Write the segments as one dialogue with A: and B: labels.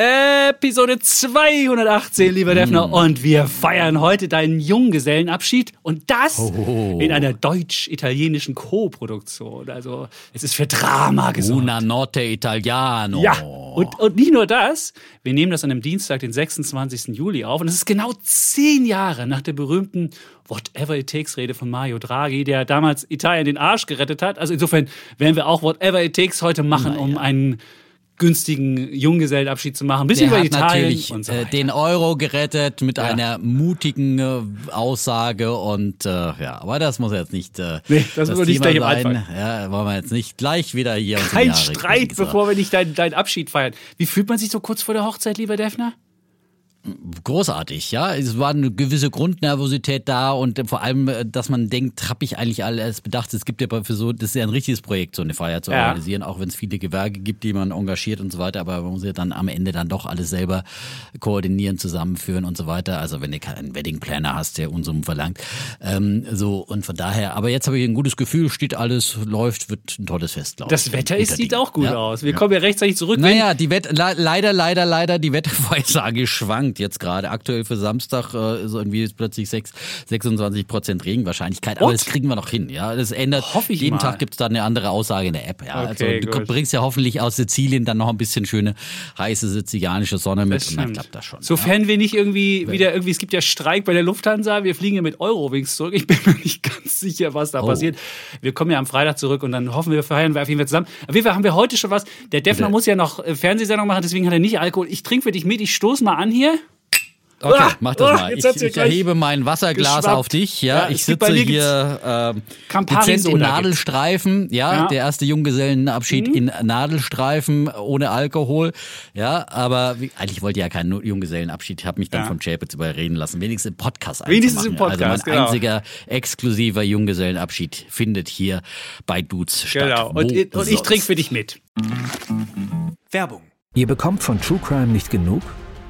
A: Episode 218, lieber Defner.
B: Mm.
A: Und wir feiern heute deinen Junggesellenabschied. Und das
B: Oh.
A: in einer deutsch-italienischen Co-Produktion. Also, es ist für Drama gesorgt.
B: Una Notte Italiano.
A: Ja, und, und nicht nur das. Wir nehmen das an einem Dienstag, den 26. Juli auf. Und es ist genau zehn Jahre nach der berühmten Whatever It Takes Rede von Mario Draghi, der damals Italien den Arsch gerettet hat. Also insofern werden wir auch Whatever It Takes heute machen, um einen günstigen Junggesellenabschied zu machen. Ein bisschen
B: Der
A: über
B: hat
A: Italien
B: natürlich
A: und so
B: äh,
A: weiter.
B: den Euro gerettet mit
A: Ja.
B: einer mutigen äh, Aussage und äh, ja, aber das muss jetzt nicht äh,
A: Nee, das muss nicht gleich am
B: sein.
A: Anfang.
B: Ja, wollen wir jetzt nicht gleich wieder hier
A: Kein Streit,
B: kriegen, so.
A: bevor wir nicht deinen deinen Abschied feiern. Wie fühlt man sich so kurz vor der Hochzeit, lieber Defner?
B: Großartig, ja. Es war eine gewisse Grundnervosität da und vor allem, äh, dass man denkt, habe ich eigentlich alles bedacht. Es gibt ja für so, das ist ja ein richtiges Projekt, so eine Feier zu
A: Ja.
B: organisieren, auch wenn es viele Gewerke gibt, die man engagiert und so weiter, aber man muss ja dann am Ende dann doch alles selber koordinieren, zusammenführen und so weiter. Also wenn du keinen Wedding Planner hast, der Unsummen verlangt. Ähm, so und von daher, aber jetzt habe ich ein gutes Gefühl, steht alles, läuft, wird ein tolles Fest, glaube ich.
A: Das Wetter ist, sieht auch gut
B: Ja.
A: aus. Wir kommen ja rechtzeitig zurück.
B: Naja, die Wett le leider, leider, leider, die Wettervorhersage schwankt jetzt gerade. Aktuell für Samstag äh, ist irgendwie jetzt plötzlich 6, 26 Prozent Regenwahrscheinlichkeit. Aber das kriegen wir noch hin. Ja, das ändert.
A: Hoffe ich
B: jeden
A: mal.
B: Tag gibt's da eine andere Aussage in der App. Ja,
A: Okay,
B: also du
A: gut.
B: bringst ja hoffentlich aus Sizilien dann noch ein bisschen schöne heiße sizilianische Sonne mit und dann klappt das schon.
A: Sofern wir nicht irgendwie wieder irgendwie, es gibt ja Streik bei der Lufthansa, wir fliegen ja mit Eurowings zurück. Ich bin mir nicht ganz sicher, was da
B: Oh.
A: passiert. Wir kommen ja am Freitag zurück und dann hoffen wir, feiern wir auf jeden Fall zusammen. Auf jeden Fall haben wir heute schon was. Der Defner muss ja noch äh, Fernsehsendung machen, deswegen hat er nicht Alkohol. Ich trinke für dich mit, ich stoße mal an hier.
B: Okay,
A: Ah,
B: mach das
A: ah,
B: mal. Ich, ich erhebe mein Wasserglas
A: geschwappt.
B: auf dich. Ja,
A: Ja,
B: ich sitze hier
A: Campari
B: dezent in Nadelstreifen. Ja,
A: Ja. Mhm.
B: der erste Junggesellenabschied in Nadelstreifen ohne Alkohol. Ja, aber wie, eigentlich wollte ich ja keinen Junggesellenabschied. Ich habe mich dann
A: Ja.
B: vom Chapitz überreden lassen. Wenigstens im Podcast
A: Wenigstens im. Podcast,
B: Also mein
A: genau.
B: einziger exklusiver Junggesellenabschied findet hier bei Dudes statt.
A: Genau.
B: Wo
A: Und, und ich trinke für dich mit.
C: Werbung. Ihr bekommt von True Crime nicht genug?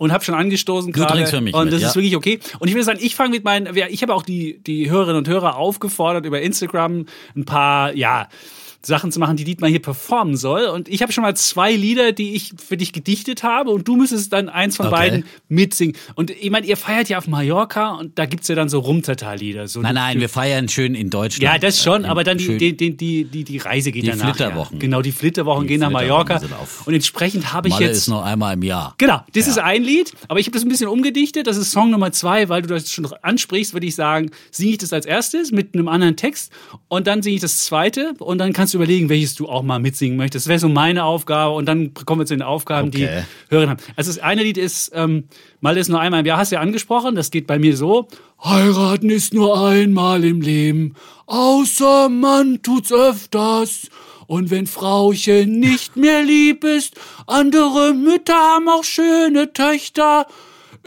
A: Und habe schon angestoßen
B: Du
A: gerade.
B: trinkst für mich
A: Und
B: mit,
A: das
B: ja.
A: ist wirklich okay. Und ich will sagen, ich fange mit meinen, ich habe auch die, die Hörerinnen und Hörer aufgefordert, über Instagram ein paar, ja, Sachen zu machen, die Dietmar hier performen soll. Und ich habe schon mal zwei Lieder, die ich für dich gedichtet habe und du müsstest dann eins von
B: Okay.
A: beiden mitsingen. Und ich meine, ihr feiert ja auf Mallorca und da gibt's ja dann so Rumtata-Lieder. So
B: Nein, nein, wir feiern schön in Deutschland.
A: ja, das schon, aber dann die, die, die, die, die, die Reise geht
B: Die
A: danach.
B: Flitterwochen.
A: Ja. Genau, die Flitterwochen
B: Die
A: gehen nach
B: Flitterwochen
A: Mallorca.
B: sind auf-
A: Und entsprechend habe ich
B: Malle
A: jetzt.
B: ist nur einmal im Jahr.
A: Genau, das ist ein Lied, aber ich habe das ein bisschen umgedichtet. Das ist Song Nummer zwei, weil du das schon ansprichst, würde ich sagen, singe ich das als erstes mit einem anderen Text und dann singe ich das zweite und dann kannst du überlegen, welches du auch mal mitsingen möchtest. Das wäre so meine Aufgabe und dann kommen wir zu den Aufgaben,
B: Okay.
A: die Hörer haben. Also das eine Lied ist, ähm, mal ist nur einmal im Jahr, hast du ja angesprochen, das geht bei mir so. Heiraten ist nur einmal im Leben, außer man tut's öfters. Und wenn Frauchen nicht mehr lieb ist, andere Mütter haben auch schöne Töchter.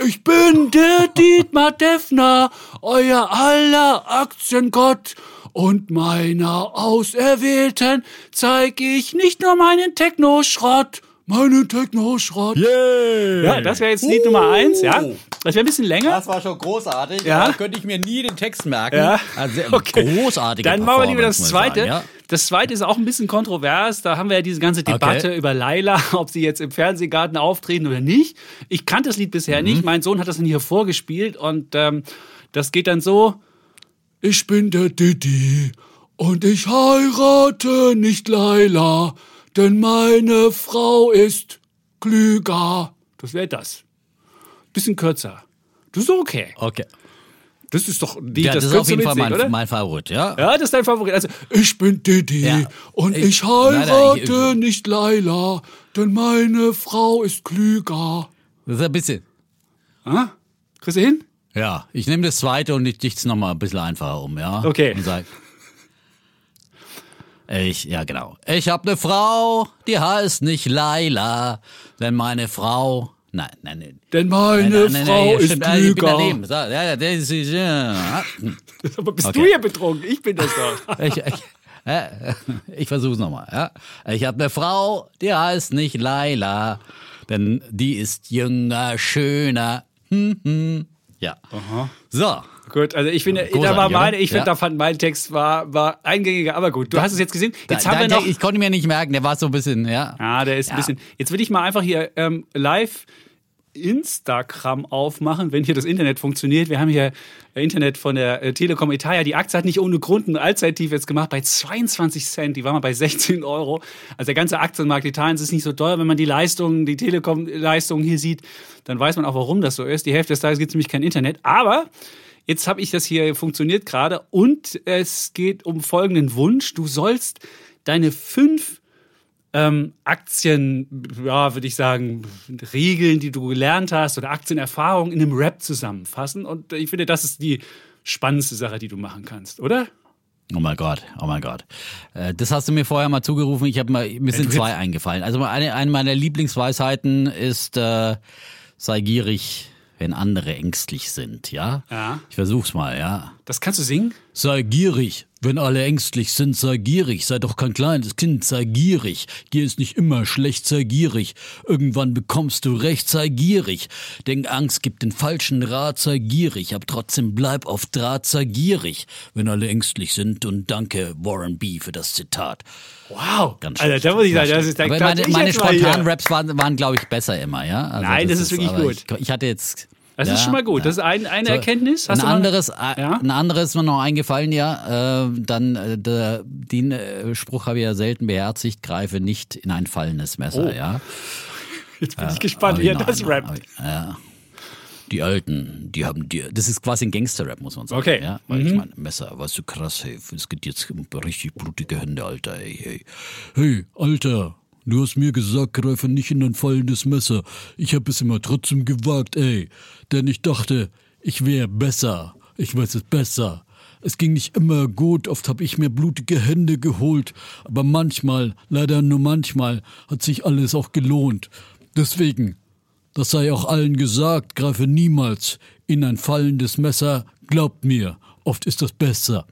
A: Ich bin der Dietmar Defner, euer aller Aktiengott. Und meiner Auserwählten zeig ich nicht nur meinen Techno-Schrott, meinen Techno-Schrott.
B: Yeah.
A: Ja, das wäre jetzt Lied Nummer eins, ja. Das wäre ein bisschen länger.
B: Das war schon großartig.
A: Ja.
B: Da könnte ich mir nie den Text merken.
A: Ja.
B: Also,
A: Okay.
B: Großartige
A: Dann machen wir lieber das zweite.
B: sagen, ja.
A: Das zweite ist auch ein bisschen kontrovers. Da haben wir ja diese ganze Debatte
B: Okay.
A: über Laila, ob sie jetzt im Fernsehgarten auftreten oder nicht. Ich kannte das Lied bisher
B: Mhm.
A: nicht. Mein Sohn hat das dann hier vorgespielt und ähm, das geht dann so. Ich bin der Didi und ich heirate nicht Laila, denn meine Frau ist klüger. Das wäre das. Bisschen kürzer. Das ist okay.
B: Okay.
A: Das ist doch die,
B: Ja,
A: das,
B: das, ist auf jeden Fall mein,
A: oder?
B: mein Favorit, ja.
A: Ja, das ist dein Favorit. Also, ich bin Didi
B: Ja.
A: und
B: Ich-
A: ich,
B: Nein,
A: heirate
B: nein, ich-
A: nicht Laila, denn meine Frau ist klüger.
B: Das ist ein bisschen.
A: Ah? Kriegst du hin?
B: Ja, ich nehme das zweite und ich dicht's noch mal ein bisschen einfacher um, ja.
A: Okay.
B: Und sag, ich, ja genau. Ich habe eine Frau, die heißt nicht Laila, denn meine Frau, nein, nein, nein.
A: Denn meine
B: Nein, nein,
A: Frau
B: nein,
A: ist
B: stimmt, äh, ich bin daneben. So, Ja, das ist, ja.
A: Aber bist
B: Okay.
A: du hier betrunken? Ich bin das doch.
B: Ich, ich, äh, ich versuch's nochmal. Ja. Ich habe eine Frau, die heißt nicht Laila, denn die ist jünger, schöner. Hm, hm. Ja. So.
A: Gut, also ich finde, da war meine, ich finde,
B: Ja.
A: da fand mein Text war, war eingängiger, aber gut. Du hast es jetzt gesehen. Jetzt
B: Da-
A: haben wir
B: da-
A: noch.
B: Ich konnte mir nicht merken, der war so ein bisschen, ja.
A: Ah, der ist ein
B: Ja.
A: bisschen. Jetzt will ich mal einfach hier ähm, live Instagram aufmachen, wenn hier das Internet funktioniert. Wir haben hier äh, Internet von der äh, Telekom Italia. Die Aktie hat nicht ohne Grund ein Allzeittief jetzt gemacht bei 22 Cent. Die war mal bei 16 Euro. Also der ganze Aktienmarkt Italiens ist nicht so teuer. Wenn man die Leistungen, die Telekom-Leistungen hier sieht, dann weiß man auch, warum das so ist. Die Hälfte des Tages gibt es nämlich kein Internet. Aber Jetzt habe ich das hier funktioniert gerade und es geht um folgenden Wunsch. Du sollst deine fünf ähm, Aktien, ja, würde ich sagen, Regeln, die du gelernt hast oder Aktienerfahrungen in einem Rap zusammenfassen. Und ich finde, das ist die spannendste Sache, die du machen kannst, oder?
B: Oh mein Gott, oh mein Gott. Äh, Das hast du mir vorher mal zugerufen. Ich habe mal, mir sind zwei eingefallen. Also eine, eine meiner Lieblingsweisheiten ist, äh, sei gierig, wenn andere ängstlich sind, ja?
A: Ja.
B: Ich versuch's mal, ja.
A: Das kannst du singen?
B: Sei gierig. Wenn alle ängstlich sind, sei gierig. Sei doch kein kleines Kind, sei gierig. Gier ist nicht immer schlecht, sei gierig. Irgendwann bekommst du recht, sei gierig. Denk, Angst gibt den falschen Rat, sei gierig. Aber trotzdem bleib auf Draht, sei gierig. Wenn alle ängstlich sind und danke Warren B. für das Zitat.
A: Wow.
B: Ganz
A: Alter,
B: schlecht.
A: da muss ich sagen, das ist Klatsch.
B: meine, meine spontanen Raps waren, waren glaube ich, besser immer, ja? Also
A: Nein, das ist wirklich
B: aber
A: gut.
B: Ich, ich hatte jetzt...
A: Das
B: ja,
A: ist schon mal gut.
B: ja.
A: Das ist ein, eine
B: So,
A: Erkenntnis.
B: Ein
A: du mal-
B: anderes, äh,
A: Ja?
B: ein anderes ist mir noch eingefallen, ja. Äh, dann äh, der, den äh, Spruch habe ich ja selten beherzigt: Greife nicht in ein fallendes Messer,
A: Oh.
B: ja.
A: Jetzt bin ich gespannt,
B: Hab
A: wie er das rappt.
B: Ja. Die Alten, die haben die. Das ist quasi ein Gangster-Rap, muss man sagen.
A: Okay. Mhm.
B: Ja? Weil ich meine, Messer, weißt du, krass, hey, es gibt jetzt richtig blutige Hände, Alter, ey, hey. Hey, Alter, du hast mir gesagt, greife nicht in ein fallendes Messer. Ich hab es immer trotzdem gewagt, ey. Denn ich dachte, ich wäre besser. Ich weiß es besser. Es ging nicht immer gut, oft hab ich mir blutige Hände geholt, aber manchmal, leider nur manchmal, hat sich alles auch gelohnt. Deswegen, das sei auch allen gesagt, greife niemals in ein fallendes Messer, glaubt mir, oft ist das besser.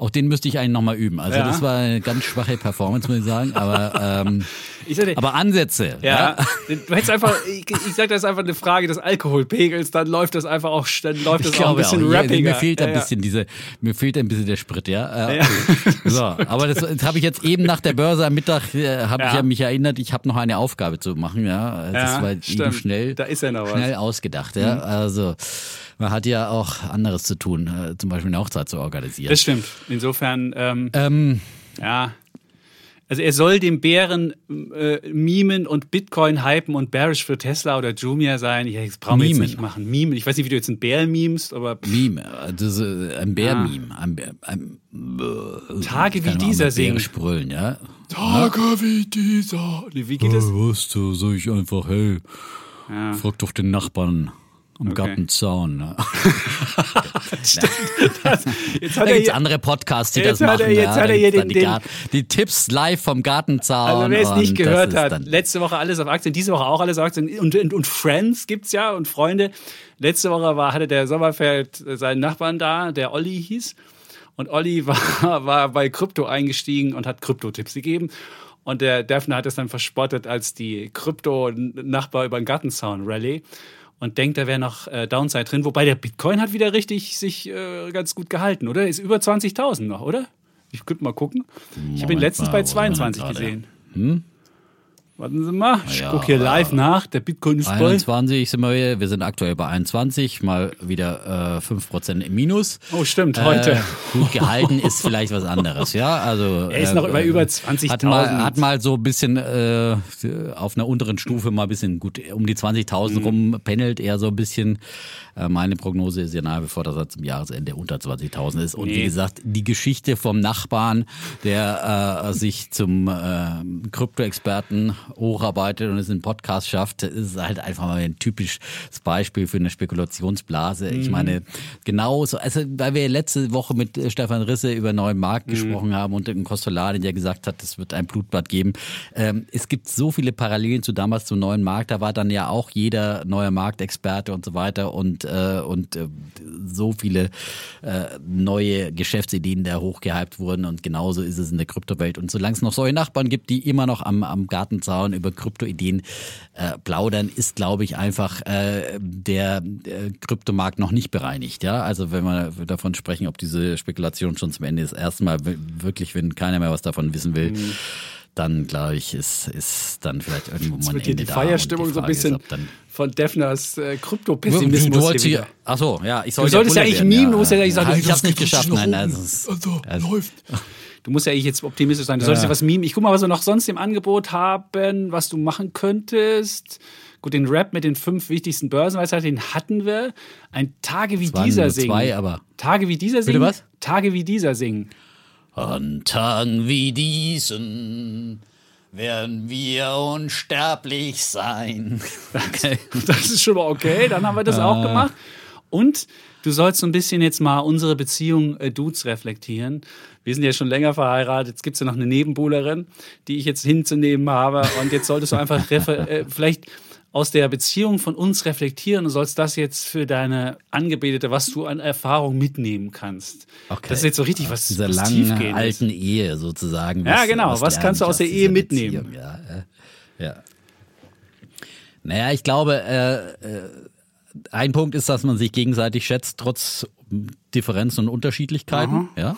B: Auch den müsste ich einen nochmal üben. Also
A: Ja.
B: das war eine ganz schwache Performance, muss ich sagen, aber, ähm,
A: Ich sag dir,
B: aber Ansätze.
A: Ja, du hättest einfach, ich, ich sag, das ist einfach eine Frage des Alkoholpegels, dann läuft das einfach auch, dann läuft das
B: Ich
A: auch ein bisschen
B: auch. Ja,
A: rappiger.
B: Mir fehlt ein
A: Ja, ja.
B: bisschen diese, mir fehlt ein bisschen der Sprit, ja. Äh,
A: Ja.
B: So, aber das, das habe ich jetzt eben nach der Börse am Mittag, äh, habe ich
A: Ja.
B: ja mich erinnert, ich habe noch eine Aufgabe zu machen, ja. Das
A: Ja,
B: war eben schnell,
A: Da ist ja noch was. Mhm.
B: schnell ausgedacht, ja. Also man hat ja auch anderes zu tun, äh, zum Beispiel eine Hochzeit zu organisieren.
A: Das stimmt. Insofern, ähm,
B: ähm,
A: ja. Also er soll den Bären äh, mimen und Bitcoin hypen und bearish für Tesla oder Jumia sein. Ja, das brauchen wir jetzt nicht machen. Mimen. Ich weiß nicht, wie du jetzt einen Bär memst, aber pff,
B: Meme, äh, das ist äh, ein Bär-Meme. Ein Bär, ein, äh,
A: Tage wie dieser singen.
B: sprüllen, ja.
A: Tage wie dieser. Nee, Wie geht das?
B: was, da sag ich einfach, hey, frag doch den Nachbarn am
A: Okay.
B: Gartenzaun. Ne?
A: Jetzt
B: Da
A: hat er
B: gibt's
A: hier,
B: andere Podcasts, die
A: Jetzt
B: das
A: hat
B: machen.
A: er- jetzt
B: ja.
A: hat
B: Da
A: er hier den-
B: die, die Tipps live vom Gartenzaun.
A: Also wer es nicht gehört hat, letzte Woche alles auf Aktien, diese Woche auch alles auf Aktien und, und, und Friends gibt's ja und Freunde. Letzte Woche war, hatte der Sommerfeld seinen Nachbarn da, der Olli hieß. Und Olli war, war bei Krypto eingestiegen und hat Krypto-Tipps gegeben. Und der Daphne hat es dann verspottet als die Krypto-Nachbar über den Gartenzaun Rallye und denkt, da wäre noch äh, Downside drin. Wobei der Bitcoin hat wieder richtig sich äh, ganz gut gehalten, oder? Ist über 20.000 noch, oder? Ich könnte mal gucken. Ich habe ihn
B: Moment
A: letztens
B: mal,
A: bei
B: wo sind wir
A: 22
B: gerade?
A: Warten Sie mal, ich
B: Ja,
A: gucke hier live nach. Der Bitcoin ist bei.
B: 21 sind wir hier. Wir sind aktuell bei 21, mal wieder äh, 5% im Minus.
A: Oh, stimmt, heute.
B: Äh, gut gehalten ist vielleicht was anderes, ja. Also,
A: Er ist noch über- über 20.000.
B: Hat mal, hat mal so ein bisschen äh, auf einer unteren Stufe mal ein bisschen gut um die 20.000
A: Mhm.
B: rum pendelt, eher so ein bisschen. Äh, meine Prognose ist ja nach wie vor, dass er zum Jahresende unter 20.000 ist. Und wie
A: Nee.
B: gesagt, die Geschichte vom Nachbarn, der äh, sich zum äh, Krypto-Experten hocharbeitet und es in Podcast schafft, ist halt einfach mal ein typisches Beispiel für eine Spekulationsblase.
A: Mhm.
B: Ich meine, genauso, also weil wir letzte Woche mit äh, Stefan Risse über neuen Markt
A: Mhm.
B: gesprochen haben und den Kostolani, der gesagt hat, es wird ein Blutbad geben. Ähm, es gibt so viele Parallelen zu damals zum neuen Markt. Da war dann ja auch jeder neue Marktexperte und so weiter und äh, und äh, so viele äh, neue Geschäftsideen da hochgehypt wurden und genauso ist es in der Kryptowelt. Und solange es noch solche Nachbarn gibt, die immer noch am, am Gartenzaun über Kryptoideen äh, plaudern, ist, glaube ich, einfach äh, der äh, Kryptomarkt noch nicht bereinigt. Ja, also wenn wir davon sprechen, ob diese Spekulation schon zum Ende ist, erstmal wirklich, wenn keiner mehr was davon wissen will. Dann glaube ich, ist, ist dann vielleicht irgendwo mal ein Ende
A: die Feierstimmung so ein
B: ist,
A: bisschen
B: dann
A: von Defners äh,
B: Du,
A: Krypto-Pessimismus
B: du
A: hier,
B: ach so, ja, ich soll
A: Du solltest ja eigentlich mimen, du musst ja eigentlich sagen,
B: ich
A: das
B: hab's nicht geschafft, nein, also,
A: Also,
B: also,
A: läuft. Du musst ja eigentlich jetzt optimistisch sein. Du solltest ja was mimen. Ich guck mal, was wir noch sonst im Angebot haben, was du machen könntest. Gut, den Rap mit den fünf wichtigsten Börsenweisheiten, den hatten wir. Ein Tage wie dieser
B: nur
A: singen.
B: zwei, aber-
A: Tage wie dieser singen.
B: was?
A: Tage wie dieser singen.
B: An Tagen wie diesen werden wir unsterblich sein. Okay.
A: Das ist schon mal okay, dann haben wir das auch gemacht. Und du sollst so ein bisschen jetzt mal unsere Beziehung äh, Dudes reflektieren. Wir sind ja schon länger verheiratet. Jetzt gibt es ja noch eine Nebenbuhlerin, die ich jetzt hinzunehmen habe. Und jetzt solltest du einfach äh, vielleicht aus der Beziehung von uns reflektieren und sollst das jetzt für deine Angebetete, was du an Erfahrung mitnehmen kannst.
B: Okay.
A: Das ist jetzt so richtig was,
B: Dieser
A: was
B: langen alten Ehe sozusagen.
A: Ja, genau. Was
B: lerne
A: kannst du aus der Ehe mitnehmen?
B: Beziehung? Ja, äh, ja. Naja, ich glaube, äh, äh, ein Punkt ist, dass man sich gegenseitig schätzt, trotz Differenzen und Unterschiedlichkeiten. Ja.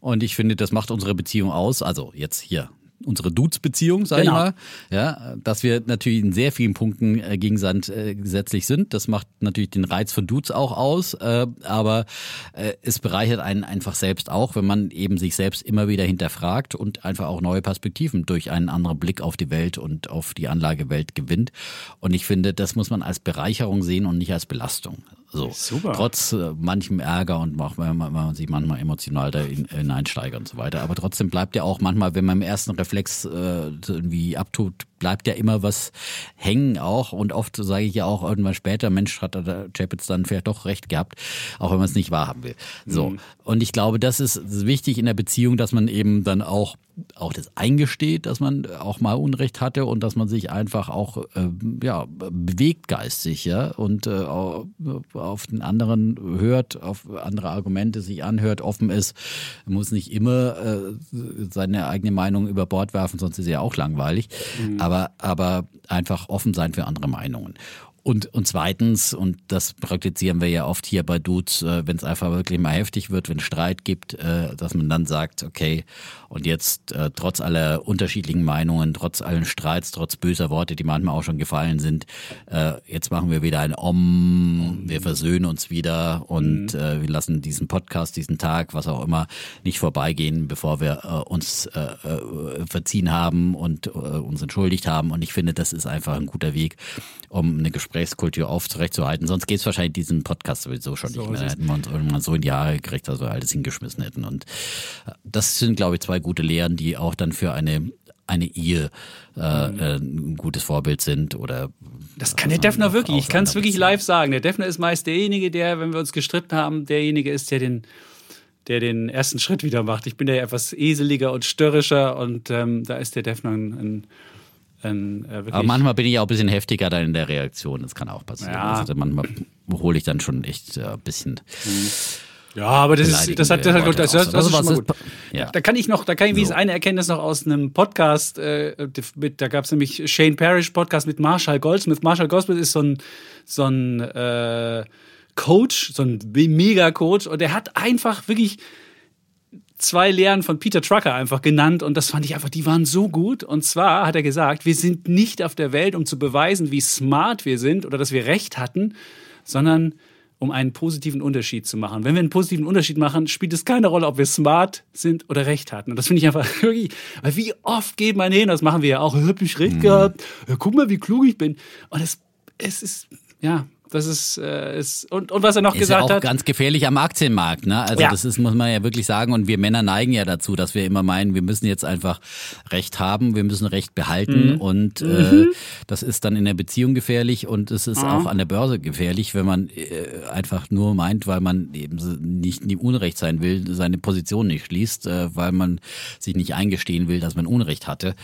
B: Und ich finde, das macht unsere Beziehung aus. Also jetzt hier unsere Dudes-Beziehung, sag
A: Genau.
B: ich mal. Ja, dass wir natürlich in sehr vielen Punkten äh, gegenseitig äh, gesetzlich sind. Das macht natürlich den Reiz von Dudes auch aus. Äh, aber äh, es bereichert einen einfach selbst auch, wenn man eben sich selbst immer wieder hinterfragt und einfach auch neue Perspektiven durch einen anderen Blick auf die Welt und auf die Anlagewelt gewinnt. Und ich finde, das muss man als Bereicherung sehen und nicht als Belastung. So,
A: Super.
B: trotz äh, manchem Ärger und auch wenn man, wenn man sich manchmal emotional da in, hineinsteigert und so weiter. Aber trotzdem bleibt ja auch manchmal, wenn man im ersten Reflex äh, irgendwie abtut, bleibt ja immer was hängen auch. Und oft sage ich ja auch irgendwann später, Mensch, hat der Chapitz dann vielleicht doch recht gehabt, auch wenn man es nicht wahrhaben will. So. Und ich glaube, das ist, wichtig in der Beziehung, dass man eben dann auch auch das eingesteht, dass man auch mal Unrecht hatte und dass man sich einfach auch äh, ja bewegt geistig, ja und äh, au- auf den anderen hört, auf andere Argumente sich anhört, offen ist, Man muss nicht immer äh, seine eigene Meinung über Bord werfen, sonst ist ja auch langweilig, aber aber einfach offen sein für andere Meinungen. Und, und zweitens, und das praktizieren wir ja oft hier bei Dudes, äh, wenn es einfach wirklich mal heftig wird, wenn es Streit gibt, äh, dass man dann sagt, okay, und jetzt äh, trotz aller unterschiedlichen Meinungen, trotz allen Streits, trotz böser Worte, die manchmal auch schon gefallen sind, äh, jetzt machen wir wieder ein Om, wir versöhnen uns wieder und äh, wir lassen diesen Podcast, diesen Tag, was auch immer, nicht vorbeigehen, bevor wir äh, uns äh, äh, verziehen haben und äh, uns entschuldigt haben. Und ich finde, das ist einfach ein guter Weg, um eine Gesprächskultur aufrechtzuerhalten. Sonst gäbe es wahrscheinlich diesen Podcast sowieso schon nicht mehr. Da hätten wir uns irgendwann so in die Haare gekriegt, dass wir alles hingeschmissen hätten. Und äh, das sind, glaube ich, zwei gute Lehren, die auch dann für eine eine Ehe äh, äh, ein gutes Vorbild sind oder
A: Das kann der Defner wirklich. Ich kann es wirklich
B: live
A: live sagen. Der Defner ist meist derjenige, der, wenn wir uns gestritten haben, derjenige ist, der den, der den ersten Schritt wieder macht. Ich bin ja etwas eseliger und störrischer und ähm, da ist der Defner ein, ein, ein äh.
B: Aber manchmal bin ich auch ein bisschen heftiger dann in der Reaktion. Das kann auch passieren.
A: Ja.
B: Also manchmal hole ich dann schon echt äh, ein bisschen.
A: ja, aber das ist, das hat, das, hat,
B: beleidigende
A: das, das, das ist
B: raus.
A: schon mal
B: Also
A: gut.
B: ist- ja.
A: Da kann ich noch, da kann ich wie
B: So.
A: eine Erkenntnis noch aus einem Podcast, äh, mit, da gab es nämlich Shane Parrish Podcast mit Marshall Goldsmith. Marshall Goldsmith ist so ein, so ein äh, Coach, so ein Mega-Coach und der hat einfach wirklich zwei Lehren von Peter Trucker einfach genannt und das fand ich einfach, die waren so gut. Und zwar hat er gesagt, wir sind nicht auf der Welt, um zu beweisen, wie smart wir sind oder dass wir Recht hatten, sondern um einen positiven Unterschied zu machen. Wenn wir einen positiven Unterschied machen, spielt es keine Rolle, ob wir smart sind oder recht hatten. Und das finde ich einfach wirklich, weil wie oft geht man hin, das machen wir ja auch, hab ich recht mhm. gehabt, guck mal, wie klug ich bin. Und es, es ist, ja, das ist, äh, ist und, und was er noch
B: ist
A: gesagt
B: ja auch
A: hat.
B: ganz gefährlich am Aktienmarkt, ne? Also
A: Ja.
B: das ist, muss man ja wirklich sagen. Und wir Männer neigen ja dazu, dass wir immer meinen, wir müssen jetzt einfach Recht haben, wir müssen Recht behalten.
A: Mhm.
B: Und äh, das ist dann in der Beziehung gefährlich und es ist
A: Mhm.
B: auch an der Börse gefährlich, wenn man äh, einfach nur meint, weil man eben nicht nie Unrecht sein will, seine Position nicht schließt, äh, weil man sich nicht eingestehen will, dass man Unrecht hatte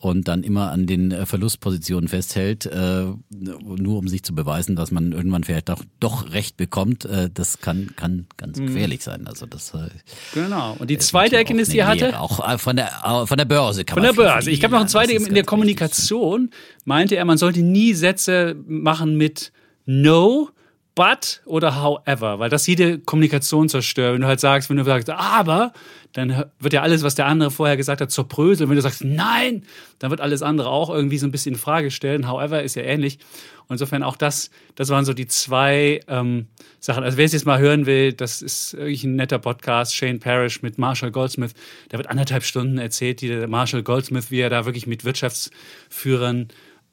B: und dann immer an den äh, Verlustpositionen festhält, äh, nur um sich zu beweisen, dass man irgendwann vielleicht doch, doch Recht bekommt. Äh, das kann, kann ganz
A: Mhm.
B: gefährlich sein. Also das äh,
A: Genau. Und die zweite Erkenntnis,
B: auch
A: die er hatte,
B: Lehre. Auch äh, von der, äh, von der Börse kann
A: Von
B: man
A: der Börse. Ich habe noch ein zweites,
B: ist
A: in der. Kommunikation meinte er, man sollte nie Sätze machen mit no, but oder however, weil das jede Kommunikation zerstört. Wenn du halt sagst, wenn du sagst, aber, dann wird ja alles, was der andere vorher gesagt hat, zerbröselt. Wenn du sagst, nein, dann wird alles andere auch irgendwie so ein bisschen in Frage stellen. However ist ja ähnlich. Und insofern auch das, das waren so die zwei ähm, Sachen. Also wer es jetzt mal hören will, das ist wirklich ein netter Podcast. Shane Parrish mit Marshall Goldsmith. Der wird anderthalb Stunden erzählt, die der Marshall Goldsmith, wie er da wirklich mit Wirtschaftsführern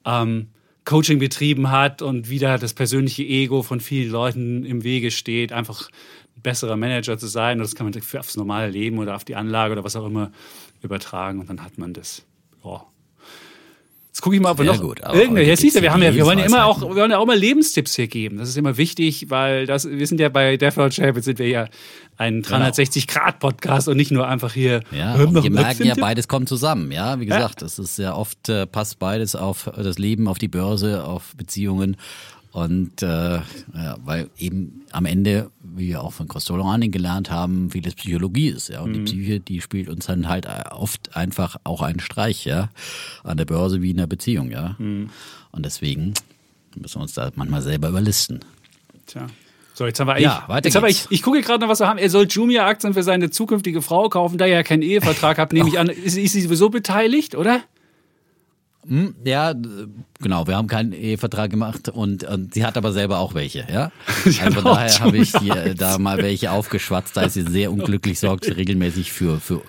A: ähm, Coaching betrieben hat und wie da das persönliche Ego von vielen Leuten im Wege steht, einfach ein besserer Manager zu sein. Und das kann man aufs normale Leben oder auf die Anlage oder was auch immer übertragen und dann hat man das. Ja. Jetzt gucke ich mal, ob wir noch
B: gut,
A: irgendwelche. Jetzt siehst du, wir haben ja, wir wollen ja immer auch, wir wollen ja auch mal Lebenstipps hier geben. Das ist immer wichtig, weil das, wir sind ja bei Death Row Champions sind wir ja ein 360 Grad Podcast und nicht nur einfach hier.
B: Ja, wir merken ja, beides kommt zusammen. Ja, wie gesagt, es ist sehr oft, äh, passt beides auf das Leben, auf die Börse, auf Beziehungen. Und äh, ja, weil eben am Ende, wie wir auch von Costolani gelernt haben, vieles Psychologie ist. Ja, und die Psyche, die spielt uns dann halt oft einfach auch einen Streich, ja, an der Börse wie in der Beziehung, ja. Und deswegen müssen wir uns da manchmal selber überlisten.
A: Tja. So, jetzt haben wir eigentlich.
B: Ja, weiter
A: jetzt
B: geht's.
A: ich, ich gucke gerade noch, was wir haben. Er soll Jumia-Aktien für seine zukünftige Frau kaufen, da er ja keinen Ehevertrag hat, nehme ich an. Ist, ist sie sowieso beteiligt, oder?
B: Hm, ja, d- genau. Wir haben keinen Ehevertrag gemacht und, und sie hat aber selber auch welche, ja. Also
A: hat
B: von daher habe ich hier äh, da mal welche aufgeschwatzt. Da ist sie sehr unglücklich, sorgt sie regelmäßig für, für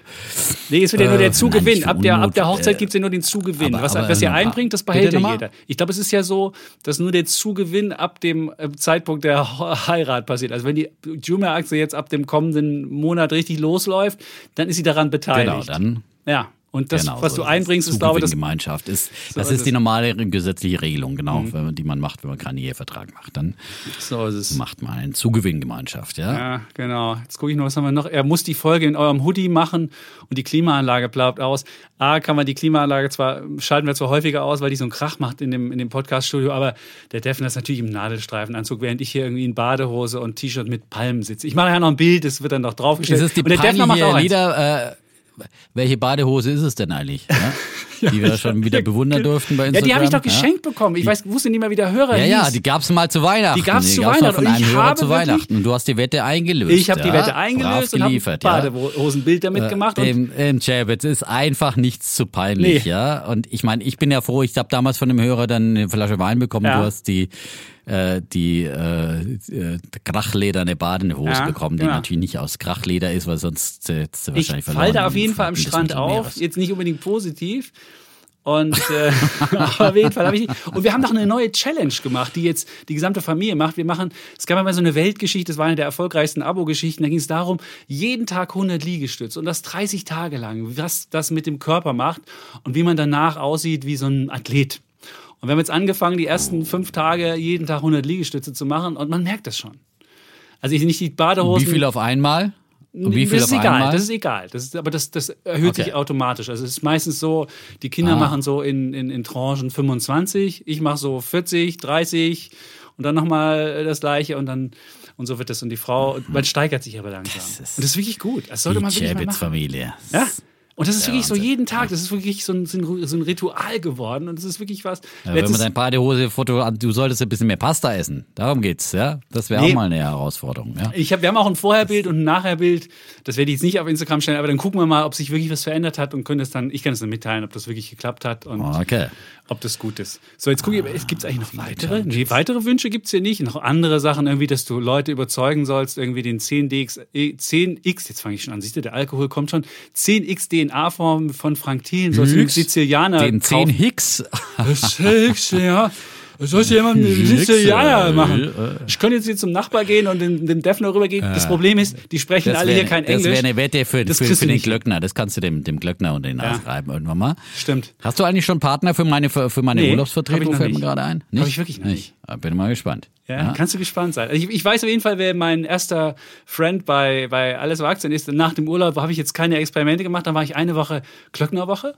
A: Nee, es wird ja nur
B: Äh,
A: der
B: nein,
A: Zugewinn.
B: für
A: ab, der, ab der Hochzeit
B: äh,
A: gibt's ja nur den Zugewinn.
B: aber-
A: was,
B: aber
A: was ihr einbringt, das behält ja jeder. Ich glaube, es ist ja so, dass nur der Zugewinn ab dem äh, Zeitpunkt der Heirat passiert. Also wenn die Jumia-Aktie jetzt ab dem kommenden Monat richtig losläuft, dann ist sie daran beteiligt.
B: genau dann.
A: Ja. Und das,
B: genau,
A: was
B: so
A: du einbringst, ist, glaube ich, das
B: Gemeinschaft ist. Das
A: ist
B: ist die.
A: Mhm.
B: normale gesetzliche Regelung, genau, wenn man, die man macht, wenn man keinen Ehevertrag macht. Dann
A: so ist es.
B: macht man eine Zugewinngemeinschaft, ja.
A: Ja, genau. Jetzt gucke ich noch, was haben wir noch? Er muss die Folge in eurem Hoodie machen und die Klimaanlage bleibt aus. A, kann man die Klimaanlage zwar, schalten wir zwar häufiger aus, weil die so einen Krach macht in dem, in dem Podcast-Studio, aber der Defner ist natürlich im Nadelstreifenanzug, während ich hier irgendwie in Badehose und T-Shirt mit Palmen sitze. Ich mache ja noch ein Bild, das wird dann noch draufgestellt.
B: Ist es die
A: und der Defner macht auch.
B: Lieder, äh, welche Badehose ist es denn eigentlich? Ja? die wir schon wieder bewundern durften bei
A: Ja,
B: Instagram.
A: die habe ich doch
B: ja?
A: geschenkt bekommen. Ich weiß, wusste nicht mehr, wie der Hörer
B: Ja,
A: hieß.
B: ja, die gab's mal zu Weihnachten.
A: Die gab's zu
B: mal
A: Weihnachten.
B: von einem Hörer zu Weihnachten. Und du hast die Wette eingelöst.
A: ich habe die
B: ja?
A: Wette eingelöst und habe ein
B: ja.
A: Badehosenbild damit gemacht. Und
B: Im, im Chapitz ist einfach nichts zu peinlich,
A: Nee.
B: ja. Und ich meine, ich bin ja froh, ich habe damals von dem Hörer dann eine Flasche Wein bekommen.
A: Ja.
B: Du hast die äh, die äh, äh, krachlederne Badehose
A: Ja,
B: bekommen, die
A: genau.
B: natürlich nicht aus Krachleder ist, weil sonst äh, du
A: Ich
B: wahrscheinlich verloren.
A: falle da auf jeden Fall am Strand auf, jetzt nicht unbedingt positiv. Und äh, auf jeden Fall habe ich. Und wir haben noch eine neue Challenge gemacht, die jetzt die gesamte Familie macht. Wir machen, es gab einmal so eine Weltgeschichte, das war eine der erfolgreichsten Abo-Geschichten. Da ging es darum, jeden Tag 100 Liegestütze und das 30 Tage lang, was das mit dem Körper macht und wie man danach aussieht wie so ein Athlet. Und wir haben jetzt angefangen, die ersten fünf Tage jeden Tag 100 Liegestütze zu machen und man merkt das schon. Also ich nicht die Badehosen.
B: Wie viel auf einmal? Und wie viel
A: das ist egal,
B: einmal?
A: das ist egal. Das ist, aber das, das erhöht
B: Okay.
A: sich automatisch. Also es ist meistens so, die Kinder
B: Ah.
A: machen so in, in, in Tranchen 25, ich mache so 40, 30 und dann nochmal das gleiche und dann und so wird das. Und die Frau, man steigert sich aber langsam.
B: Das
A: und das ist wirklich gut. Das sollte
B: die
A: man wirklich mal machen.
B: Chapitz-Familie.
A: Ja? Und das ist
B: Ja,
A: wirklich so
B: Wahnsinn.
A: jeden Tag, das ist wirklich so ein, so ein so Ritual geworden und das ist wirklich was.
B: Ja, wenn man dein Badehose-Foto an, du solltest ein bisschen mehr Pasta essen. Darum geht's, ja. Das wäre
A: Nee.
B: auch mal eine Herausforderung, ja.
A: Ich hab, wir haben auch ein Vorherbild und ein Nachherbild. Das werde ich jetzt nicht auf Instagram stellen, aber dann gucken wir mal, ob sich wirklich was verändert hat und können es dann, ich kann es dann mitteilen, ob das wirklich geklappt hat und
B: Okay.
A: ob das gut ist. So, jetzt gucke ich, gibt es eigentlich noch weitere? Nee, weitere Wünsche gibt es hier nicht. Noch andere Sachen, irgendwie, dass du Leute überzeugen sollst, irgendwie den 10DX, äh, 10X, jetzt fange ich schon an, siehst du, der Alkohol kommt schon, 10X DNA-Form von Frank Thielen, den
B: Hicks?
A: Sizilianer
B: Den 10
A: kaufen.
B: Hicks.
A: Das Hicks, ja. Das sollst du jemand mit dem
B: Hicks,
A: Sizilianer
B: äh,
A: machen.
B: äh.
A: Ich könnte jetzt hier zum Nachbar gehen und dem, dem Defner rübergehen. Das Problem ist, die sprechen
B: Das
A: alle hier kein
B: das
A: Englisch.
B: wäre eine Wette für,
A: Das
B: für, für den
A: nicht.
B: Glöckner. Das kannst du dem, dem Glöckner und den
A: Ja.
B: schreiben irgendwann mal.
A: Stimmt.
B: Hast du eigentlich schon Partner für meine, für, für meine
A: Nee,
B: Urlaubsvertretung?
A: ich
B: Fällt mir
A: nicht.
B: gerade ein.
A: Hab ich wirklich noch nicht.
B: Ah, Bin mal gespannt.
A: Ja, kannst du gespannt sein. Also ich, ich weiß auf jeden Fall, wer mein erster Friend bei, bei Alles auf Aktien ist. Nach dem Urlaub habe ich jetzt keine Experimente gemacht. Dann war ich eine Woche Klöcknerwoche.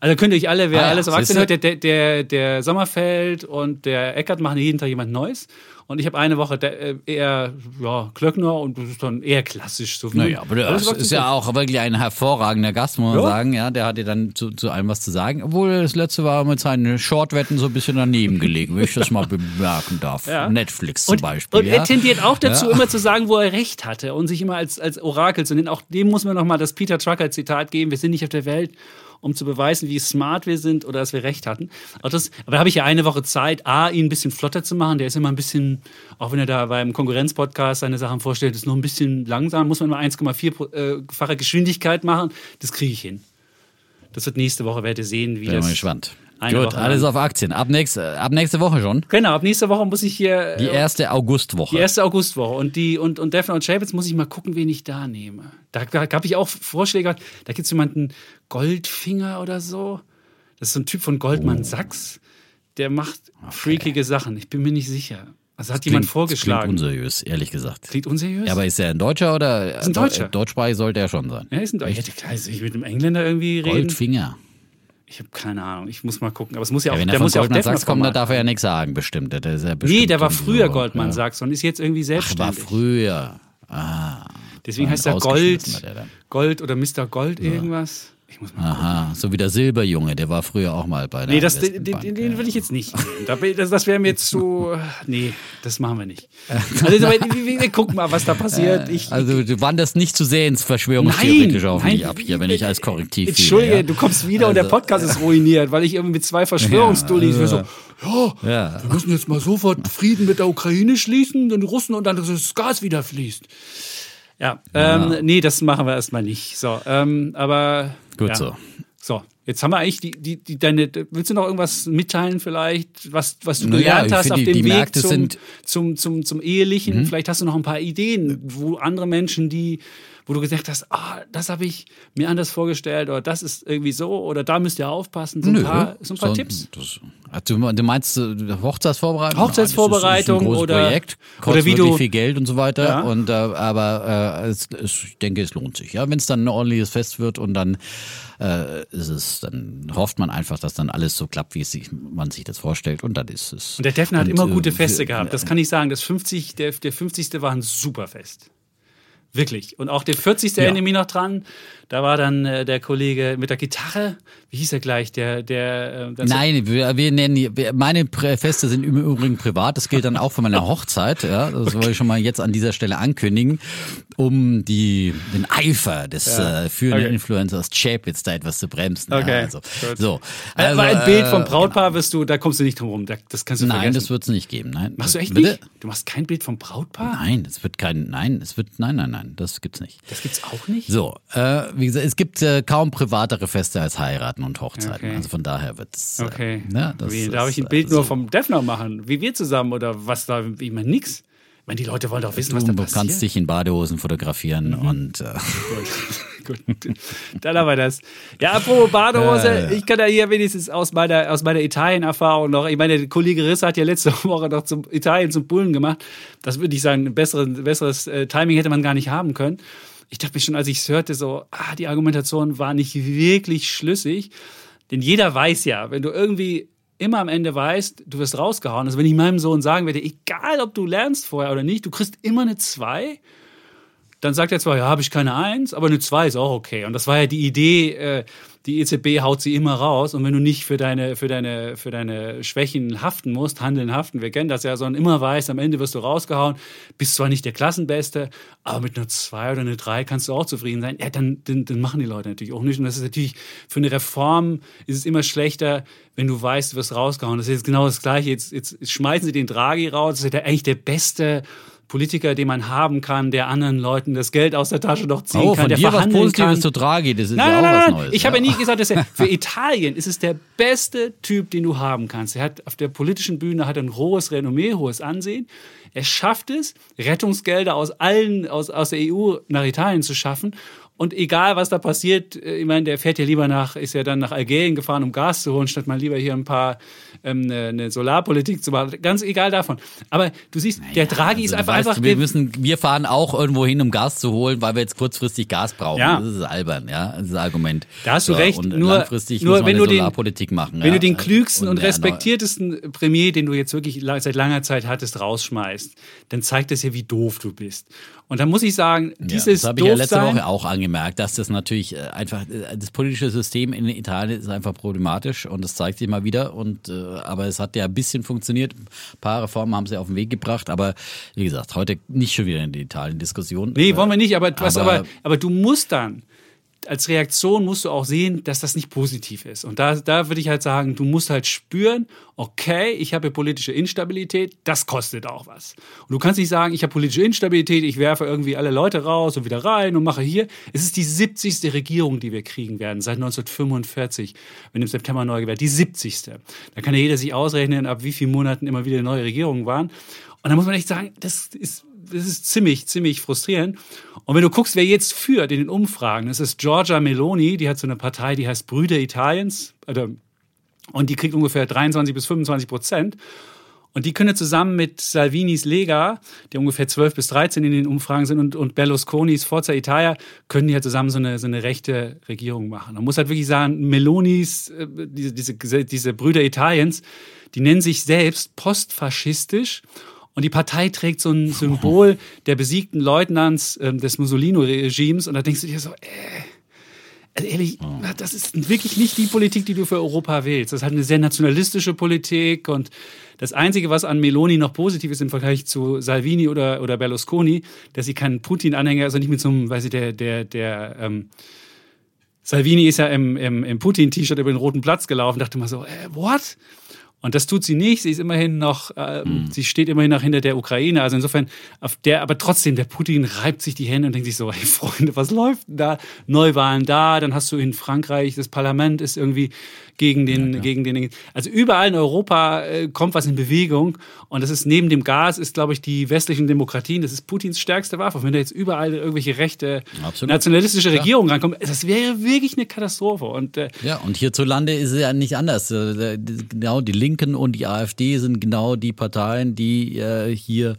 A: Also könnt ihr euch alle, wer
B: Ah ja,
A: Alles
B: siehste?
A: hört, der, der, der Sommerfeld und der Eckert machen jeden Tag jemand Neues. Und ich habe eine Woche äh, eher ja, Klöckner und das ist dann eher klassisch. So
B: Naja, aber das ist ja auch wirklich ein hervorragender Gast, muss man
A: Ja.
B: sagen. Ja, der hat dir dann zu, zu allem was zu sagen. Obwohl das letzte war mit seinen Shortwetten so ein bisschen daneben gelegen, wenn ich das mal bemerken darf.
A: Ja.
B: Netflix zum
A: und,
B: Beispiel.
A: Und
B: ja.
A: er tendiert auch dazu,
B: Ja.
A: immer zu sagen, wo er recht hatte und sich immer als, als Orakel zu nennen. Auch dem muss man nochmal das Peter Trucker-Zitat geben. Wir sind nicht auf der Welt, um zu beweisen, wie smart wir sind oder dass wir recht hatten. Auch das, aber da habe ich ja eine Woche Zeit, A, ihn ein bisschen flotter zu machen. Der ist immer ein bisschen, auch wenn er da beim Konkurrenzpodcast seine Sachen vorstellt, ist noch ein bisschen langsam. Muss man immer 1,4-fache Geschwindigkeit machen. Das kriege ich hin. Das wird nächste Woche, werdet ihr sehen, wie
B: Bin
A: das.
B: mal gespannt.
A: Eine
B: Gut,
A: Woche
B: alles
A: lang-
B: auf Aktien. Ab, nächste, ab nächste Woche schon.
A: Genau, ab nächster Woche muss ich hier.
B: Die
A: äh,
B: erste Augustwoche.
A: Die erste Augustwoche. Und die und, und Defner und Chapitz muss ich mal gucken, wen ich da nehme. Da, da habe ich auch Vorschläge. Da gibt es jemanden, Goldfinger oder so. Das ist so ein Typ von
B: Oh.
A: Goldman Sachs. Der macht freakige Sachen. Ich bin mir nicht sicher. Also hat jemand
B: Klingt-
A: vorgeschlagen.
B: Klingt unseriös, ehrlich gesagt.
A: Klingt unseriös?
B: Ja, aber ist er ein Deutscher oder?
A: Ist ein Deutscher.
B: Deu- Deutschsprachig sollte er schon sein.
A: ja, ist ein Deutscher. Ja, klar, soll ich mit einem Engländer irgendwie reden?
B: Goldfinger.
A: Ich habe keine Ahnung. Ich muss mal gucken. Aber es muss ja auch,
B: Ja, wenn er
A: der
B: von
A: muss ja auch
B: Goldman Sachs kommt,
A: Defner
B: darf er ja nichts sagen, bestimmt. Der ist ja
A: Nee,
B: bestimmt
A: der war früher
B: so,
A: Goldman. Sachs und ist jetzt irgendwie
B: Ach, war
A: selbstständig.
B: früher. Ah.
A: Deswegen heißt er Gold,
B: der.
A: Gold oder Mr. Gold irgendwas.
B: Aha, so wie der Silberjunge, der war früher auch mal bei der
A: Nee, das, den, den, den
B: ja.
A: will ich jetzt nicht Das, das wäre mir jetzt zu. Nee, das machen wir nicht. Also, wir, gucken mal, was da passiert. Ich,
B: Also du wanderst nicht zu sehr ins Verschwörungstheoretische
A: Nein,
B: auf mich
A: nein.
B: ab hier, wenn ich als Korrektiv
A: Entschuldige,
B: fiele, ja.
A: du kommst wieder und der
B: Also-
A: Podcast ist ruiniert, weil ich irgendwie mit zwei Verschwörungsdullis wir so, ja,
B: Ja.
A: wir müssen jetzt mal sofort Frieden mit der Ukraine schließen, den Russen und dann dass das Gas wieder fließt. Ja, ähm, nee, das machen wir erstmal nicht. So, ähm, aber
B: Gut
A: ja.
B: so.
A: So, jetzt haben wir eigentlich die, die, die deine. Willst du noch irgendwas mitteilen vielleicht, was, was du
B: Naja,
A: gelernt hast auf dem Weg
B: Märkte
A: zum,
B: Mhm.
A: zum, zum, zum Ehelichen? Vielleicht hast du noch ein paar Ideen, wo andere Menschen, die, wo du gesagt hast, ah, das habe ich mir anders vorgestellt oder das ist irgendwie so oder da müsst ihr aufpassen. So ein
B: Nö,
A: paar, so ein paar
B: so-
A: Tipps.
B: Das, also, du meinst äh, Hochzeitsvorbereitung?
A: Hochzeitsvorbereitung
B: Ja, das ist,
A: oder-
B: ist ein Projekt,
A: oder
B: kostet
A: wie
B: wirklich
A: du-
B: viel Geld und so weiter.
A: Ja.
B: Und äh, aber äh, es, es, ich denke, es lohnt sich. Ja, wenn es dann ein ordentliches Fest wird und dann äh, ist es, dann hofft man einfach, dass dann alles so klappt, wie sich, man sich das vorstellt. Und dann ist es.
A: Und der Defner hat immer
B: äh,
A: gute Feste gehabt. Das kann ich sagen. Das 50, der, der 50. war ein super Fest. Wirklich. Und auch der 40.
B: Ja.
A: mich noch dran. Da war dann äh, der Kollege mit der Gitarre. Wie hieß er gleich? Der, der, äh,
B: Nein, wir, wir nennen die, wir- meine Feste sind im Übrigen privat. Das gilt dann auch für meine Hochzeit. Ja, das wollte ich schon mal jetzt an dieser Stelle ankündigen, um die den Eifer des äh, führenden
A: Okay.
B: Influencers Chapitz da etwas zu bremsen.
A: Okay,
B: Ja, also,
A: gut.
B: so,
A: Äh,
B: also,
A: aber ein Bild vom
B: äh,
A: Brautpaar wirst du, da kommst du nicht drum rum. Da- Das kannst du
B: Nein,
A: vergessen.
B: das wird es nicht geben. Nein,
A: Machst du echt
B: bitte?
A: nicht? Du machst kein Bild vom Brautpaar?
B: Nein, es wird kein. Nein, es wird. Nein, nein, nein, das gibt's nicht.
A: Das gibt's auch nicht?
B: So, äh, wie gesagt, es gibt äh, kaum privatere Feste als heiraten und Hochzeiten.
A: Okay.
B: Also von daher wird's. Äh,
A: Okay.
B: ne, das
A: Wie, darf ich ein Bild nur
B: so.
A: vom Defner machen? Wie wir zusammen oder was da? Ich meine, nix. Ich meine, die Leute wollen doch wissen, was da
B: Du
A: passiert. Mhm.
B: kannst dich in Badehosen fotografieren und äh,
A: Gut, dann haben wir das. Ja, apropos Badehose, ich kann ja hier wenigstens aus meiner, aus meiner Italien-Erfahrung noch, ich meine, der Kollege Riss hat ja letzte Woche noch zum Italien zum Bullen gemacht. Das würde ich sagen, ein besseres, besseres äh, Timing hätte man gar nicht haben können. Ich dachte mir schon, als ich es hörte, so, ah, die Argumentation war nicht wirklich schlüssig. Denn jeder weiß ja, wenn du irgendwie immer am Ende weißt, du wirst rausgehauen. Also wenn ich meinem Sohn sagen würde, egal ob du lernst vorher oder nicht, du kriegst immer eine 2, dann sagt er zwar, ja, habe ich keine Eins, aber eine Zwei ist auch okay. Und das war ja die Idee, äh, die EZB haut sie immer raus. Und wenn du nicht für deine, für deine, für deine Schwächen haften musst, handeln, haften, wir kennen das ja, sondern immer weißt, am Ende wirst du rausgehauen, bist zwar nicht der Klassenbeste, aber mit einer Zwei oder einer Drei kannst du auch zufrieden sein. Ja, dann, dann, dann machen die Leute natürlich auch nicht. Und das ist natürlich für eine Reform ist es immer schlechter, wenn du weißt, du wirst rausgehauen. Das ist jetzt genau das Gleiche. Jetzt, jetzt schmeißen sie den Draghi raus. Das ist ja eigentlich der beste Politiker, den man haben kann, der anderen Leuten das Geld aus der Tasche noch ziehen
B: oh,
A: kann, der
B: dir
A: verhandeln
B: was Positives
A: kann.
B: zu Draghi, das ist
A: Nein,
B: ja auch
A: nein,
B: was
A: nein,
B: Neues.
A: Ich
B: ja.
A: habe ja nie gesagt, dass er für Italien ist es der beste Typ, den du haben kannst. Er hat auf der politischen Bühne hat ein hohes Renommee, hohes Ansehen. Er schafft es, Rettungsgelder aus allen aus, aus der EU nach Italien zu schaffen. Und egal, was da passiert, äh, ich meine, der fährt ja lieber nach, ist ja dann nach Algerien gefahren, um Gas zu holen, statt mal lieber hier ein paar ähm, eine, eine Solarpolitik zu machen. Ganz egal davon. Aber du siehst, der Draghi ist
B: Also,
A: einfach,
B: du weißt,
A: einfach
B: wir müssen, wir fahren auch irgendwo hin, um Gas zu holen, weil wir jetzt kurzfristig Gas brauchen.
A: Ja.
B: Das ist albern, ja, das ist ein Argument.
A: Da hast du recht,
B: Und
A: nur-
B: langfristig
A: nur
B: muss man
A: wenn
B: eine
A: du den-
B: Solarpolitik machen.
A: Wenn
B: ja.
A: du den klügsten und,
B: der
A: respektiertesten Premier, den du jetzt wirklich seit langer Zeit hattest, rausschmeißt, dann zeigt das ja, wie doof du bist. Und dann muss ich sagen,
B: Ja,
A: dieses
B: das habe ich ja letzte
A: sein,
B: Woche auch angemerkt, dass das natürlich äh, einfach äh, das politische System in Italien ist einfach problematisch und das zeigt sich mal wieder. Und äh, aber es hat ja ein bisschen funktioniert. Ein paar Reformen haben sie auf den Weg gebracht, aber wie gesagt, heute nicht schon wieder in die Italien-Diskussion.
A: Nee, wollen wir nicht, aber,
B: aber-
A: aber, aber du musst dann, als Reaktion musst du auch sehen, dass das nicht positiv ist. Und da, da würde ich halt sagen, du musst halt spüren, okay, ich habe politische Instabilität, das kostet auch was. Und du kannst nicht sagen, ich habe politische Instabilität, ich werfe irgendwie alle Leute raus und wieder rein und mache hier. Es ist die 70. Regierung, die wir kriegen werden, seit 1945, wenn im September neu gewählt, die 70. Da kann ja jeder sich ausrechnen, ab wie vielen Monaten immer wieder neue Regierungen waren. Und da muss man echt sagen, das ist, das ist ziemlich, ziemlich frustrierend. Und wenn du guckst, wer jetzt führt in den Umfragen, das ist Giorgia Meloni, die hat so eine Partei, die heißt Brüder Italiens, oder, und die kriegt ungefähr 23 bis 25 Prozent. Und die können zusammen mit Salvinis Lega, der ungefähr 12 bis 13 in den Umfragen sind, und, und Berlusconis Forza Italia, können die halt zusammen so eine, so eine rechte Regierung machen. Man muss halt wirklich sagen, Melonis, äh, diese, diese, diese Brüder Italiens, die nennen sich selbst postfaschistisch. Und die Partei trägt so ein Symbol der besiegten Leutnants ähm, des Mussolini-Regimes. Und da denkst du dir so, äh, also ehrlich, das ist wirklich nicht die Politik, die du für Europa wählst. Das ist halt eine sehr nationalistische Politik und das Einzige, was an Meloni noch positiv ist im Vergleich zu Salvini oder, oder Berlusconi, dass sie kein Putin-Anhänger, also nicht mit so einem, weiß ich, der, der, der, ähm, Salvini ist ja im, im, im Putin-T-Shirt über den Roten Platz gelaufen, dachte mal so, äh, what? Und das tut sie nicht. Sie ist immerhin noch, ähm, sie steht immerhin noch hinter der Ukraine. Also insofern, auf der, aber trotzdem, der Putin reibt sich die Hände und denkt sich so, hey Freunde, was läuft denn da? Neuwahlen da, dann hast du in Frankreich, das Parlament ist irgendwie gegen den, gegen den, also überall in Europa äh, kommt was in Bewegung. Und das ist neben dem Gas, ist, glaube ich, die westlichen Demokratien, das ist Putins stärkste Waffe. Wenn da jetzt überall irgendwelche rechte,
B: Absolut.
A: nationalistische Regierungen rankommen, das wäre wirklich eine Katastrophe. Und äh,
B: Ja, und hierzulande ist es ja nicht anders. Äh, Genau, die Linken und die AfD sind genau die Parteien, die äh, hier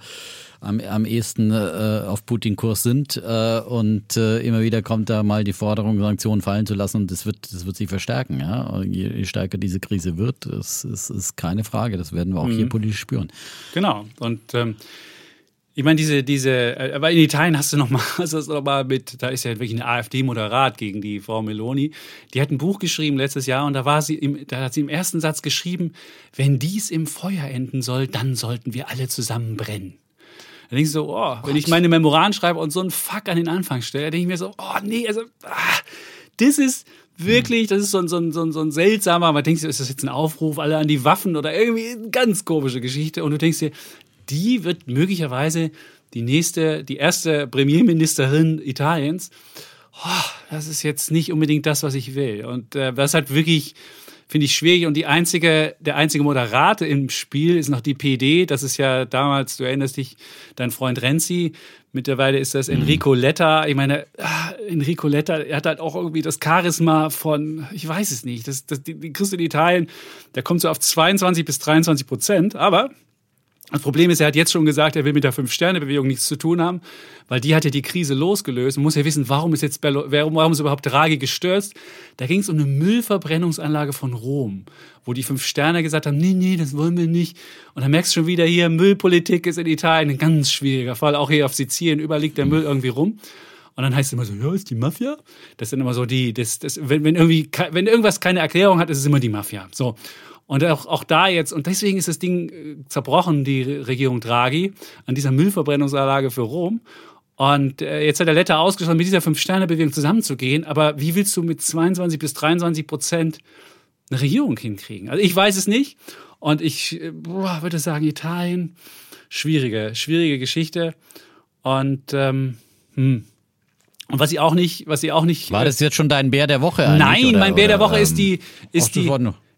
B: am, am ehesten äh, auf Putin-Kurs sind. Äh, und äh, immer wieder kommt da mal die Forderung, Sanktionen fallen zu lassen und das wird, das wird sich verstärken. Ja? Je, je stärker diese Krise wird, das ist, ist keine Frage. Das werden wir auch hier politisch spüren.
A: Genau. Und ähm, ich meine, diese, diese, äh, aber in Italien hast du noch mal, also noch mal mit, da ist ja wirklich eine AfD-Moderat gegen die Frau Meloni. Die hat ein Buch geschrieben letztes Jahr und da war sie, im, da hat sie im ersten Satz geschrieben, wenn dies im Feuer enden soll, dann sollten wir alle zusammen brennen. Da denkst du so, oh, wenn ich meine Memoiren schreibe und so einen Fuck an den Anfang stelle, da denke ich mir so, oh nee, also, ah, das ist wirklich, das ist so ein, so ein, so ein, so ein seltsamer, man denkt ist das jetzt ein Aufruf, alle an die Waffen oder irgendwie eine ganz komische Geschichte und du denkst dir, die wird möglicherweise die nächste, die erste Premierministerin Italiens. Oh, das ist jetzt nicht unbedingt das, was ich will. Und äh, das hat wirklich, finde ich, schwierig. Und die einzige, der einzige Moderate im Spiel ist noch die PD. Das ist ja damals, du erinnerst dich, dein Freund Renzi. Mittlerweile ist das Enrico Letta. Ich meine, ah, Enrico Letta, er hat halt auch irgendwie das Charisma von, ich weiß es nicht, das, das, die, die du in Italien, der kommt so auf 22 bis 23 Prozent. Aber Das Problem ist, er hat jetzt schon gesagt, er will mit der Fünf-Sterne-Bewegung nichts zu tun haben, weil die hat ja die Krise losgelöst. Man muss ja wissen, warum ist jetzt Bello, warum ist überhaupt Draghi gestürzt? Da ging es um eine Müllverbrennungsanlage von Rom, wo die Fünf Sterne gesagt haben, nee, nee, das wollen wir nicht. Und dann merkst du schon wieder hier, Müllpolitik ist in Italien ein ganz schwieriger Fall. Auch hier auf Sizilien, überall liegt der Müll irgendwie rum. Und dann heißt es immer so, ja, ist die Mafia? Das sind immer so die, das, das, wenn, wenn irgendwie, wenn irgendwas keine Erklärung hat, ist es immer die Mafia. So. Und auch, auch da jetzt, und deswegen ist das Ding äh, zerbrochen, die Regierung Draghi, an dieser Müllverbrennungsanlage für Rom. Und äh, jetzt hat der Letter ausgeschlossen, mit dieser Fünf-Sterne-Bewegung zusammenzugehen. Aber wie willst du mit 22 bis 23 Prozent eine Regierung hinkriegen? Also ich weiß es nicht. Und ich äh, boah, würde sagen, Italien, schwierige, schwierige Geschichte. Und ähm, hm. Und was sie auch nicht, was sie auch nicht.
B: War das jetzt schon dein Bär der Woche?
A: Nein,
B: oder,
A: mein Bär
B: oder,
A: der Woche
B: ähm,
A: ist die, ist die,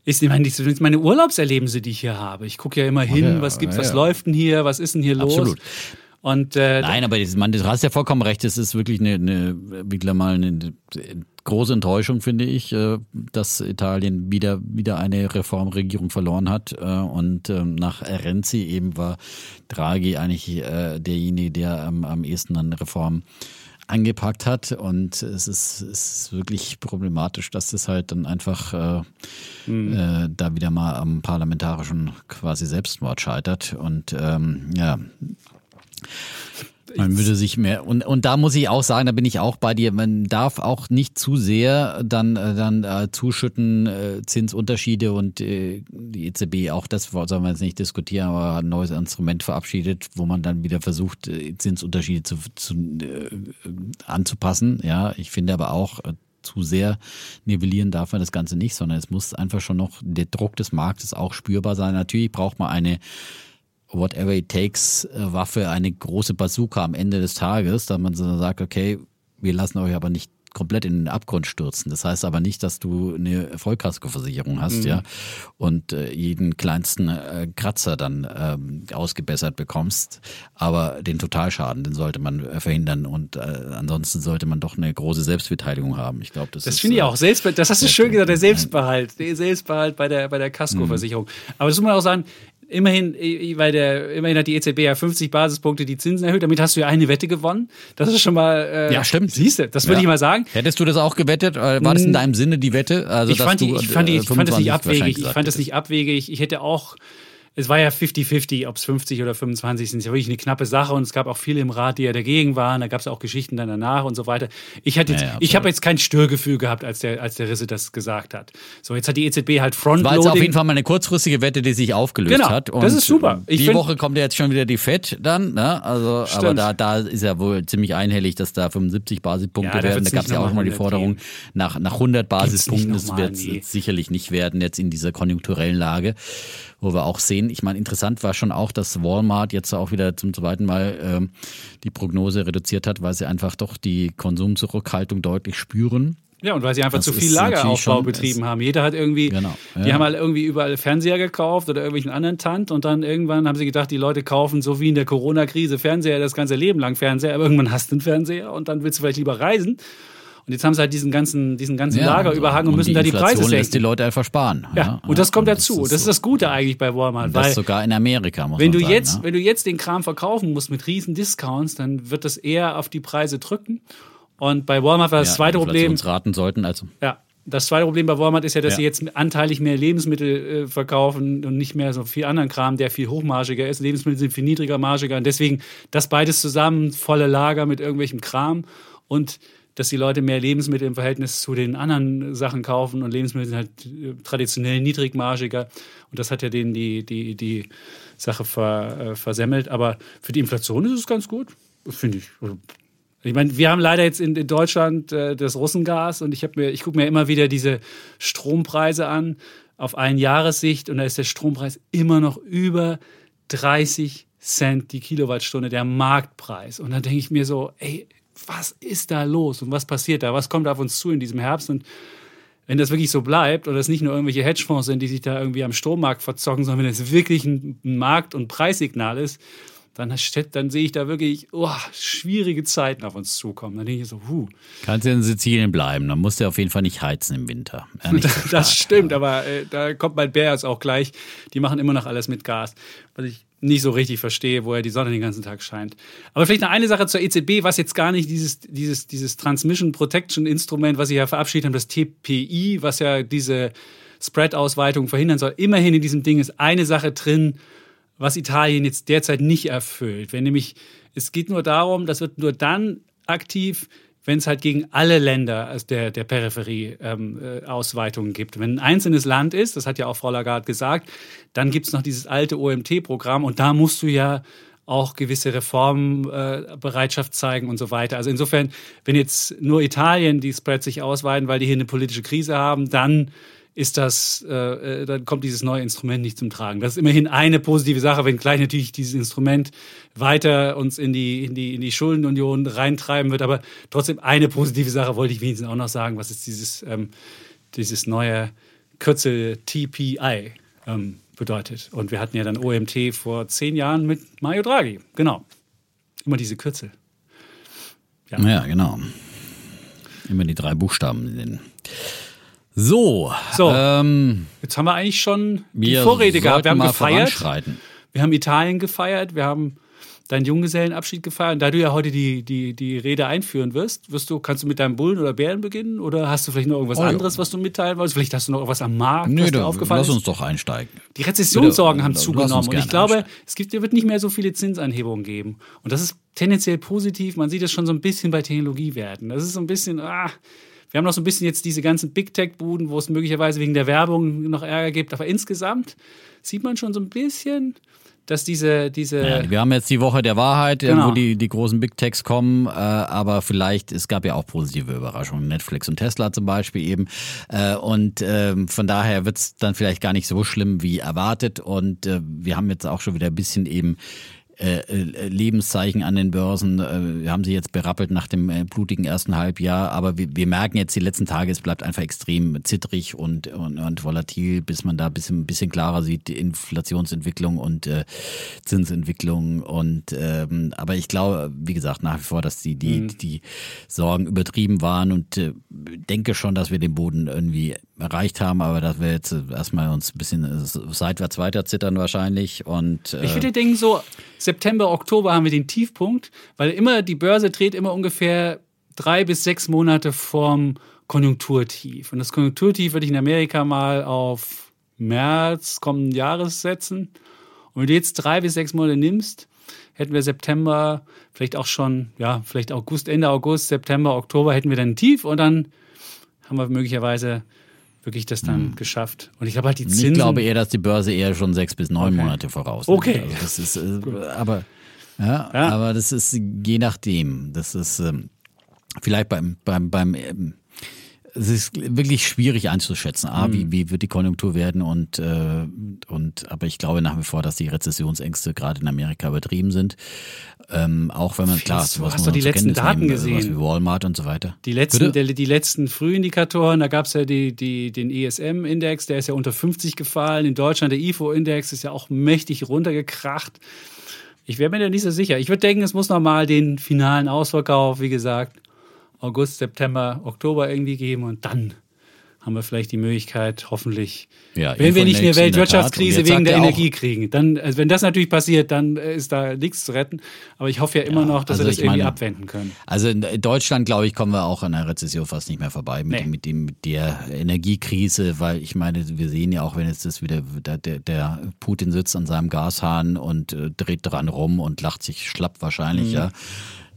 B: das
A: ist meine, das sind meine Urlaubserlebnisse, die ich hier habe. Ich gucke ja immer hin,
B: ja,
A: was gibt's,
B: ja,
A: was läuft denn hier, was ist denn hier los?
B: Absolut.
A: Und äh,
B: Nein, aber das, man, du hast ja vollkommen recht. Es ist wirklich eine, eine wieder mal eine große Enttäuschung, finde ich, äh, dass Italien wieder wieder eine Reformregierung verloren hat. äh, Und ähm, nach Renzi eben war Draghi eigentlich äh, derjenige, der am, am ehesten an Reformen angepackt hat. Und es ist, es ist wirklich problematisch, dass das halt dann einfach äh, äh, da wieder mal am parlamentarischen quasi Selbstmord scheitert. Und ähm, ja, man würde sich mehr und und da muss ich auch sagen, da bin ich auch bei dir. Man darf auch nicht zu sehr dann äh, dann äh, zuschütten äh, Zinsunterschiede und äh, die EZB auch das sollen wir jetzt nicht diskutieren, aber hat ein neues Instrument verabschiedet, wo man dann wieder versucht äh, Zinsunterschiede zu, zu äh, anzupassen. Ja, ich finde aber auch äh, zu sehr nivellieren darf man das Ganze nicht, sondern es muss einfach schon noch der Druck des Marktes auch spürbar sein. Natürlich braucht man eine whatever it takes äh, Waffe, eine große Bazooka am Ende des Tages, da man so sagt, okay, wir lassen euch aber nicht komplett in den Abgrund stürzen. Das heißt aber nicht, dass du eine Vollkaskoversicherung hast, ja, und äh, jeden kleinsten äh, Kratzer dann ähm, ausgebessert bekommst. Aber den Totalschaden, den sollte man äh, verhindern und äh, ansonsten sollte man doch eine große Selbstbeteiligung haben. Ich glaube, das,
A: Das
B: ist,
A: finde ich
B: äh,
A: auch. Selbst, das hast du schön gesagt, der. Selbstbehalt. Der Selbstbehalt bei der, bei der Kaskoversicherung. Aber das muss man auch sagen, immerhin, äh, weil der, immerhin hat die EZB ja 50 Basispunkte die Zinsen erhöht. Damit hast du ja eine Wette gewonnen. Das ist schon mal. Äh,
B: Ja, stimmt.
A: Siehst du, das würde
B: Ja.
A: ich mal sagen.
B: Hättest du das auch gewettet? Äh, War das in deinem Sinne die Wette? Also,
A: ich, fand die, ich, fand die, ich fand das nicht abwegig. Ich fand das
B: nicht
A: abwegig. Ich hätte auch, es war ja 50-50, ob es 50 oder 25 sind. Es ist ja wirklich eine knappe Sache und es gab auch viele im Rat, die ja dagegen waren. Da gab es auch Geschichten dann danach und so weiter. Ich hatte jetzt,
B: Ja, ja,
A: ich habe jetzt kein Störgefühl gehabt, als der, als der Risse das gesagt hat. So, jetzt hat die EZB halt
B: War jetzt auf
A: Frontloading.
B: jeden Fall mal eine kurzfristige Wette, die sich aufgelöst
A: Genau,
B: hat.
A: das ist super. Ich
B: die Woche kommt ja jetzt schon wieder die FED dann, ne? Also, aber
A: Stimmt.
B: da, da ist ja wohl ziemlich einhellig, dass da 75 Basispunkte
A: Ja, da
B: werden. Da gab es ja auch mal die
A: 100
B: Forderung nach, nach 100 Basispunkten. Das wird es
A: nee.
B: sicherlich nicht werden jetzt in dieser konjunkturellen Lage, wo wir auch sehen. Ich meine, interessant war schon auch, dass Walmart jetzt auch wieder zum zweiten Mal ähm, die Prognose reduziert hat, weil sie einfach doch die Konsumzurückhaltung deutlich spüren.
A: Ja, und weil sie einfach
B: Das
A: zu viel Lageraufbau
B: schon-
A: betrieben haben. Jeder hat irgendwie,
B: Genau,
A: die
B: ja.
A: haben halt irgendwie überall Fernseher gekauft oder irgendwelchen anderen Tant und dann irgendwann haben sie gedacht, die Leute kaufen so wie in der Corona-Krise Fernseher das ganze Leben lang Fernseher, aber irgendwann hast du einen Fernseher und dann willst du vielleicht lieber reisen. Und jetzt haben sie halt diesen ganzen, diesen ganzen Lagerüberhang und,
B: und
A: müssen
B: die
A: da die Preise
B: Inflation lässt die
A: senken.
B: Leute einfach sparen.
A: Ja, und das kommt
B: Und
A: dazu. Das ist,
B: so.
A: das Gute eigentlich bei Walmart.
B: Und
A: weil
B: das sogar in Amerika, muss
A: wenn du
B: sagen.
A: jetzt,
B: ne?
A: wenn du jetzt den Kram verkaufen musst mit riesen Discounts, dann wird das eher auf die Preise drücken. Und bei Walmart war das
B: ja,
A: zweite Problem,
B: Inflationsraten sollten also.
A: ja. Das zweite Problem bei Walmart ist ja, dass
B: Ja.
A: sie jetzt anteilig mehr Lebensmittel äh, verkaufen und nicht mehr so viel anderen Kram, der viel hochmargiger ist. Lebensmittel sind viel niedriger margiger und deswegen das beides zusammen, volle Lager mit irgendwelchem Kram und dass die Leute mehr Lebensmittel im Verhältnis zu den anderen Sachen kaufen und Lebensmittel sind halt äh, traditionell niedrigmargiger und das hat ja denen die, die, die Sache ver, äh, versemmelt. Aber für die Inflation ist es ganz gut, finde ich. Ich meine, wir haben leider jetzt in, in Deutschland äh, das Russengas und ich ich gucke mir immer wieder diese Strompreise an auf ein Jahressicht und da ist der Strompreis immer noch über 30 Cent die Kilowattstunde, der Marktpreis. Und dann denke ich mir so, ey, was ist da los und was passiert da? Was kommt auf uns zu in diesem Herbst? Und wenn das wirklich so bleibt oder es nicht nur irgendwelche Hedgefonds sind, die sich da irgendwie am Strommarkt verzocken, sondern wenn es wirklich ein Markt- und Preissignal ist, dann, dann sehe ich da wirklich oh, schwierige Zeiten auf uns zukommen. Dann denke ich so, huh.
B: Kannst du in Sizilien bleiben, dann musst du auf jeden Fall nicht heizen im Winter.
A: Ja, das, das stimmt, aber äh, da kommt mein Bär jetzt auch gleich. Die machen immer noch alles mit Gas. Was ich nicht so richtig verstehe, woher die Sonne den ganzen Tag scheint. Aber vielleicht noch eine Sache zur EZB, was jetzt gar nicht dieses, dieses, dieses Transmission Protection Instrument, was sie ja verabschiedet haben, das TPI, was ja diese Spread-Ausweitung verhindern soll. Immerhin in diesem Ding ist eine Sache drin, was Italien jetzt derzeit nicht erfüllt. Wenn nämlich, es geht nur darum, das wird nur dann aktiv, wenn es halt gegen alle Länder der, der Peripherie ähm, äh, Ausweitungen gibt. Wenn ein einzelnes Land ist, das hat ja auch Frau Lagarde gesagt, dann gibt es noch dieses alte OMT-Programm und da musst du ja auch gewisse Reformbereitschaft äh, zeigen und so weiter. Also insofern, wenn jetzt nur Italien die Spreads sich ausweiten, weil die hier eine politische Krise haben, dann ist das, äh, äh, dann kommt dieses neue Instrument nicht zum Tragen. Das ist immerhin eine positive Sache, wenngleich natürlich dieses Instrument weiter uns in die, in die, in die Schuldenunion reintreiben wird. Aber trotzdem eine positive Sache wollte ich wenigstens auch noch sagen, was ist dieses, ähm, dieses neue Kürzel TPI ähm, bedeutet. Und wir hatten ja dann OMT vor zehn Jahren mit Mario Draghi. Genau. Immer diese Kürzel.
B: Ja, ja genau. Immer die drei Buchstaben in den so,
A: so ähm, jetzt haben wir eigentlich schon die Vorrede gehabt. Wir haben gefeiert. Wir haben Italien gefeiert. Wir haben deinen Junggesellenabschied gefeiert. Und da du ja heute die, die, die Rede einführen wirst, wirst du, kannst du mit deinem Bullen oder Bären beginnen? Oder hast du vielleicht noch irgendwas oh, anderes, was du mitteilen wolltest? Vielleicht hast du noch was am Markt,
B: Nö,
A: was
B: dir
A: aufgefallen
B: lass uns doch einsteigen.
A: Die Rezessionssorgen haben zugenommen. Und ich glaube, es gibt, wird nicht mehr so viele Zinsanhebungen geben. Und das ist tendenziell positiv. Man sieht es schon so ein bisschen bei Technologiewerten. Das ist so ein bisschen, ah, wir haben noch so ein bisschen jetzt diese ganzen Big Tech-Buden, wo es möglicherweise wegen der Werbung noch Ärger gibt. Aber insgesamt sieht man schon so ein bisschen, dass diese, diese
B: ja, wir haben jetzt die Woche der Wahrheit, genau. wo die, die großen Big Techs kommen, äh, aber vielleicht, es gab ja auch positive Überraschungen, Netflix und Tesla zum Beispiel eben. Äh, und äh, von daher wird es dann vielleicht gar nicht so schlimm wie erwartet. Und äh, wir haben jetzt auch schon wieder ein bisschen eben äh, äh, Lebenszeichen an den Börsen. Äh, wir haben sie jetzt berappelt nach dem äh, blutigen ersten Halbjahr, aber wir, wir merken jetzt die letzten Tage, es bleibt einfach extrem zittrig und, und, und volatil, bis man da ein bisschen, bisschen klarer sieht, die Inflationsentwicklung und äh, Zinsentwicklung. Und ähm, aber ich glaube, wie gesagt, nach wie vor, dass die, die, mhm. die Sorgen übertrieben waren und äh, denke schon, dass wir den Boden irgendwie erreicht haben, aber dass wir jetzt erstmal uns ein bisschen seitwärts weiter zittern wahrscheinlich. Und,
A: äh ich würde denken, so September, Oktober haben wir den Tiefpunkt, weil immer die Börse dreht immer ungefähr drei bis sechs Monate vorm Konjunkturtief. Und das Konjunkturtief würde ich in Amerika mal auf März kommenden Jahres setzen. Und wenn du jetzt drei bis sechs Monate nimmst, hätten wir September, vielleicht auch schon, ja, vielleicht August, Ende August, September, Oktober hätten wir dann ein Tief und dann haben wir möglicherweise wirklich das dann hm. geschafft. Und ich glaube halt die Zinsen.
B: Ich glaube eher, dass die Börse eher schon sechs bis neun okay. Monate voraus.
A: Ist. Okay.
B: Also das ist, äh, aber, ja, ja, aber das ist je nachdem. Das ist ähm, vielleicht beim, beim, beim ähm, es ist wirklich schwierig einzuschätzen, A, mhm. wie, wie wird die Konjunktur werden und, äh, und aber ich glaube nach wie vor, dass die Rezessionsängste gerade in Amerika übertrieben sind. Ähm, auch wenn man, klar,
A: was hast du die letzten Daten nehmen, gesehen?
B: Was wie Walmart und so weiter.
A: Die letzten, die, die, letzten Frühindikatoren, da gab es ja die, die, den ESM-Index, der ist ja unter 50 gefallen. In Deutschland der IFO-Index ist ja auch mächtig runtergekracht. Ich wäre mir da nicht so sicher. Ich würde denken, es muss nochmal den finalen Ausverkauf, wie gesagt, August, September, Oktober irgendwie geben und dann haben wir vielleicht die Möglichkeit, hoffentlich, ja, wenn wir nicht eine Weltwirtschaftskrise wegen der Energie kriegen. Dann, also wenn das natürlich passiert, dann ist da nichts zu retten. Aber ich hoffe ja immer ja, noch, dass also wir das irgendwie meine, abwenden können.
B: Also in Deutschland, glaube ich, kommen wir auch an der Rezession fast nicht mehr vorbei mit, nee. mit, dem, mit der Energiekrise, weil ich meine, wir sehen ja auch, wenn jetzt das wieder, der, der Putin sitzt an seinem Gashahn und äh, dreht dran rum und lacht sich schlapp wahrscheinlich, mhm. ja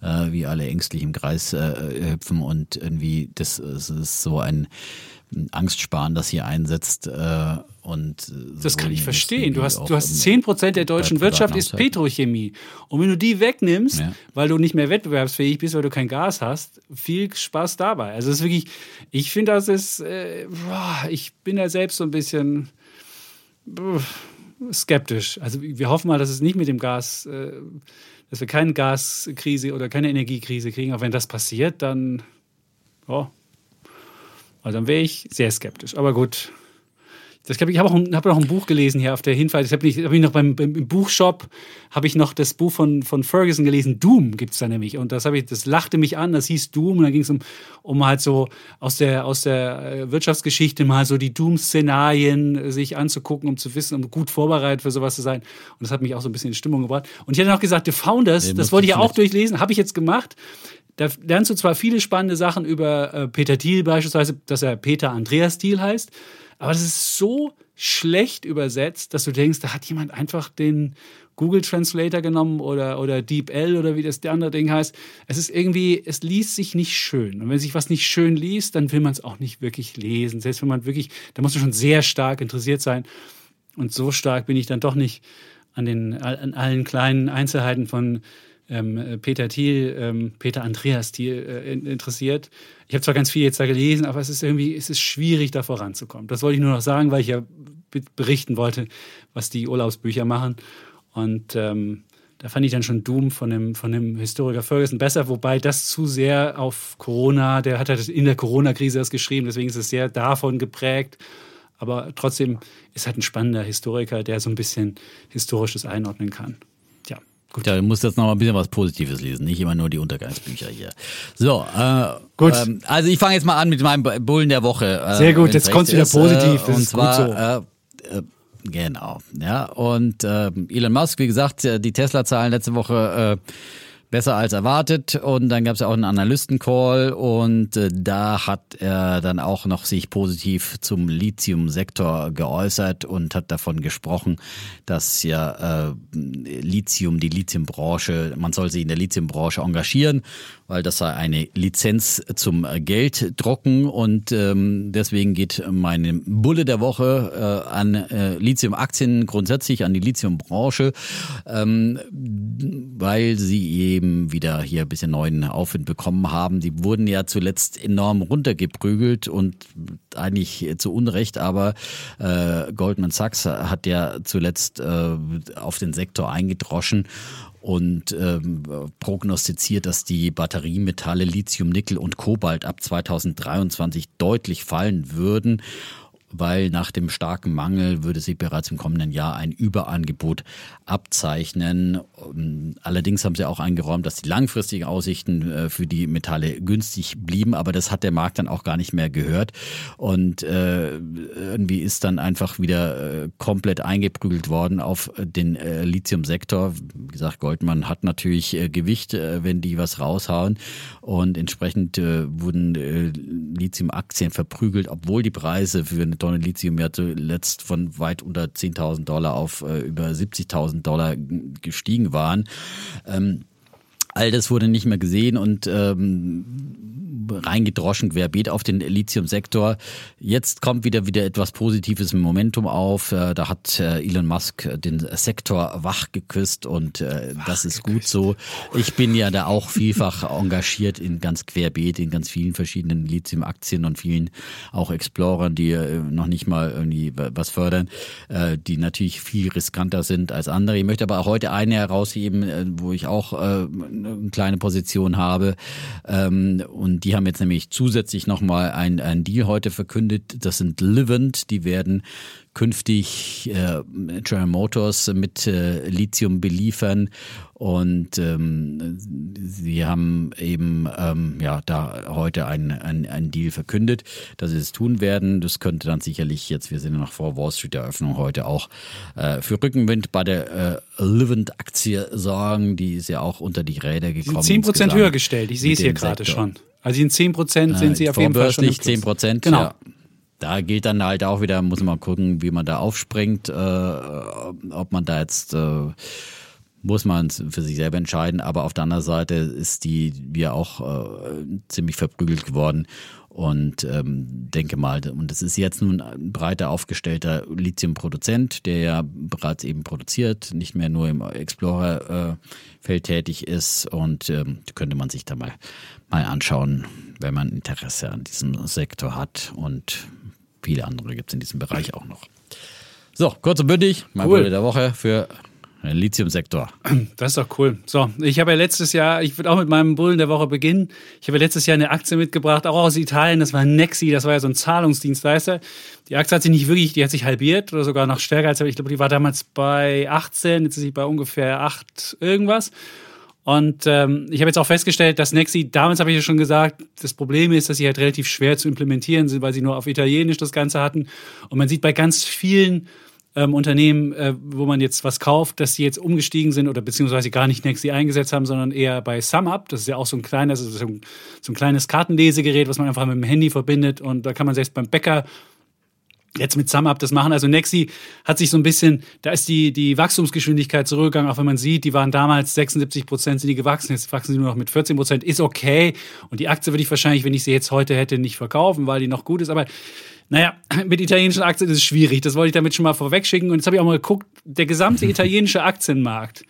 B: äh, wie alle ängstlich im Kreis äh, hüpfen und irgendwie das, das ist so ein Angstsparen, das hier einsetzt. Äh, und
A: das kann ich verstehen. Du hast, du hast 10 Prozent der deutschen Wirtschaft ist Petrochemie. Und wenn du die wegnimmst, ja. weil du nicht mehr wettbewerbsfähig bist, weil du kein Gas hast, viel Spaß dabei. Also es ist wirklich, ich finde, das ist, äh, ich bin da selbst so ein bisschen skeptisch. Also wir hoffen mal, dass es nicht mit dem Gas äh, dass wir keine Gaskrise oder keine Energiekrise kriegen. Aber wenn das passiert, dann, oh, also dann wäre ich sehr skeptisch. Aber gut, das ich, ich habe auch, ein, hab auch ein Buch gelesen hier auf der Hinfahrt. Ich habe hab ich noch beim, beim im Buchshop habe ich noch das Buch von, von Ferguson gelesen. Doom gibt es da nämlich. Und das habe ich, das lachte mich an, das hieß Doom. Und dann ging es um, um halt so aus der, aus der äh, Wirtschaftsgeschichte mal so die Doom-Szenarien sich anzugucken, um zu wissen, um gut vorbereitet für sowas zu sein. Und das hat mich auch so ein bisschen in Stimmung gebracht. Und ich hatte noch gesagt, The Founders, nee, das wollte ich ja auch durchlesen, habe ich jetzt gemacht. Da lernst du zwar viele spannende Sachen über äh, Peter Thiel beispielsweise, dass er Peter Andreas Thiel heißt, aber das ist so schlecht übersetzt, dass du denkst, da hat jemand einfach den Google Translator genommen oder, oder DeepL oder wie das der andere Ding heißt. Es ist irgendwie, es liest sich nicht schön. Und wenn sich was nicht schön liest, dann will man es auch nicht wirklich lesen. Selbst wenn man wirklich, da muss man schon sehr stark interessiert sein. Und so stark bin ich dann doch nicht an den an allen kleinen Einzelheiten von ähm, Peter Thiel, ähm, Peter Andreas Thiel äh, interessiert. Ich habe zwar ganz viel jetzt da gelesen, aber es ist irgendwie, es ist schwierig, da voranzukommen. Das wollte ich nur noch sagen, weil ich ja berichten wollte, was die Urlaubsbücher machen. Und ähm, da fand ich dann schon Doom von dem, von dem Historiker Ferguson besser, wobei das zu sehr auf Corona, der hat halt in der Corona-Krise das geschrieben, deswegen ist es sehr davon geprägt. Aber trotzdem ist halt ein spannender Historiker, der so ein bisschen Historisches einordnen kann.
B: Gut. Ja, du musst jetzt noch mal ein bisschen was Positives lesen, nicht immer nur die Untergangsbücher hier. So, äh, gut. Ähm, also ich fange jetzt mal an mit meinem Bullen der Woche.
A: Äh, Sehr gut, jetzt kommst du wieder positiv.
B: Äh, und zwar, so. äh, genau, ja. Und äh, Elon Musk, wie gesagt, die Tesla-Zahlen letzte Woche äh, besser als erwartet. Und dann gab es ja auch einen Analysten-Call und äh, da hat er dann auch noch sich positiv zum Lithium-Sektor geäußert und hat davon gesprochen, dass ja äh, Lithium, die Lithiumbranche, man soll sich in der Lithiumbranche engagieren, weil das sei eine Lizenz zum Gelddrucken und ähm, deswegen geht meine Bulle der Woche äh, an äh, Lithium-Aktien grundsätzlich, an die Lithiumbranche, ähm, weil sie eben eben wieder hier ein bisschen neuen Aufwind bekommen haben. Die wurden ja zuletzt enorm runtergeprügelt und eigentlich zu Unrecht, aber äh, Goldman Sachs hat ja zuletzt äh, auf den Sektor eingedroschen und ähm, prognostiziert, dass die Batteriemetalle Lithium, Nickel und Kobalt ab 2023 deutlich fallen würden weil nach dem starken Mangel würde sich bereits im kommenden Jahr ein Überangebot abzeichnen. Allerdings haben sie auch eingeräumt, dass die langfristigen Aussichten äh, für die Metalle günstig blieben, aber das hat der Markt dann auch gar nicht mehr gehört. Und äh, irgendwie ist dann einfach wieder äh, komplett eingeprügelt worden auf den Lithiumsektor. Wie gesagt, Goldman hat natürlich Gewicht, wenn die was raushauen. Und entsprechend wurden Lithium-Aktien verprügelt, obwohl die Preise für eine Tonne Lithium ja zuletzt von weit unter 10.000 Dollar auf äh, über 70.000 Dollar gestiegen waren. Ähm, all das wurde nicht mehr gesehen und ähm, reingedroschen querbeet auf den Lithium-Sektor. Jetzt kommt wieder wieder etwas Positives im Momentum auf. Äh, da hat äh, Elon Musk den Sektor wach geküsst und äh, wach das ist geküsst. gut so. Ich bin ja da auch vielfach engagiert in ganz querbeet, in ganz vielen verschiedenen Lithium-Aktien und vielen auch Explorern, die noch nicht mal irgendwie was fördern, die natürlich viel riskanter sind als andere. Ich möchte aber auch heute eine herausheben, wo ich auch eine kleine Position habe ähm, und die haben jetzt nämlich zusätzlich nochmal einen, einen Deal heute verkündet. Das sind Livent, die werden künftig äh, General Motors mit äh, Lithium beliefern und ähm, sie haben eben ähm, ja da heute einen ein Deal verkündet, dass sie es tun werden. Das könnte dann sicherlich jetzt, wir sind ja noch vor Wall Street Eröffnung heute auch äh, für Rückenwind bei der äh, Livent Aktie sorgen. Die ist ja auch unter die Räder gekommen.
A: Zehn Prozent höher gestellt. Ich sehe es hier gerade schon. Also in 10 Prozent sind sie auf jeden Fall schon.
B: 10 Prozent, genau. Ja. Da gilt dann halt auch wieder, muss man gucken, wie man da aufspringt, äh, ob man da jetzt äh, muss man für sich selber entscheiden. Aber auf der anderen Seite ist die wir auch äh, ziemlich verprügelt geworden. Und ähm, denke mal, und es ist jetzt nun ein breiter aufgestellter Lithium-Produzent, der ja bereits eben produziert, nicht mehr nur im Explorer-Feld äh, tätig ist. Und ähm, könnte man sich da mal, mal anschauen, wenn man Interesse an diesem Sektor hat. Und viele andere gibt es in diesem Bereich auch noch. So, kurz und bündig, mein cool. Bude der Woche für Lithiumsektor.
A: Das ist doch cool. So, ich habe ja letztes Jahr, ich würde auch mit meinem Bullen der Woche beginnen. Ich habe ja letztes Jahr eine Aktie mitgebracht, auch aus Italien. Das war Nexi, das war ja so ein Zahlungsdienstleister. Die Aktie hat sich nicht wirklich, die hat sich halbiert oder sogar noch stärker als, ich glaube, die war damals bei 18, jetzt ist sie bei ungefähr 8 irgendwas. Und ähm, ich habe jetzt auch festgestellt, dass Nexi, damals habe ich ja schon gesagt, das Problem ist, dass sie halt relativ schwer zu implementieren sind, weil sie nur auf Italienisch das Ganze hatten. Und man sieht bei ganz vielen ähm, Unternehmen, äh, wo man jetzt was kauft, dass sie jetzt umgestiegen sind oder beziehungsweise gar nicht Nexi eingesetzt haben, sondern eher bei SumUp. Das ist ja auch so ein kleines, also so ein, so ein kleines Kartenlesegerät, was man einfach mit dem Handy verbindet. Und da kann man selbst beim Bäcker jetzt mit SumUp das machen. Also Nexi hat sich so ein bisschen, da ist die, die Wachstumsgeschwindigkeit zurückgegangen, auch wenn man sieht, die waren damals 76 Prozent sind die gewachsen, jetzt wachsen sie nur noch mit 14 Prozent, ist okay. Und die Aktie würde ich wahrscheinlich, wenn ich sie jetzt heute hätte, nicht verkaufen, weil die noch gut ist. Aber naja, mit italienischen Aktien ist es schwierig. Das wollte ich damit schon mal vorwegschicken. Und jetzt habe ich auch mal geguckt, der gesamte italienische Aktienmarkt,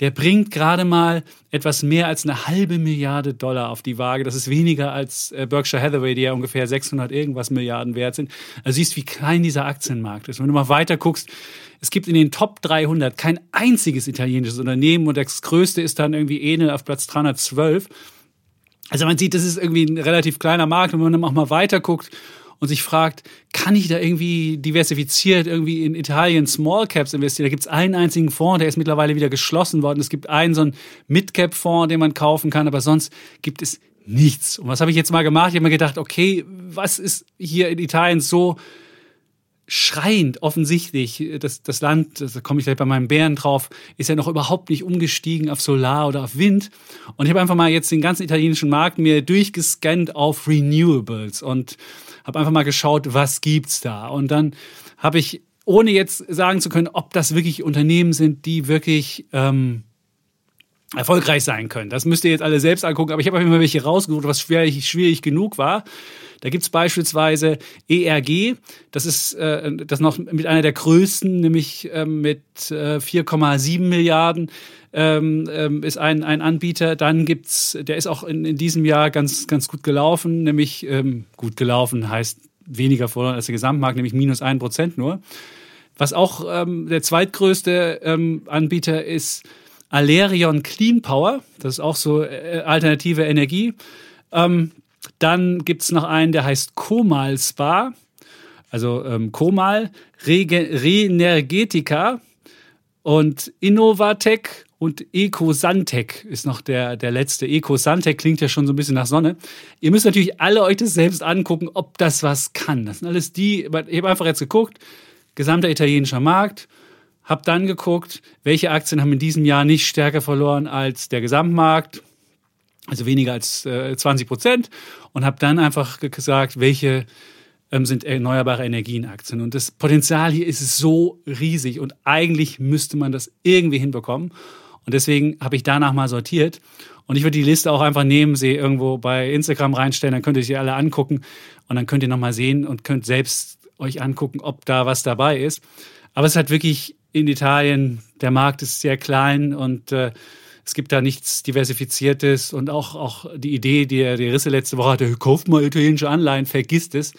A: der bringt gerade mal etwas mehr als eine halbe Milliarde Dollar auf die Waage. Das ist weniger als äh, Berkshire Hathaway, die ja ungefähr 600 irgendwas Milliarden wert sind. Also siehst, wie klein dieser Aktienmarkt ist. Wenn du mal weiter guckst, es gibt in den Top 300 kein einziges italienisches Unternehmen und das größte ist dann irgendwie Enel auf Platz 312. Also man sieht, das ist irgendwie ein relativ kleiner Markt. Und wenn man dann auch mal weiter guckt und sich fragt, kann ich da irgendwie diversifiziert irgendwie in Italien Small Caps investieren? Da gibt es einen einzigen Fonds, der ist mittlerweile wieder geschlossen worden. Es gibt einen so einen Mid Cap Fonds, den man kaufen kann, aber sonst gibt es nichts. Und was habe ich jetzt mal gemacht? Ich habe mir gedacht, okay, was ist hier in Italien so schreiend offensichtlich, das, das Land, da komme ich gleich bei meinen Bären drauf, ist ja noch überhaupt nicht umgestiegen auf Solar oder auf Wind. Und ich habe einfach mal jetzt den ganzen italienischen Markt mir durchgescannt auf Renewables und habe einfach mal geschaut, was gibt's da. Und dann habe ich, ohne jetzt sagen zu können, ob das wirklich Unternehmen sind, die wirklich ähm, erfolgreich sein können. Das müsst ihr jetzt alle selbst angucken, aber ich habe einfach mal welche rausgesucht, was schwierig, schwierig genug war. Da gibt's beispielsweise ERG, das ist äh, das noch mit einer der größten, nämlich äh, mit äh, 4,7 Milliarden ähm, ähm, ist ein, ein Anbieter. Dann gibt's, der ist auch in, in diesem Jahr ganz, ganz gut gelaufen, nämlich ähm, gut gelaufen heißt weniger verloren als der Gesamtmarkt, nämlich minus ein Prozent nur. Was auch ähm, der zweitgrößte ähm, Anbieter ist, Alerion Clean Power. Das ist auch so äh, alternative Energie. Ähm, dann gibt's noch einen, der heißt Komal Spa. Also ähm, Komal, Renergetica und Innovatec und Ecosantec ist noch der, der letzte. Ecosantec klingt ja schon so ein bisschen nach Sonne. Ihr müsst natürlich alle euch das selbst angucken, ob das was kann. Das sind alles die, ich habe einfach jetzt geguckt, gesamter italienischer Markt, habe dann geguckt, welche Aktien haben in diesem Jahr nicht stärker verloren als der Gesamtmarkt, also weniger als äh, 20 Prozent, und habe dann einfach gesagt, welche ähm, sind erneuerbare Energienaktien. Und das Potenzial hier ist so riesig und eigentlich müsste man das irgendwie hinbekommen. Und deswegen habe ich danach mal sortiert. Und ich würde die Liste auch einfach nehmen, sie irgendwo bei Instagram reinstellen, dann könnt ihr sie alle angucken und dann könnt ihr nochmal sehen und könnt selbst euch angucken, ob da was dabei ist. Aber es hat wirklich in Italien, der Markt ist sehr klein und äh, es gibt da nichts Diversifiziertes und auch, auch die Idee, die die Risse letzte Woche hatte, kauft mal italienische Anleihen, vergisst es.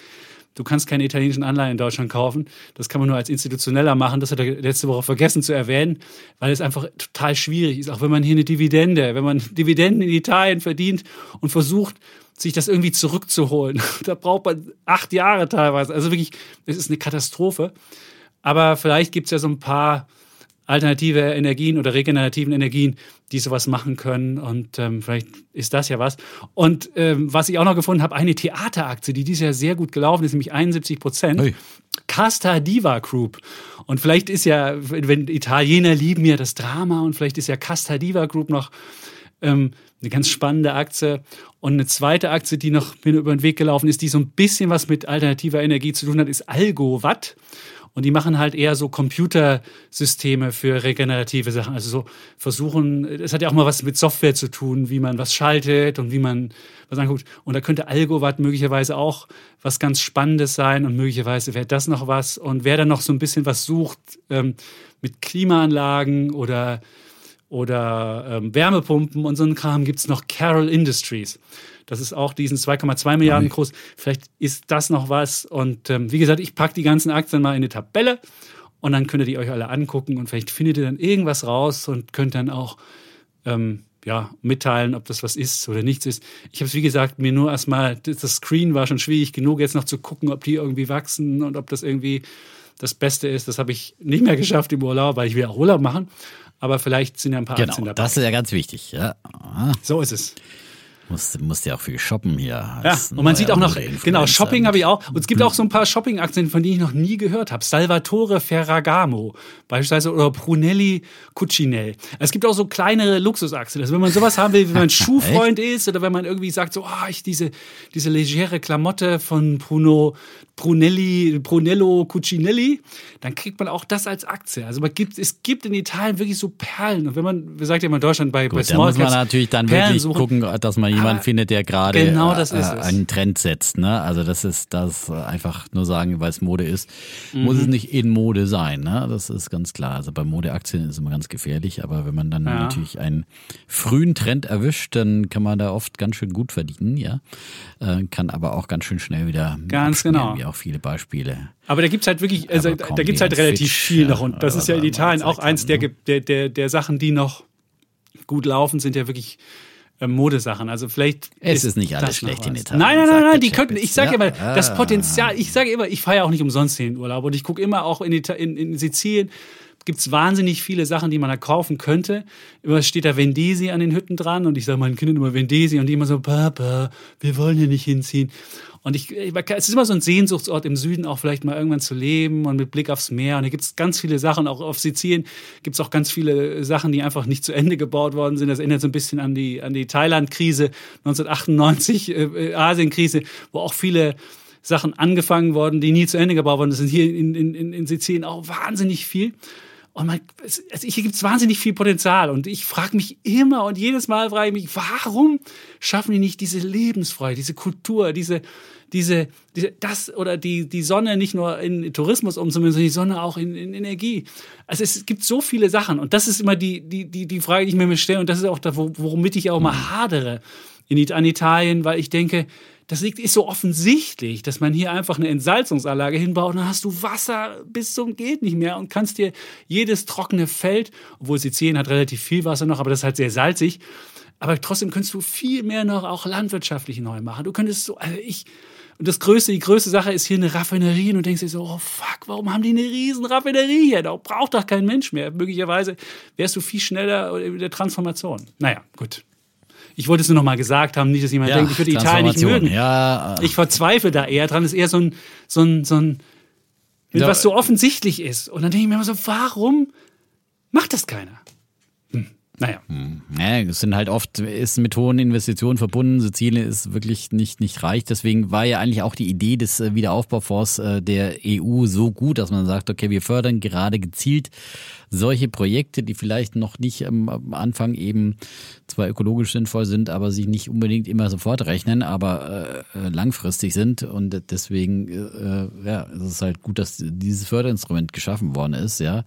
A: Du kannst keine italienischen Anleihen in Deutschland kaufen. Das kann man nur als institutioneller machen. Das hat er letzte Woche vergessen zu erwähnen, weil es einfach total schwierig ist. Auch wenn man hier eine Dividende, wenn man Dividenden in Italien verdient und versucht, sich das irgendwie zurückzuholen. Da braucht man acht Jahre teilweise. Also wirklich, es ist eine Katastrophe. Aber vielleicht gibt es ja so ein paar alternative Energien oder regenerativen Energien, die sowas machen können. Und ähm, vielleicht ist das ja was. Und ähm, was ich auch noch gefunden habe, eine Theateraktie, die dieses Jahr sehr gut gelaufen ist, nämlich 71 Prozent. Hey. Casta Diva Group. Und vielleicht ist ja, wenn Italiener lieben ja das Drama und vielleicht ist ja Casta Diva Group noch ähm, eine ganz spannende Aktie. Und eine zweite Aktie, die noch mir über den Weg gelaufen ist, die so ein bisschen was mit alternativer Energie zu tun hat, ist AlgoWatt. Und die machen halt eher so Computersysteme für regenerative Sachen. Also so versuchen, es hat ja auch mal was mit Software zu tun, wie man was schaltet und wie man was anguckt. Und da könnte AlgoWatt möglicherweise auch was ganz Spannendes sein und möglicherweise wäre das noch was. Und wer dann noch so ein bisschen was sucht ähm, mit Klimaanlagen oder oder ähm, Wärmepumpen und so ein Kram gibt es noch Carroll Industries. Das ist auch diesen 2,2 Milliarden groß. Vielleicht ist das noch was. Und ähm, wie gesagt, ich packe die ganzen Aktien mal in eine Tabelle Und dann könnt ihr die euch alle angucken und vielleicht findet ihr dann irgendwas raus und könnt dann auch ähm, ja, mitteilen, ob das was ist oder nichts ist. Ich habe es, wie gesagt, mir nur erstmal, das Screen war schon schwierig genug, jetzt noch zu gucken, ob die irgendwie wachsen und ob das irgendwie das Beste ist. Das habe ich nicht mehr geschafft im Urlaub, weil ich will auch Urlaub machen. Aber vielleicht sind ja ein paar
B: genau,
A: Aktien dabei.
B: Das ist ja ganz wichtig. Ja.
A: So ist es.
B: Musst, musst ja auch viel shoppen hier.
A: Ja, und man sieht auch noch, genau, Shopping habe ich auch. Und es gibt auch so ein paar Shopping-Aktien, von denen ich noch nie gehört habe. Salvatore Ferragamo beispielsweise oder Brunelli Cucinell. Es gibt auch so kleinere Luxusaktien. Also wenn man sowas haben will, wenn man Schuhfreund ist oder wenn man irgendwie sagt, so, ah, ich diese, diese legere Klamotte von Bruno, Brunelli, Brunello Cucinelli, dann kriegt man auch das als Aktie. Also man gibt, es gibt in Italien wirklich so Perlen. Und wenn man, wie sagt ja immer in Deutschland bei,
B: Gut,
A: bei
B: da
A: Small
B: muss man natürlich dann
A: Perlen
B: wirklich
A: suchen.
B: gucken, dass man jemanden
A: Aber
B: findet, der gerade
A: genau
B: äh,
A: es.
B: einen Trend setzt. Ne? Also das ist das äh, einfach nur sagen, weil es Mode ist, muss
A: Mhm.
B: es nicht in Mode sein. Ne? Das ist ganz klar. Also bei Modeaktien ist es immer ganz gefährlich, aber wenn man dann
A: Ja.
B: natürlich einen frühen Trend erwischt, dann kann man da oft ganz schön gut verdienen, ja. Äh, kann aber auch ganz schön schnell wieder
A: Ganz genau.
B: wie auch viele Beispiele.
A: Aber da gibt's halt wirklich, also
B: Aber
A: da, da gibt's halt
B: jemand
A: relativ
B: Fitch,
A: viel noch. Und das ist ja in Italien auch eins der,
B: haben, ne?
A: der, der, der Sachen, die noch gut laufen, sind ja wirklich äh, Modesachen. Also vielleicht.
B: Es ist nicht alles schlecht in. Italien,
A: Nein, nein, nein, nein. Die könnten, ich sage
B: ja.
A: immer, das. Potenzial, ich sage immer, ich fahre ja auch nicht umsonst in den Urlaub und ich gucke immer auch in, Ita in, in Sizilien. Gibt es wahnsinnig viele Sachen, die man da kaufen könnte. Immer steht da Vendesi an den Hütten dran und ich sage meinen Kindern immer Vendesi und die immer so, Papa, wir wollen hier nicht hinziehen. Und ich, es ist immer so ein Sehnsuchtsort im Süden, auch vielleicht mal irgendwann zu leben und mit Blick aufs Meer. Und da gibt es ganz viele Sachen, auch auf Sizilien gibt es auch ganz viele Sachen, die einfach nicht zu Ende gebaut worden sind. Das erinnert so ein bisschen an die, an die Thailand-Krise 1998, äh, äh, Asien-Krise, wo auch viele Sachen angefangen worden, die nie zu Ende gebaut worden sind. Hier in, in, in Sizilien auch wahnsinnig viel. Und man, es- also hier gibt es wahnsinnig viel Potenzial. Und ich frage mich immer und jedes Mal frage ich mich, warum schaffen die nicht diese Lebensfreude, diese Kultur, diese, diese, diese das oder die, die Sonne nicht nur in Tourismus umzumünzen, sondern die Sonne auch in, in Energie. Also es gibt so viele Sachen. Und das ist immer die, die, die, die Frage, die ich mir stelle. Und das ist auch da, wo- womit ich auch mal hadere in, an Italien, weil ich denke, das ist so offensichtlich, dass man hier einfach eine Entsalzungsanlage hinbaut und dann hast du Wasser bis zum geht nicht mehr und kannst dir jedes trockene Feld, obwohl Sizilien hat relativ viel Wasser noch, aber das ist halt sehr salzig, aber trotzdem könntest du viel mehr noch auch landwirtschaftlich neu machen. Du könntest so, also ich, und das größte, die größte Sache ist hier eine Raffinerie und du denkst dir so, oh fuck, warum haben die eine riesen Raffinerie hier? Da braucht doch kein Mensch mehr. Möglicherweise wärst du viel schneller in der Transformation. Naja, gut. Ich wollte es nur noch mal gesagt haben, nicht, dass jemand denkt, ich würde Italien nicht mögen.
B: Ja,
A: Ich verzweifle da eher dran. Das ist eher so ein, so ein, so ein,
B: Ja.
A: was so offensichtlich ist. Und dann denke ich mir immer so, warum macht das keiner? Hm. Naja.
B: Ja, es sind halt oft, ist mit hohen Investitionen verbunden. Sizilien ist wirklich nicht, nicht reich. Deswegen war ja eigentlich auch die Idee des äh, Wiederaufbaufonds äh, der EU so gut, dass man sagt, okay, wir fördern gerade gezielt solche Projekte, die vielleicht noch nicht am Anfang eben zwar ökologisch sinnvoll sind, aber sich nicht unbedingt immer sofort rechnen, aber äh, äh, langfristig sind. Und deswegen äh, ja, es ist halt gut, dass dieses Förderinstrument geschaffen worden ist, ja.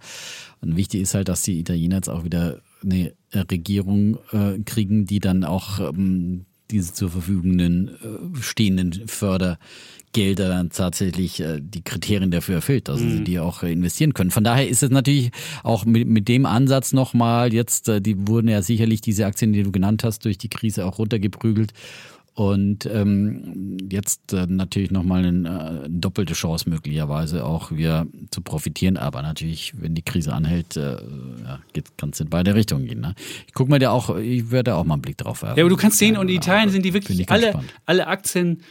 B: Und wichtig ist halt, dass die Italiener jetzt auch wieder eine Regierung äh, kriegen, die dann auch ähm, diese zur Verfügung äh, stehenden Fördergelder dann tatsächlich äh, die Kriterien dafür erfüllt, dass sie die auch äh, investieren können. Von daher ist es natürlich auch mit, mit dem Ansatz nochmal jetzt, äh, die wurden ja sicherlich diese Aktien, die du genannt hast, durch die Krise auch runtergeprügelt. Und ähm, jetzt äh, natürlich nochmal eine, äh, doppelte Chance möglicherweise auch wieder zu profitieren. Aber natürlich, wenn die Krise anhält, äh, ja, kann es in beide Richtungen gehen. Ne? Ich guck mal da auch, ich werde auch mal einen Blick drauf werfen.
A: Ja, aber du kannst sehen, und in Italien sind die wirklich alle, alle Aktien,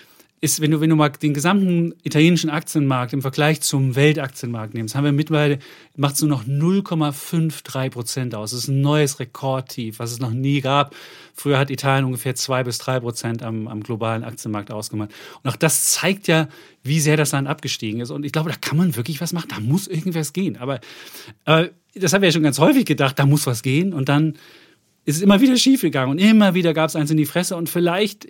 A: ist, wenn du, wenn du mal den gesamten italienischen Aktienmarkt im Vergleich zum Weltaktienmarkt nimmst, haben wir mittlerweile, macht es nur noch 0,53 Prozent aus. Das ist ein neues Rekordtief, was es noch nie gab. Früher hat Italien ungefähr zwei bis drei Prozent am, am globalen Aktienmarkt ausgemacht. Und auch das zeigt ja, wie sehr das Land abgestiegen ist. Und ich glaube, da kann man wirklich was machen. Da muss irgendwas gehen. Aber, aber das haben wir ja schon ganz häufig gedacht, da muss was gehen. Und dann ist es immer wieder schiefgegangen und immer wieder gab es eins in die Fresse und vielleicht,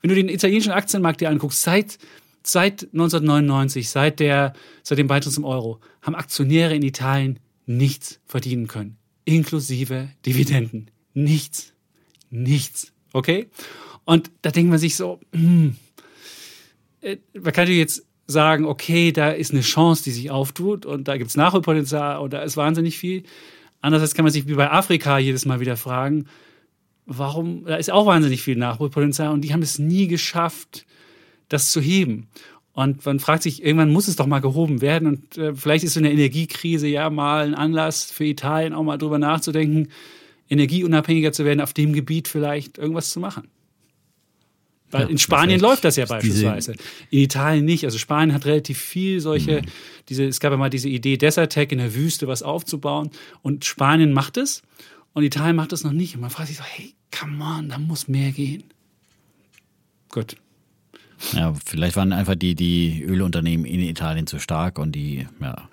A: wenn du den italienischen Aktienmarkt dir anguckst, seit, seit 1999, seit, der, seit dem Beitritt zum Euro, haben Aktionäre in Italien nichts verdienen können, inklusive Dividenden. Nichts. Nichts. Okay? Und da denkt man sich so, hm, äh, man kann natürlich jetzt sagen, okay, da ist eine Chance, die sich auftut und da gibt es Nachholpotenzial und da ist wahnsinnig viel. Andererseits kann man sich wie bei Afrika jedes Mal wieder fragen, warum, da ist auch wahnsinnig viel Nachholpotenzial und die haben es nie geschafft, das zu heben. Und man fragt sich, irgendwann muss es doch mal gehoben werden. Und äh, vielleicht ist so eine Energiekrise ja mal ein Anlass für Italien auch mal drüber nachzudenken, energieunabhängiger zu werden, auf dem Gebiet vielleicht irgendwas zu machen. Weil ja, in Spanien läuft das ja beispielsweise. In Italien nicht. Also Spanien hat relativ viel solche, mhm. diese, es gab ja mal diese Idee, Desertec in der Wüste was aufzubauen. Und Spanien macht es und Italien macht es noch nicht. Und man fragt sich so, hey, come on, da muss mehr gehen. Gut.
B: Ja, vielleicht waren einfach die, die Ölunternehmen in Italien zu stark und die, ja,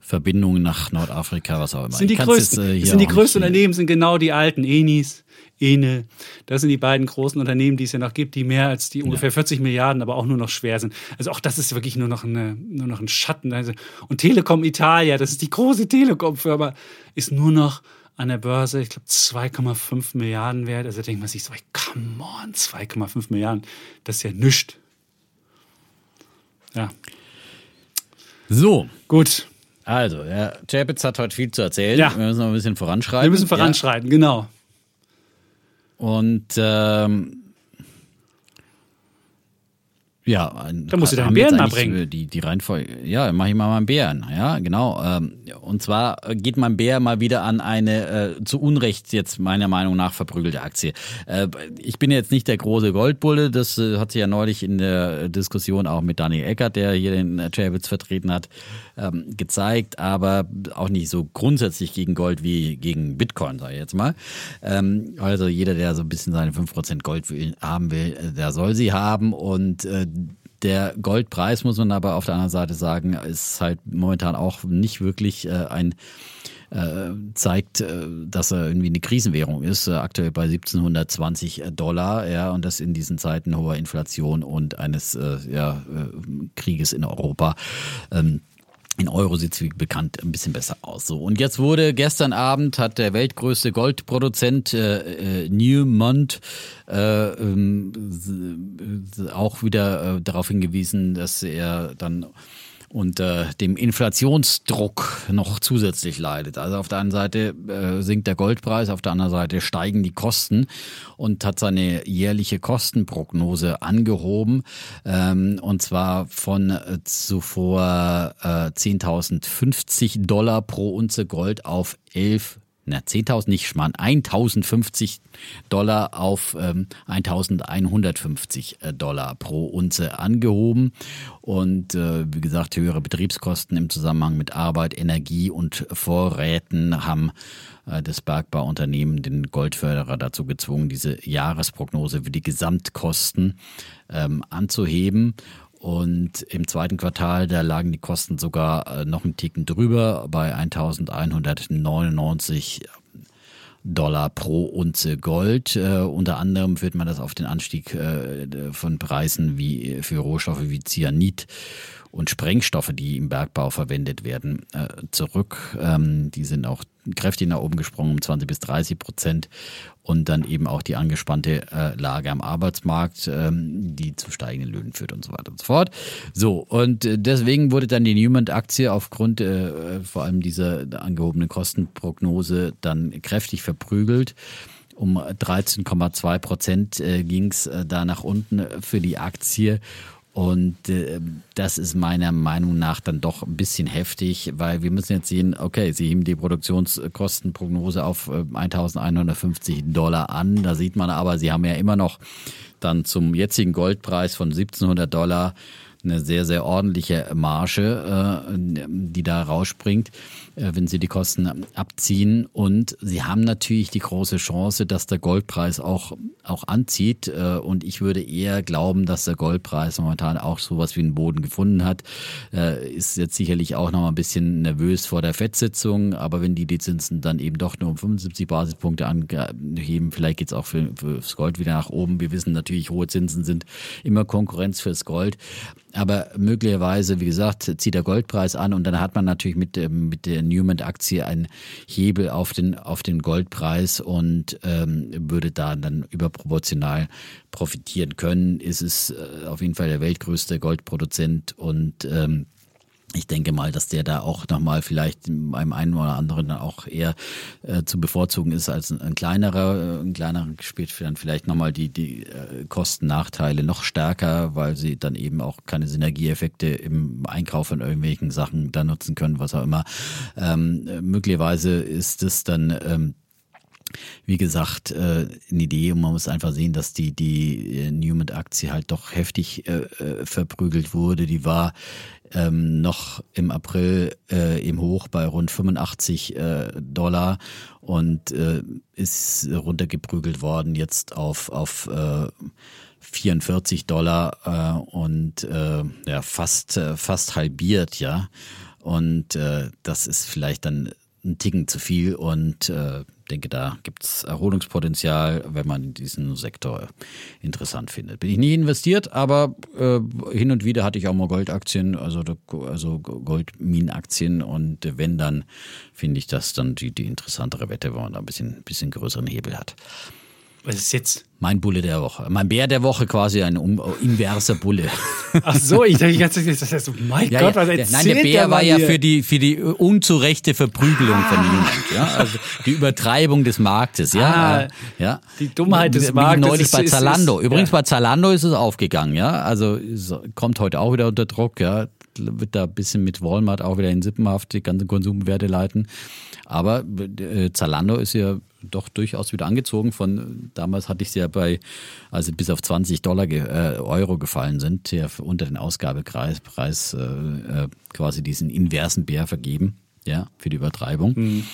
B: Verbindungen nach Nordafrika, was auch immer.
A: Sind die größten, es, äh, sind die größten Unternehmen, sind genau die alten Enis, Ene. Das sind die beiden großen Unternehmen, die es ja noch gibt, die mehr als die ungefähr ja. 40 Milliarden, aber auch nur noch schwer sind. Also auch das ist wirklich nur noch, eine, nur noch ein Schatten. Also, und Telekom Italia, das ist die große Telekom-Firma, ist nur noch an der Börse, ich glaube, 2,5 Milliarden wert. Also denkt man sich so, come on, 2,5 Milliarden, das ist ja nichts. Ja.
B: So.
A: Gut.
B: Also, Herr Chapitz hat heute viel zu erzählen. Ja. Wir müssen noch ein bisschen voranschreiten.
A: Wir müssen voranschreiten, ja. genau.
B: Und ähm, ja, ein,
A: da musst du deinen Bären mal bringen.
B: Die, die Reihenfolge, ja, mach ich mal meinen Bären, ja, genau. Ähm, und zwar geht mein Bär mal wieder an eine äh, zu Unrecht jetzt meiner Meinung nach verprügelte Aktie. Äh, ich bin jetzt nicht der große Goldbulle, das äh, hat sich ja neulich in der Diskussion auch mit Daniel Eckert, der hier den Chavitz vertreten hat, ähm, gezeigt, aber auch nicht so grundsätzlich gegen Gold wie gegen Bitcoin, sage ich jetzt mal. Ähm, also jeder, der so ein bisschen seine 5% Gold haben will, äh, der soll sie haben und äh, der Goldpreis, muss man aber auf der anderen Seite sagen, ist halt momentan auch nicht wirklich äh, ein äh, zeigt, äh, dass er irgendwie eine Krisenwährung ist, aktuell bei 1720 Dollar, ja, und das in diesen Zeiten hoher Inflation und eines ja, Krieges in Europa. Ähm, in Euro sieht es wie bekannt ein bisschen besser aus. So und jetzt wurde gestern Abend hat der weltgrößte Goldproduzent äh, äh, Newmont äh, äh, auch wieder äh, darauf hingewiesen, dass er dann unter dem Inflationsdruck noch zusätzlich leidet. Also auf der einen Seite äh, sinkt der Goldpreis, auf der anderen Seite steigen die Kosten und hat seine jährliche Kostenprognose angehoben ähm, und zwar von äh, zuvor äh, 10.050 Dollar pro Unze Gold auf 11 na, 10.000 nicht schmarrn, 1.050 Dollar auf ähm, 1.150 äh, Dollar pro Unze angehoben. Und äh, wie gesagt, höhere Betriebskosten im Zusammenhang mit Arbeit, Energie und Vorräten haben äh, das Bergbauunternehmen den Goldförderer dazu gezwungen, diese Jahresprognose für die Gesamtkosten ähm, anzuheben. Und im zweiten Quartal, da lagen die Kosten sogar äh, noch einen Ticken drüber bei 1199 Dollar pro Unze Gold. Äh, unter anderem führt man das auf den Anstieg äh, von Preisen wie für Rohstoffe wie Cyanid und Sprengstoffe, die im Bergbau verwendet werden, äh, zurück. Ähm, die sind auch kräftig nach oben gesprungen um 20 bis 30 Prozent und dann eben auch die angespannte äh, Lage am Arbeitsmarkt, ähm, die zu steigenden Löhnen führt und so weiter und so fort. So, und äh, deswegen wurde dann die Newmont-Aktie aufgrund vor allem dieser angehobenen Kostenprognose dann kräftig verprügelt. Um 13,2 Prozent ging es da nach unten für die Aktie. Und äh, das ist meiner Meinung nach dann doch ein bisschen heftig, weil wir müssen jetzt sehen, okay, sie heben die Produktionskostenprognose auf äh, 1150 Dollar an. Da sieht man aber, sie haben ja immer noch dann zum jetzigen Goldpreis von 1700 Dollar eine sehr, sehr ordentliche Marge, äh, die da rausspringt, äh, wenn sie die Kosten abziehen. Und sie haben natürlich die große Chance, dass der Goldpreis auch, auch anzieht. Äh, und ich würde eher glauben, dass der Goldpreis momentan auch sowas wie einen Boden gefunden hat. Ist jetzt sicherlich auch noch mal ein bisschen nervös vor der FED-Sitzung, aber wenn die die Zinsen dann eben doch nur um 75 Basispunkte anheben, vielleicht geht es auch für, fürs Gold wieder nach oben. Wir wissen natürlich, hohe Zinsen sind immer Konkurrenz fürs Gold. Aber möglicherweise, wie gesagt, zieht der Goldpreis an und dann hat man natürlich mit, mit der Newman-Aktie einen Hebel auf den, auf den Goldpreis und ähm, würde da dann überproportional profitieren können. Ist es äh, auf jeden Fall der weltgrößte Goldproduzent und ähm, ich denke mal, dass der da auch nochmal vielleicht beim einen oder anderen dann auch eher äh, zu bevorzugen ist als ein, ein kleinerer. Äh, ein kleinerer spielt dann vielleicht nochmal die, die äh, Kosten-Nachteile noch stärker, weil sie dann eben auch keine Synergieeffekte im Einkauf von irgendwelchen Sachen da nutzen können, was auch immer. Ähm, möglicherweise ist es dann ähm, wie gesagt, äh, eine Idee und man muss einfach sehen, dass die, die äh, Newman-Aktie halt doch heftig äh, äh, verprügelt wurde. Die war ähm, noch im April äh, im Hoch bei rund 85 äh, Dollar und äh, ist runtergeprügelt worden jetzt auf, auf äh, 44 Dollar äh, und äh, ja, fast, äh, fast halbiert, ja. Und äh, das ist vielleicht dann ein Ticken zu viel und äh, denke, da gibt es Erholungspotenzial, wenn man diesen Sektor interessant findet. Bin ich nie investiert, aber äh, hin und wieder hatte ich auch mal Goldaktien, also, also Goldminenaktien und wenn, dann finde ich das dann die, die interessantere Wette, wenn man da ein bisschen, bisschen größeren Hebel hat.
A: Was ist jetzt?
B: Mein Bulle der Woche. Mein Bär der Woche quasi ein um, inverser Bulle.
A: Ach so, ich dachte die ganze Zeit, das heißt, so, mein ja, Gott, was erzählt
B: Nein, der Bär war ja für die, für die unzurechte Verprügelung ah. von niemand. Ja? Also die Übertreibung des Marktes. Ja,
A: ah, ja. Die Dummheit des Marktes.
B: Neulich ist, bei Zalando. Ist, Übrigens ja. bei Zalando ist es aufgegangen. Ja, also kommt heute auch wieder unter Druck. Ja, wird da ein bisschen mit Walmart auch wieder in Sippenhaft die ganzen Konsumwerte leiten. Aber äh, Zalando ist ja doch durchaus wieder angezogen. Von damals hatte ich sie ja bei, also bis auf 20 Dollar äh, Euro gefallen sind, ja unter den Ausgabepreis Preis, äh, äh, quasi diesen inversen Bär vergeben, ja, für die Übertreibung. Mhm.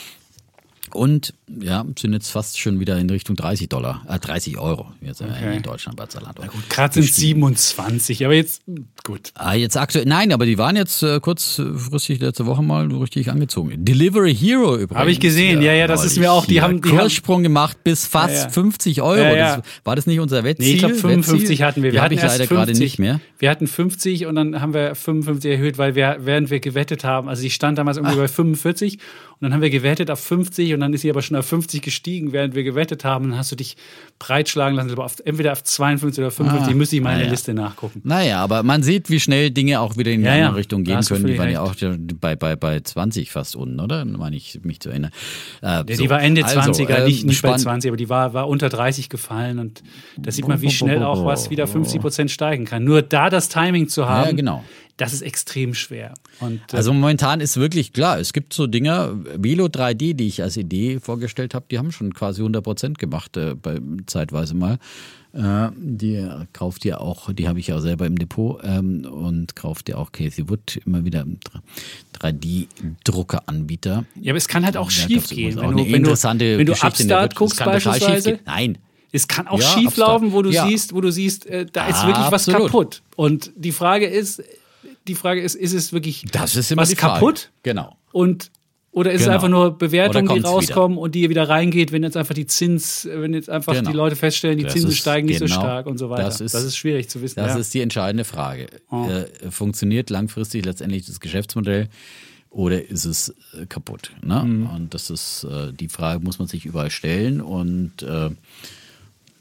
B: Und ja, sind jetzt fast schon wieder in Richtung 30 Dollar, äh, 30 Euro jetzt okay. in Deutschland bei Zalando.
A: Na gut, gerade sind 27, aber jetzt gut.
B: Ah, jetzt aktuell, nein, aber die waren jetzt äh, kurzfristig letzte Woche mal richtig angezogen. Delivery Hero übrigens.
A: Habe ich gesehen, ja, ja, das ist mir auch, die haben
B: die Kurssprung gemacht bis fast ja, ja. 50 Euro. Ja, ja. Das, war das nicht unser Wettziel? Nee,
A: ich glaube 55 Wetziel? hatten wir. Wir
B: hatten ich leider gerade nicht mehr.
A: Wir hatten 50 und dann haben wir 55 erhöht, weil wir, während wir gewettet haben, also ich stand damals irgendwie Ach. bei 45 und dann haben wir gewettet auf 50 und dann ist sie aber schon auf 50 gestiegen, während wir gewettet haben. Dann hast du dich breitschlagen lassen, aber auf, entweder auf 52 oder 55. Ah, müsste ich mal in der Liste nachgucken.
B: Naja, aber man sieht, wie schnell Dinge auch wieder in die ja, andere ja, Richtung gehen können. Die waren ja auch bei, bei, bei 20 fast unten, oder? Meine ich mich zu erinnern.
A: Äh, ja, so. Die war Ende 20er, also, nicht, nicht bei 20, aber die war, war unter 30 gefallen und da sieht man, wie schnell auch was wieder 50 Prozent steigen kann. Nur da das Timing zu haben. Ja,
B: genau
A: das ist extrem schwer. Und,
B: äh also momentan ist wirklich klar, es gibt so Dinge, Velo 3D, die ich als Idee vorgestellt habe, die haben schon quasi 100 Prozent gemacht, äh, bei, zeitweise mal. Äh, die kauft ja auch, die habe ich ja auch selber im Depot ähm, und kauft ja auch Casey Wood immer wieder 3D-Druckeranbieter.
A: Ja, aber es kann halt auch schief gehen.
B: Wenn, du, wenn, du,
A: wenn du Upstart guckst beispielsweise.
B: Nein,
A: es kann auch ja, schief laufen, wo du ja. siehst, wo du siehst, äh, da ist wirklich was kaputt. Und die Frage ist, die Frage ist, ist es wirklich
B: das ist immer was kaputt?
A: Genau. Und oder ist genau. es einfach nur Bewertungen, die rauskommen wieder. und die wieder reingeht, wenn jetzt einfach die Zins, wenn jetzt einfach genau. die Leute feststellen, die das Zinsen steigen nicht genau. so stark und so weiter.
B: Das ist,
A: das ist schwierig zu wissen.
B: Das ja. ist die entscheidende Frage. Oh. Äh, funktioniert langfristig letztendlich das Geschäftsmodell oder ist es äh, kaputt? Ne? Mhm. Und das ist äh, die Frage, muss man sich überall stellen. Und äh,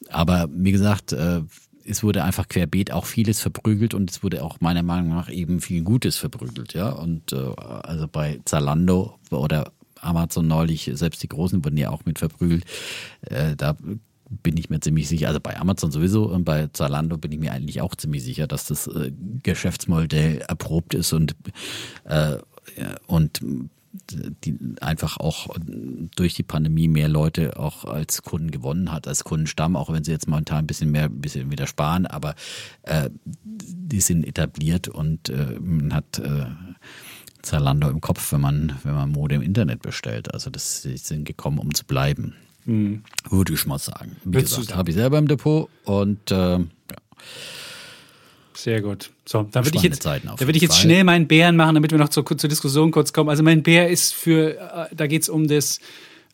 B: aber wie gesagt, äh, es wurde einfach querbeet auch vieles verprügelt und es wurde auch meiner Meinung nach eben viel Gutes verprügelt, ja. Und äh, also bei Zalando oder Amazon neulich, selbst die Großen wurden ja auch mit verprügelt. Äh, da bin ich mir ziemlich sicher, also bei Amazon sowieso und bei Zalando bin ich mir eigentlich auch ziemlich sicher, dass das äh, Geschäftsmodell erprobt ist und, äh, und die einfach auch durch die Pandemie mehr Leute auch als Kunden gewonnen hat, als Kundenstamm, auch wenn sie jetzt momentan ein bisschen mehr, ein bisschen wieder sparen, aber äh, die sind etabliert und äh, man hat äh, Zalando im Kopf, wenn man, wenn man Mode im Internet bestellt. Also das die sind gekommen, um zu bleiben. Mhm. Würde ich mal sagen. Wie Willst gesagt, habe ich selber im Depot und äh, ja.
A: Sehr gut. So, da würde ich jetzt, da würde ich jetzt schnell meinen Bären machen, damit wir noch zur, zur Diskussion kurz kommen. Also mein Bär ist für, äh, da geht es um das,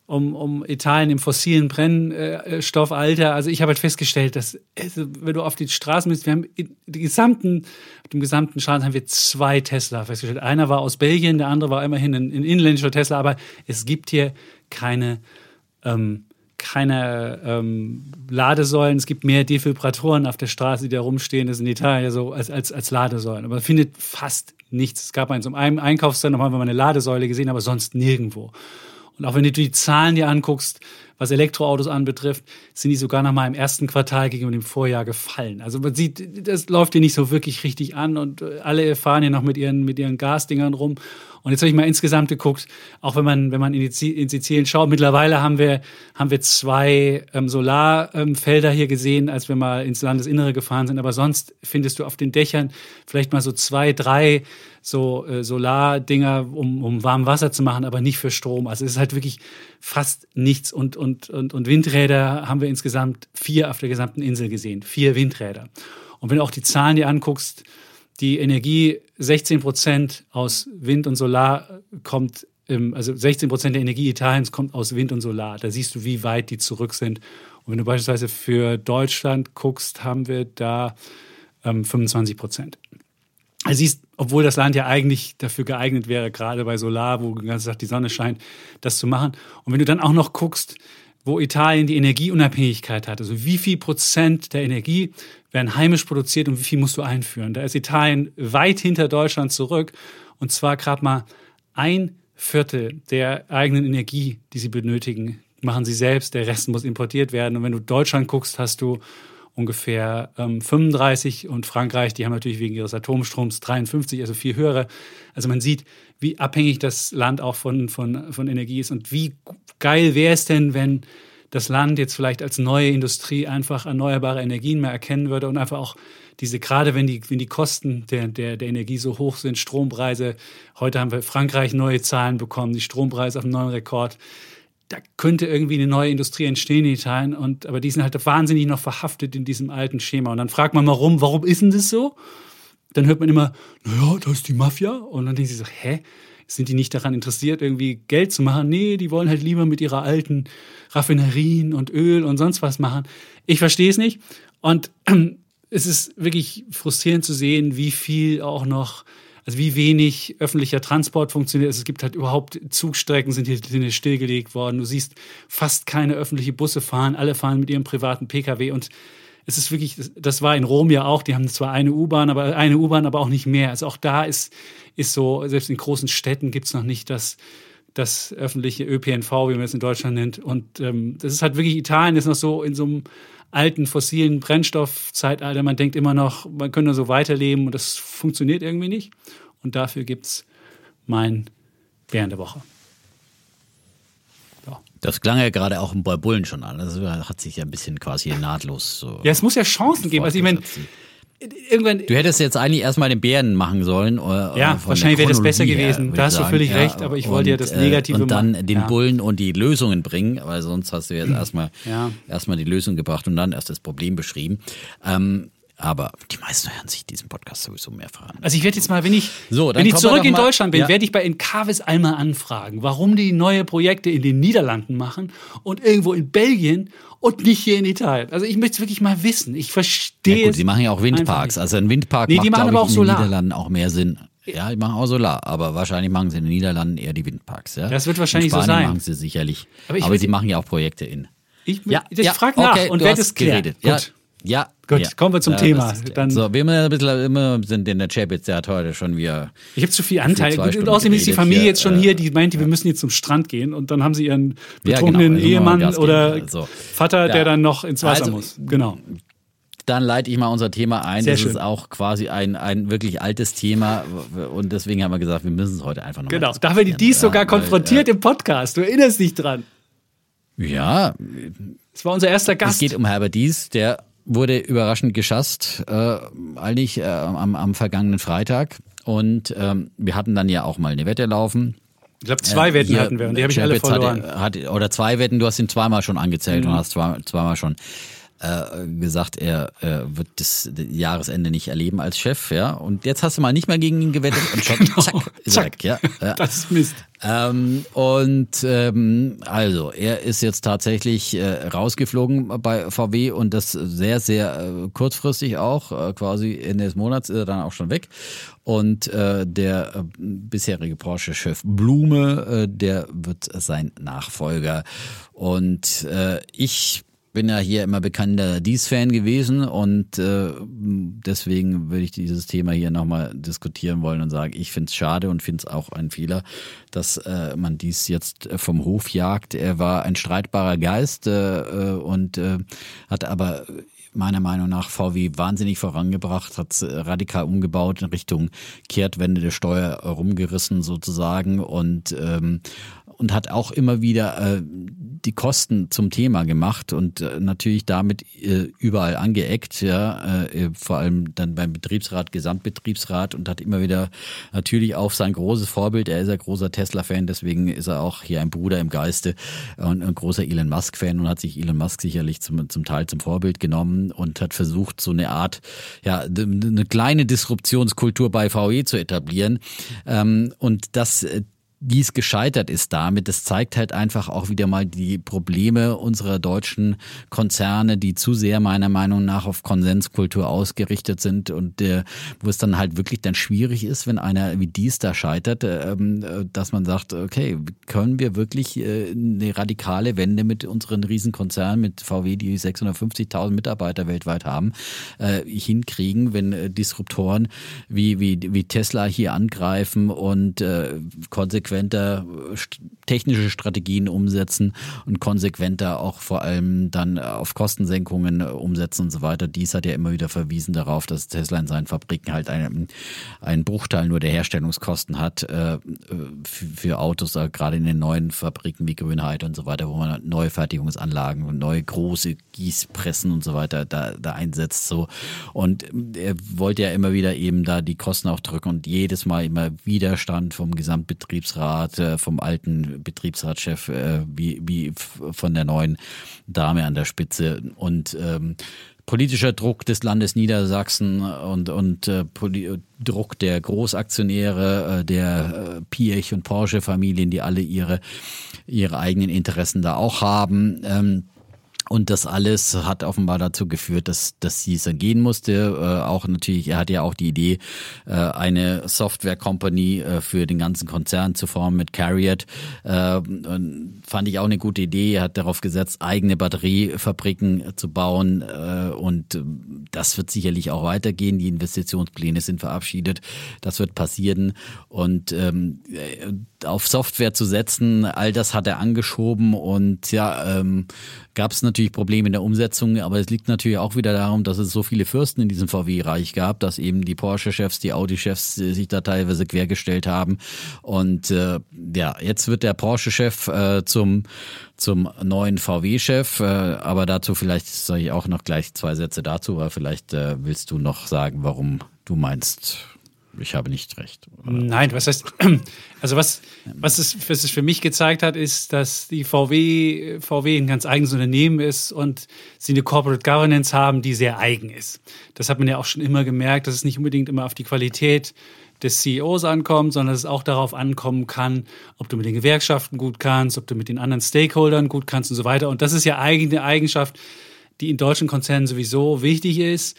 A: um, um Italien im fossilen Brennstoffalter. Also ich habe halt festgestellt, dass also, wenn du auf die Straßen bist, wir haben die gesamten, dem gesamten Straßen haben wir zwei Tesla festgestellt. Einer war aus Belgien, der andere war immerhin ein, ein inländischer Tesla, aber es gibt hier keine ähm, keine ähm, Ladesäulen. Es gibt mehr Defibratoren auf der Straße, die da rumstehen. Das ist in Italien so als, als, als Ladesäulen. Aber man findet fast nichts. Es gab in so einem Einkaufszentrum, haben wir mal eine Ladesäule gesehen, aber sonst nirgendwo. Und auch wenn du die Zahlen dir anguckst, was Elektroautos anbetrifft, sind die sogar noch mal im ersten Quartal gegenüber dem Vorjahr gefallen. Also man sieht, das läuft dir nicht so wirklich richtig an und alle fahren ja noch mit ihren, mit ihren Gasdingern rum. Und jetzt habe ich mal insgesamt geguckt, auch wenn man, wenn man in, in Sizilien schaut, mittlerweile haben wir, haben wir zwei ähm, Solarfelder ähm, hier gesehen, als wir mal ins Landesinnere gefahren sind. Aber sonst findest du auf den Dächern vielleicht mal so zwei, drei so äh, Solardinger, um, um warm Wasser zu machen, aber nicht für Strom. Also es ist halt wirklich fast nichts. Und, und, und, und Windräder haben wir insgesamt vier auf der gesamten Insel gesehen. Vier Windräder. Und wenn du auch die Zahlen dir anguckst, die Energie 16 Prozent aus Wind und Solar kommt, also 16 Prozent der Energie Italiens kommt aus Wind und Solar. Da siehst du, wie weit die zurück sind. Und wenn du beispielsweise für Deutschland guckst, haben wir da ähm, 25 Prozent. Also siehst, obwohl das Land ja eigentlich dafür geeignet wäre, gerade bei Solar, wo den ganzen Tag die Sonne scheint, das zu machen. Und wenn du dann auch noch guckst, wo Italien die Energieunabhängigkeit hat. Also wie viel Prozent der Energie werden heimisch produziert und wie viel musst du einführen? Da ist Italien weit hinter Deutschland zurück und zwar gerade mal ein Viertel der eigenen Energie, die sie benötigen, machen sie selbst. Der Rest muss importiert werden. Und wenn du Deutschland guckst, hast du ungefähr ähm, 35 und Frankreich, die haben natürlich wegen ihres Atomstroms 53, also viel höhere. Also man sieht, wie abhängig das Land auch von, von, von Energie ist und wie geil wäre es denn, wenn das Land jetzt vielleicht als neue Industrie einfach erneuerbare Energien mehr erkennen würde und einfach auch diese, gerade wenn die, wenn die Kosten der, der, der Energie so hoch sind, Strompreise, heute haben wir Frankreich neue Zahlen bekommen, die Strompreise auf einem neuen Rekord, da könnte irgendwie eine neue Industrie entstehen in Italien, und, aber die sind halt wahnsinnig noch verhaftet in diesem alten Schema. Und dann fragt man mal rum, warum ist denn das so? Dann hört man immer, naja, da ist die Mafia. Und dann denkt sie so, hä? Sind die nicht daran interessiert, irgendwie Geld zu machen? Nee, die wollen halt lieber mit ihrer alten Raffinerien und Öl und sonst was machen. Ich verstehe es nicht. Und es ist wirklich frustrierend zu sehen, wie viel auch noch also wie wenig öffentlicher Transport funktioniert. Es gibt halt überhaupt Zugstrecken sind hier, sind hier stillgelegt worden. Du siehst fast keine öffentliche Busse fahren. Alle fahren mit ihrem privaten Pkw und es ist wirklich, das war in Rom ja auch, die haben zwar eine U-Bahn, aber eine U-Bahn, aber auch nicht mehr. Also auch da ist, ist so, selbst in großen Städten gibt es noch nicht das, das öffentliche ÖPNV, wie man es in Deutschland nennt. Und ähm, das ist halt wirklich, Italien ist noch so in so einem alten fossilen Brennstoffzeitalter. Man denkt immer noch, man könnte so weiterleben und das funktioniert irgendwie nicht. Und dafür gibt es mein Bären der Woche.
B: Ja. Das klang ja gerade auch bei Bullen schon an. Das hat sich ja ein bisschen quasi nahtlos so.
A: Ja, es muss ja Chancen geben. Also ich meine,
B: irgendwann. Du hättest jetzt eigentlich erstmal den Bären machen sollen.
A: Äh, ja, wahrscheinlich wäre das besser gewesen. Her, da hast du völlig ja, recht, aber ich wollte ja das Negative
B: machen. Und dann machen. den ja. Bullen und die Lösungen bringen, weil sonst hast du jetzt erstmal ja. erstmal die Lösung gebracht und dann erst das Problem beschrieben. Ähm, aber die meisten hören sich diesen Podcast sowieso mehr fragen.
A: Also ich werde jetzt mal, wenn ich, so, wenn ich zurück in Deutschland bin, ja. werde ich bei Encarvis einmal anfragen, warum die neue Projekte in den Niederlanden machen und irgendwo in Belgien und nicht hier in Italien. Also ich möchte es wirklich mal wissen. Ich verstehe. Ja gut,
B: sie machen ja auch Windparks. Also ein Windpark nee, macht, glaube ich, in Solar. den Niederlanden auch mehr Sinn. Ja, die machen auch Solar, aber wahrscheinlich machen sie in den Niederlanden eher die Windparks. Ja?
A: Das wird wahrscheinlich in so sein.
B: machen sie sicherlich. Aber, aber sie machen ja auch Projekte in.
A: Ich, ja, ich ja, frage nach okay, und werde es klären.
B: Ja, ja,
A: Gut,
B: ja.
A: kommen wir zum
B: ja,
A: Thema.
B: Dann so, wir ein bisschen, immer sind in der Chapitz, der hat heute schon wieder.
A: Ich habe zu viel Anteil. Und außerdem ist die Familie hier, jetzt schon äh, hier, die meint, wir müssen jetzt zum Strand gehen und dann haben sie ihren betrunkenen ja, genau, Ehemann oder so. Vater, der dann noch ins Wasser also, muss. Genau.
B: Dann leite ich mal unser Thema ein. Sehr das schön. ist auch quasi ein, ein wirklich altes Thema und deswegen haben wir gesagt, wir müssen es heute einfach noch
A: Genau, da haben wir dies sogar konfrontiert weil, äh, im Podcast. Du erinnerst dich dran.
B: Ja.
A: Es war unser erster Gast.
B: Es geht um Herbert Dies, der wurde überraschend geschasst, äh, eigentlich äh, am, am vergangenen Freitag. Und ähm, wir hatten dann ja auch mal eine Wette laufen.
A: Ich glaube, zwei äh, Wetten hatten wir und die habe ich alle verloren.
B: Hatte, hatte, oder zwei Wetten, du hast ihn zweimal schon angezählt mhm. und hast zwei, zweimal schon äh, gesagt, er äh, wird das Jahresende nicht erleben als Chef, ja. Und jetzt hast du mal nicht mehr gegen ihn gewettet und schon
A: Genau.
B: zack, ist er weg, ja. ja.
A: Das ist Mist.
B: Ähm, und ähm, also, er ist jetzt tatsächlich äh, rausgeflogen bei VW und das sehr, sehr äh, kurzfristig auch, äh, quasi Ende des Monats ist er dann auch schon weg. Und äh, der äh, bisherige Porsche-Chef Blume, äh, der wird sein Nachfolger. Und äh, ich bin ja hier immer bekannter Dies-Fan gewesen und äh, deswegen würde ich dieses Thema hier nochmal diskutieren wollen und sagen, ich finde es schade und finde es auch ein Fehler, dass äh, man dies jetzt vom Hof jagt. Er war ein streitbarer Geist äh, äh, und äh, hat aber meiner Meinung nach VW wahnsinnig vorangebracht, hat radikal umgebaut in Richtung Kehrtwende der Steuer rumgerissen sozusagen und ähm, und hat auch immer wieder äh, die Kosten zum Thema gemacht und äh, natürlich damit äh, überall angeeckt, ja, äh, vor allem dann beim Betriebsrat, Gesamtbetriebsrat und hat immer wieder natürlich auf sein großes Vorbild, er ist ein großer Tesla-Fan, deswegen ist er auch hier ein Bruder im Geiste und ein großer Elon Musk-Fan und hat sich Elon Musk sicherlich zum, zum Teil zum Vorbild genommen und hat versucht, so eine Art, ja, eine kleine Disruptionskultur bei VW zu etablieren. Ähm, und das dies gescheitert ist damit. Das zeigt halt einfach auch wieder mal die Probleme unserer deutschen Konzerne, die zu sehr meiner Meinung nach auf Konsenskultur ausgerichtet sind und äh, wo es dann halt wirklich dann schwierig ist, wenn einer wie dies da scheitert, äh, dass man sagt, okay, können wir wirklich äh, eine radikale Wende mit unseren Riesenkonzernen, mit VW, die 650.000 Mitarbeiter weltweit haben, äh, hinkriegen, wenn äh, Disruptoren wie, wie, wie Tesla hier angreifen und äh, konsequenter technische Strategien umsetzen und konsequenter auch vor allem dann auf Kostensenkungen umsetzen und so weiter. Dies hat ja immer wieder verwiesen darauf, dass Tesla in seinen Fabriken halt einen, einen Bruchteil nur der Herstellungskosten hat äh, für, Autos, äh, gerade in den neuen Fabriken wie Grünheit und so weiter, wo man neue Fertigungsanlagen und neue große Gießpressen und so weiter da, da einsetzt. So. Und er wollte ja immer wieder eben da die Kosten auch drücken und jedes Mal immer Widerstand vom Gesamtbetriebsrat, äh, vom alten Betriebsratschef, äh, wie, wie von der neuen Dame an der Spitze. Und ähm, politischer Druck des Landes Niedersachsen und, und äh, Druck der Großaktionäre, äh, der äh, Piech und Porsche-Familien, die alle ihre, ihre eigenen Interessen da auch haben. Ähm, und das alles hat offenbar dazu geführt, dass, dass sie es dann gehen musste. Äh, auch natürlich, er hatte ja auch die Idee, äh, eine Software-Company äh, für den ganzen Konzern zu formen mit Carriot. Äh, fand ich auch eine gute Idee. Er hat darauf gesetzt, eigene Batteriefabriken zu bauen. Äh, und das wird sicherlich auch weitergehen. Die Investitionspläne sind verabschiedet. Das wird passieren. Und ähm, auf Software zu setzen, all das hat er angeschoben. Und ja, ähm, gab es natürlich Probleme in der Umsetzung, aber es liegt natürlich auch wieder darum, dass es so viele Fürsten in diesem VW-Reich gab, dass eben die Porsche-Chefs, die Audi-Chefs sich da teilweise quergestellt haben. Und äh, ja, jetzt wird der Porsche-Chef äh, zum zum neuen VW-Chef, äh, aber dazu vielleicht sage ich auch noch gleich zwei Sätze dazu, weil vielleicht äh, willst du noch sagen, warum du meinst, ich habe nicht recht.
A: Oder? Nein, was heißt, also was, was, es, was es für mich gezeigt hat, ist, dass die VW, VW ein ganz eigenes Unternehmen ist und sie eine Corporate Governance haben, die sehr eigen ist. Das hat man ja auch schon immer gemerkt, dass es nicht unbedingt immer auf die Qualität des CEOs ankommt, sondern dass es auch darauf ankommen kann, ob du mit den Gewerkschaften gut kannst, ob du mit den anderen Stakeholdern gut kannst und so weiter. Und das ist ja eigentlich eine Eigenschaft, die in deutschen Konzernen sowieso wichtig ist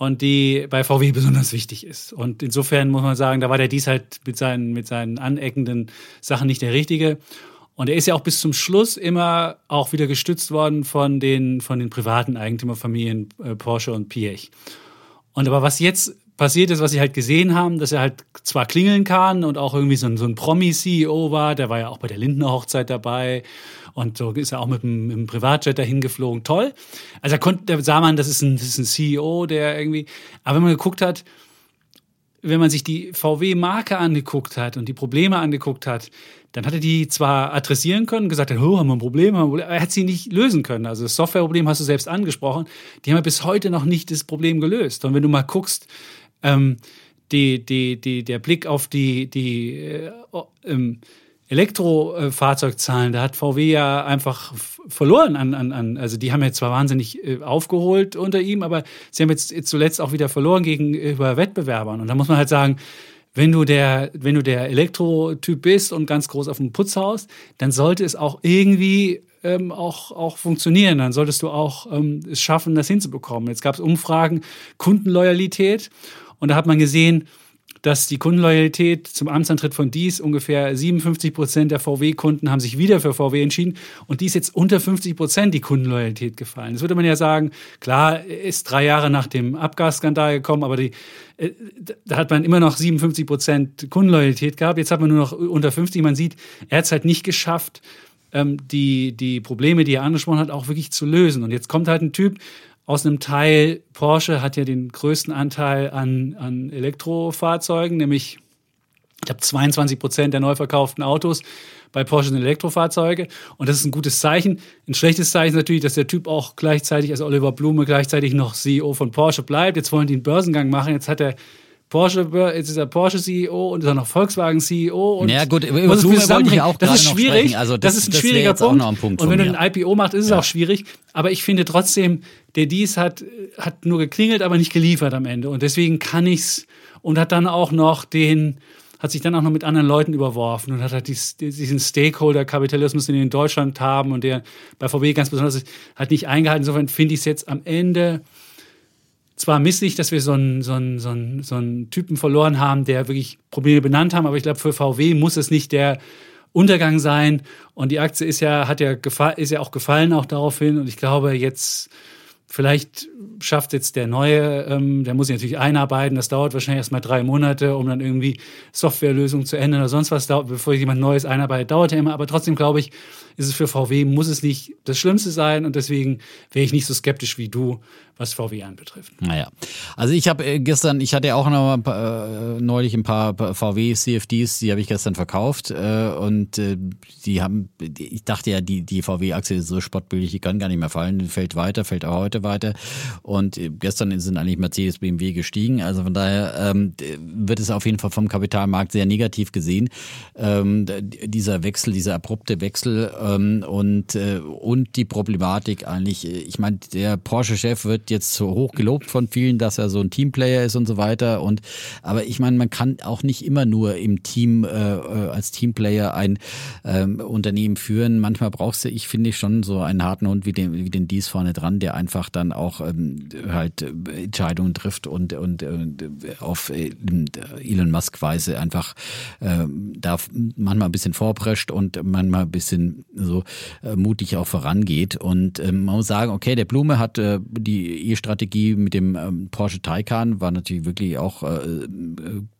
A: und die bei VW besonders wichtig ist. Und insofern muss man sagen, da war der dies halt mit seinen, mit seinen aneckenden Sachen nicht der Richtige. Und er ist ja auch bis zum Schluss immer auch wieder gestützt worden von den, von den privaten Eigentümerfamilien äh, Porsche und Piech. Und aber was jetzt passiert ist, was sie halt gesehen haben, dass er halt zwar klingeln kann und auch irgendwie so ein, so ein Promi-CEO war, der war ja auch bei der Lindner Hochzeit dabei und so ist er auch mit dem Privatjet dahin geflogen. Toll. Also da, konnte, da sah man, das ist, ein, das ist ein CEO, der irgendwie, aber wenn man geguckt hat, wenn man sich die VW-Marke angeguckt hat und die Probleme angeguckt hat, dann hat er die zwar adressieren können, gesagt, oh, haben wir ein Problem, haben wir ein Problem, aber er hat sie nicht lösen können. Also das Softwareproblem hast du selbst angesprochen. Die haben ja bis heute noch nicht das Problem gelöst. Und wenn du mal guckst, ähm, die, die, die, der Blick auf die, die, äh, ähm, Elektrofahrzeugzahlen, da hat VW ja einfach verloren an, an, an, also die haben jetzt zwar wahnsinnig äh, aufgeholt unter ihm, aber sie haben jetzt, zuletzt auch wieder verloren gegenüber Wettbewerbern. Und da muss man halt sagen, wenn du der, wenn du der Elektrotyp bist und ganz groß auf dem Putz haust, dann sollte es auch irgendwie ähm, auch, auch funktionieren. Dann solltest du auch ähm, es schaffen, das hinzubekommen. Jetzt gab es Umfragen, Kundenloyalität und da hat man gesehen, dass die Kundenloyalität zum Amtsantritt von dies ungefähr 57 Prozent der VW-Kunden haben sich wieder für VW entschieden und dies jetzt unter 50 Prozent die Kundenloyalität gefallen. Das würde man ja sagen, klar, ist drei Jahre nach dem Abgasskandal gekommen, aber die, äh, da hat man immer noch 57 Prozent Kundenloyalität gehabt. Jetzt hat man nur noch unter 50. Man sieht, er hat es halt nicht geschafft, ähm, die, die Probleme, die er angesprochen hat, auch wirklich zu lösen. Und jetzt kommt halt ein Typ, aus einem Teil, Porsche hat ja den größten Anteil an, an Elektrofahrzeugen, nämlich ich glaube 22 Prozent der neu verkauften Autos bei Porsche sind Elektrofahrzeuge. Und das ist ein gutes Zeichen. Ein schlechtes Zeichen ist natürlich, dass der Typ auch gleichzeitig, also Oliver Blume, gleichzeitig noch CEO von Porsche bleibt. Jetzt wollen die einen Börsengang machen. Jetzt hat er Porsche, jetzt ist er Porsche CEO und ist auch noch Volkswagen CEO. Und
B: ja gut, über Blume wollte ich auch
A: Das ist schwierig.
B: Also
A: das, das, ist ein das schwieriger Punkt. Punkt. Und wenn du ein IPO machst, ist es ja. auch schwierig. Aber ich finde trotzdem, der Dies hat, hat nur geklingelt, aber nicht geliefert am Ende. Und deswegen kann ich's und hat dann auch noch den, hat sich dann auch noch mit anderen Leuten überworfen und hat halt diesen Stakeholder-Kapitalismus, den wir in Deutschland haben und der bei VW ganz besonders ist, hat nicht eingehalten. Insofern finde ich es jetzt am Ende zwar misslich, dass wir so einen, so, einen, so, einen, so einen Typen verloren haben, der wirklich Probleme benannt haben, aber ich glaube, für VW muss es nicht der Untergang sein. Und die Aktie ist ja, hat ja, ist ja auch gefallen auch daraufhin. Und ich glaube, jetzt vielleicht schafft jetzt der Neue, ähm, der muss sich natürlich einarbeiten. Das dauert wahrscheinlich erst mal drei Monate, um dann irgendwie Softwarelösungen zu ändern oder sonst was, bevor jemand Neues einarbeitet. Dauert ja immer. Aber trotzdem glaube ich, ist es für VW, muss es nicht das Schlimmste sein. Und deswegen wäre ich nicht so skeptisch wie du, was VW anbetrifft.
B: Naja, also ich habe äh, gestern, ich hatte ja auch noch mal, äh, neulich ein paar VW CFDs, die habe ich gestern verkauft äh, und äh, die haben, ich dachte ja, die, die VW-Aktie ist so spottbillig, die kann gar nicht mehr fallen, fällt weiter, fällt auch heute weiter und äh, gestern sind eigentlich Mercedes, BMW gestiegen, also von daher ähm, wird es auf jeden Fall vom Kapitalmarkt sehr negativ gesehen, ähm, dieser Wechsel, dieser abrupte Wechsel ähm, und, äh, und die Problematik eigentlich, ich meine, der Porsche-Chef wird jetzt so hoch gelobt von vielen, dass er so ein Teamplayer ist und so weiter. Und aber ich meine, man kann auch nicht immer nur im Team äh, äh als Teamplayer ein ähm, Unternehmen führen. Manchmal brauchst du, ich finde schon so einen harten Hund wie den, wie den Dies vorne dran, der einfach dann auch ähm, halt äh, Entscheidungen trifft und und, und äh, auf Elon Musk Weise einfach äh, da manchmal ein bisschen vorprescht und manchmal ein bisschen so äh, mutig auch vorangeht. Und ähm, man muss sagen, okay, der Blume hat äh, die E-Strategie mit dem ähm, Porsche Taycan war natürlich wirklich auch äh, äh,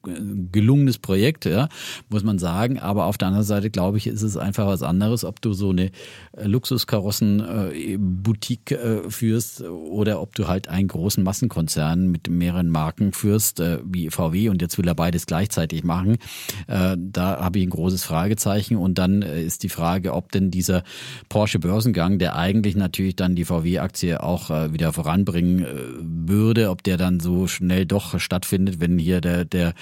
B: gelungenes Projekt, ja, muss man sagen. Aber auf der anderen Seite, glaube ich, ist es einfach was anderes, ob du so eine äh, Luxuskarossen-Boutique äh, führst oder ob du halt einen großen Massenkonzern mit mehreren Marken führst, äh, wie VW und jetzt will er beides gleichzeitig machen. Äh, da habe ich ein großes Fragezeichen. Und dann äh, ist die Frage, ob denn dieser Porsche-Börsengang, der eigentlich natürlich dann die VW-Aktie auch äh, wieder voranbringen äh, würde, ob der dann so schnell doch stattfindet, wenn hier der, der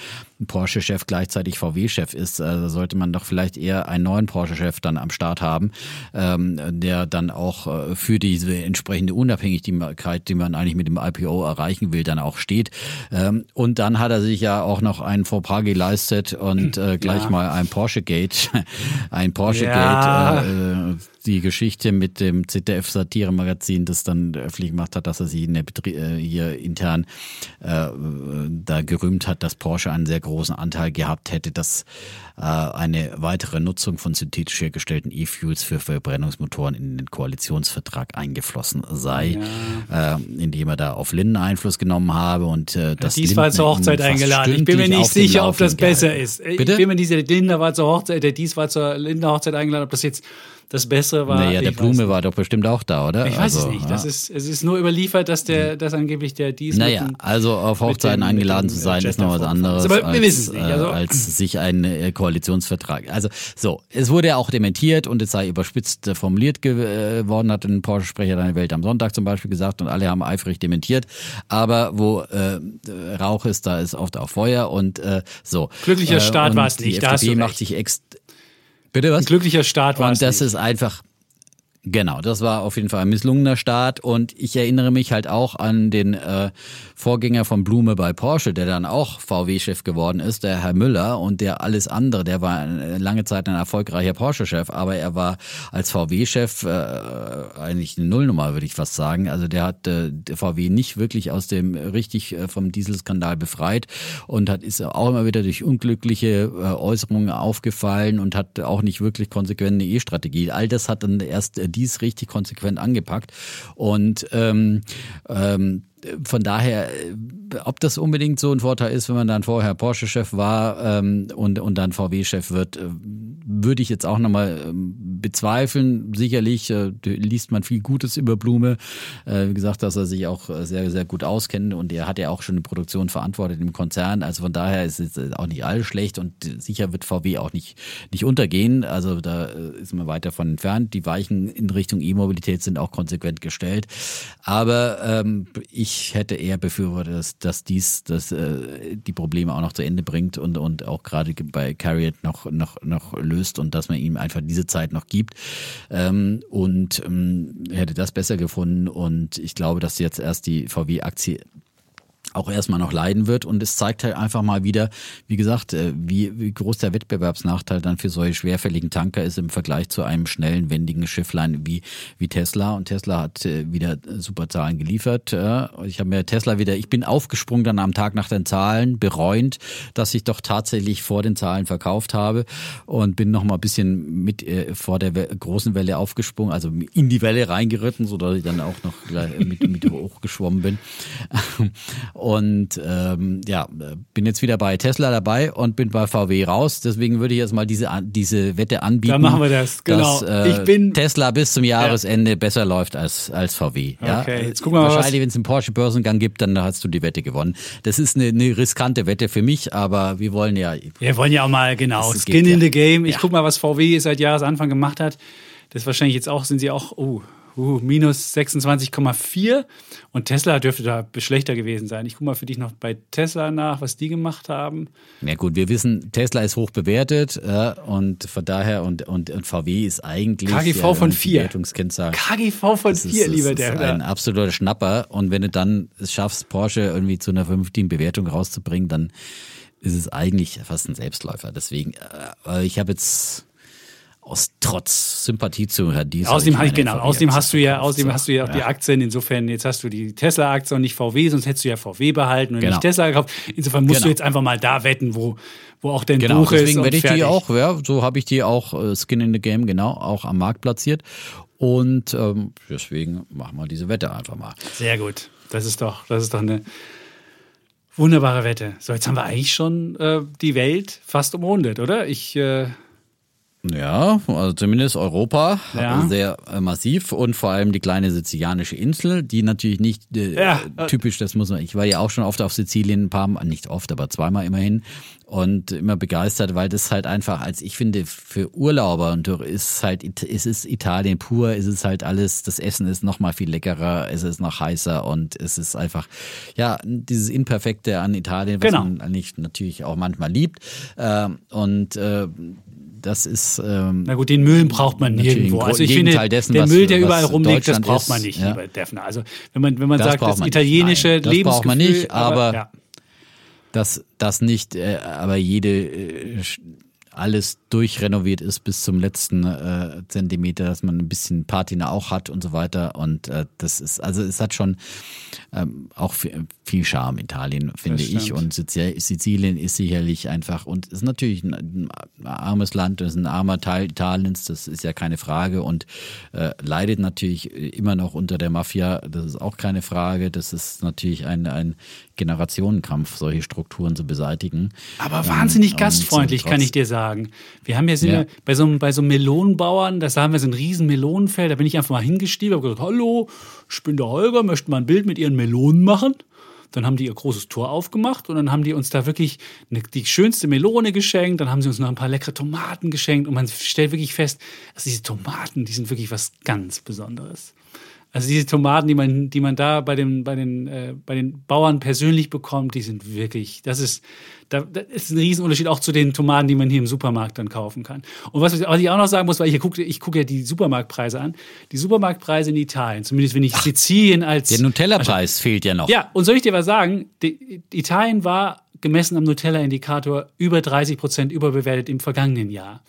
B: Porsche-Chef gleichzeitig VW-Chef ist. Also sollte man doch vielleicht eher einen neuen Porsche-Chef dann am Start haben, ähm, der dann auch äh, für diese entsprechende Unabhängigkeit, die man eigentlich mit dem IPO erreichen will, dann auch steht. Ähm, und dann hat er sich ja auch noch einen Fauxpas geleistet und äh, gleich ja. mal ein Porsche-Gate, ein Porsche-Gate, ja. äh, die Geschichte mit dem ZDF-Satire-Magazin, das dann öffentlich gemacht hat, dass er sich in der Betrie äh, hier intern äh, da gerühmt hat, dass Porsche einen sehr großen Anteil gehabt hätte, dass äh, eine weitere Nutzung von synthetisch hergestellten E-Fuels für Verbrennungsmotoren in den Koalitionsvertrag eingeflossen sei, ja. äh, indem er da auf Linden Einfluss genommen habe und äh, das
A: dies war zur Hochzeit eingeladen. Ich bin mir nicht sicher, ob das besser ist. Bitte? Ich bin mir nicht sicher, Linder war zur Hochzeit, der dies war zur Linder Hochzeit eingeladen, ob das jetzt das Bessere war.
B: Naja, der Blume war doch bestimmt auch da, oder?
A: Ich weiß also, es nicht. Das ja. ist, es ist nur überliefert, dass der, dass angeblich der dies.
B: Naja, dem, also auf Hochzeiten eingeladen zu sein, ist noch was anderes. Aber als, wir wissen es nicht. Also, als sich ein äh, Koalitionsvertrag. Also so, es wurde ja auch dementiert und es sei überspitzt äh, formuliert geworden, äh, hat ein Porsche-Sprecher der Welt am Sonntag zum Beispiel gesagt und alle haben eifrig dementiert. Aber wo äh, Rauch ist, da ist oft auch Feuer und äh, so.
A: Glücklicher Start war es nicht.
B: Die FDP macht sich ex Bitte was?
A: Ein glücklicher Start war
B: Und das
A: nicht.
B: ist einfach, Genau, das war auf jeden Fall ein misslungener Start und ich erinnere mich halt auch an den äh, Vorgänger von Blume bei Porsche, der dann auch VW-Chef geworden ist, der Herr Müller und der alles andere, der war äh, lange Zeit ein erfolgreicher Porsche-Chef, aber er war als VW-Chef äh, eigentlich eine Nullnummer, würde ich fast sagen. Also der hat äh, VW nicht wirklich aus dem richtig äh, vom Dieselskandal befreit und hat ist auch immer wieder durch unglückliche äh, Äußerungen aufgefallen und hat auch nicht wirklich konsequent eine E-Strategie. All das hat dann erst äh, dies richtig konsequent angepackt. Und ähm, ähm, von daher, äh, ob das unbedingt so ein Vorteil ist, wenn man dann vorher Porsche-Chef war ähm, und, und dann VW-Chef wird, äh, würde ich jetzt auch nochmal ähm, bezweifeln. Sicherlich äh, liest man viel Gutes über Blume. Äh, wie gesagt, dass er sich auch äh, sehr, sehr gut auskennt und er hat ja auch schon die Produktion verantwortet im Konzern. Also von daher ist es auch nicht alles schlecht und sicher wird VW auch nicht, nicht untergehen. Also da ist man weit davon entfernt. Die Weichen in Richtung E-Mobilität sind auch konsequent gestellt. Aber ähm, ich hätte eher befürwortet, dass, dass dies dass, äh, die Probleme auch noch zu Ende bringt und, und auch gerade bei Carriot noch, noch, noch löst und dass man ihm einfach diese Zeit noch gibt. Ähm, und ähm, hätte das besser gefunden. Und ich glaube, dass jetzt erst die VW-Aktie auch erstmal noch leiden wird. Und es zeigt halt einfach mal wieder, wie gesagt, äh, wie, wie groß der Wettbewerbsnachteil dann für solche schwerfälligen Tanker ist im Vergleich zu einem schnellen, wendigen Schifflein wie, wie Tesla. Und Tesla hat äh, wieder super Zahlen geliefert. Ich habe mir Tesla wieder, ich bin aufgesprungen dann am Tag nach den Zahlen, bereuend, dass ich doch tatsächlich vor den Zahlen verkauft habe und bin noch mal ein bisschen mit äh, vor der großen Welle aufgesprungen, also in die Welle reingeritten, sodass ich dann auch noch mit, mit hochgeschwommen bin. Und ähm, ja, bin jetzt wieder bei Tesla dabei und bin bei VW raus. Deswegen würde ich jetzt mal diese, diese Wette anbieten.
A: Dann machen wir das, genau.
B: Dass, äh,
A: ich bin
B: Tesla bis zum Jahresende ja. besser läuft als, als VW. Ja?
A: Okay, jetzt gucken wir mal.
B: Wahrscheinlich, wenn es einen Porsche-Börsengang gibt, dann hast du die Wette gewonnen. Das ist eine, eine riskante Wette für mich, aber wir wollen ja.
A: Wir wollen ja auch mal, genau, Skin geht, in the Game. Ich ja. guck mal, was VW seit Jahresanfang gemacht hat. Das wahrscheinlich jetzt auch, sind sie auch, oh, uh, minus 26,4 und Tesla dürfte da schlechter gewesen sein. Ich gucke mal für dich noch bei Tesla nach, was die gemacht haben.
B: Ja gut, wir wissen, Tesla ist hoch bewertet äh, und von daher und, und, und VW ist eigentlich
A: KGV äh, von 4.
B: KGV
A: von 4, lieber der.
B: Das ist ein absoluter Schnapper und wenn du dann es schaffst, Porsche irgendwie zu einer vernünftigen Bewertung rauszubringen, dann ist es eigentlich fast ein Selbstläufer. Deswegen, äh, ich habe jetzt aus Trotz Sympathie zu Herrn Diesel.
A: Außerdem, ich genau, außerdem hast du ja, außerdem hast du ja auch die Aktien. Insofern, jetzt hast du die Tesla-Aktie und nicht VW, sonst hättest du ja VW behalten und genau. nicht Tesla gekauft. Insofern musst genau. du jetzt einfach mal da wetten, wo, wo auch dein
B: genau,
A: Buch ist.
B: Deswegen werde ich die auch, ja, so habe ich die auch, äh, Skin in the Game, genau, auch am Markt platziert. Und ähm, deswegen machen wir diese Wette einfach mal.
A: Sehr gut. Das ist doch, das ist doch eine wunderbare Wette. So, jetzt haben wir eigentlich schon äh, die Welt fast umrundet, oder? Ich äh,
B: ja, also zumindest Europa
A: ja.
B: sehr äh, massiv und vor allem die kleine sizilianische Insel, die natürlich nicht äh,
A: ja.
B: typisch, das muss man, ich war ja auch schon oft auf Sizilien, ein paar Mal, nicht oft, aber zweimal immerhin und immer begeistert, weil das halt einfach, als ich finde, für Urlauber und ist halt, es ist Italien pur, es ist halt alles, das Essen ist noch mal viel leckerer, es ist noch heißer und es ist einfach, ja, dieses Imperfekte an Italien, was
A: genau.
B: man eigentlich natürlich auch manchmal liebt ähm, und äh, das ist. Ähm,
A: Na gut, den Müll braucht man nirgendwo. Also ich finde,
B: dessen,
A: der Müll, der überall rumliegt, das braucht
B: ist,
A: man nicht,
B: ja.
A: lieber Defner. Also wenn man, wenn man
B: das
A: sagt, das
B: man
A: italienische
B: Nein, das
A: Lebensgefühl.
B: braucht man nicht, aber,
A: aber ja.
B: das, das nicht, äh, aber jede äh, alles durchrenoviert ist bis zum letzten äh, Zentimeter, dass man ein bisschen Patina auch hat und so weiter. Und äh, das ist, also es hat schon ähm, auch viel Charme Italien, finde ich. Und Sizilien ist sicherlich einfach und ist natürlich ein, armes Land, das ist ein armer Teil Italiens, das ist ja keine Frage und äh, leidet natürlich immer noch unter der Mafia, das ist auch keine Frage. Das ist natürlich ein, ein Generationenkampf, solche Strukturen zu beseitigen.
A: Aber wahnsinnig ähm, gastfreundlich, kann ich dir sagen. Wir haben ja, sind ja. bei so einem, bei so einem Melonenbauern, da haben wir so ein riesen Melonenfeld, da bin ich einfach mal hingestiegen, habe gesagt, hallo, ich bin der Holger, möchte mal ein Bild mit Ihren Melonen machen. Dann haben die ihr großes Tor aufgemacht und dann haben die uns da wirklich eine, die schönste Melone geschenkt. Dann haben sie uns noch ein paar leckere Tomaten geschenkt und man stellt wirklich fest, dass diese Tomaten, die sind wirklich was ganz Besonderes. Also diese Tomaten, die man, die man da bei den, bei den, äh, bei den Bauern persönlich bekommt, die sind wirklich, das ist, da, das ist ein Riesenunterschied auch zu den Tomaten, die man hier im Supermarkt dann kaufen kann. Und was, ich auch noch sagen muss, weil ich gucke, ich gucke ja die Supermarktpreise an. Die Supermarktpreise in Italien, zumindest wenn ich Ach, Sizilien als.
B: Der Nutella-Preis also, fehlt ja noch.
A: Ja, und soll ich dir was sagen? Die, Italien war gemessen am Nutella-Indikator über 30 Prozent überbewertet im vergangenen Jahr.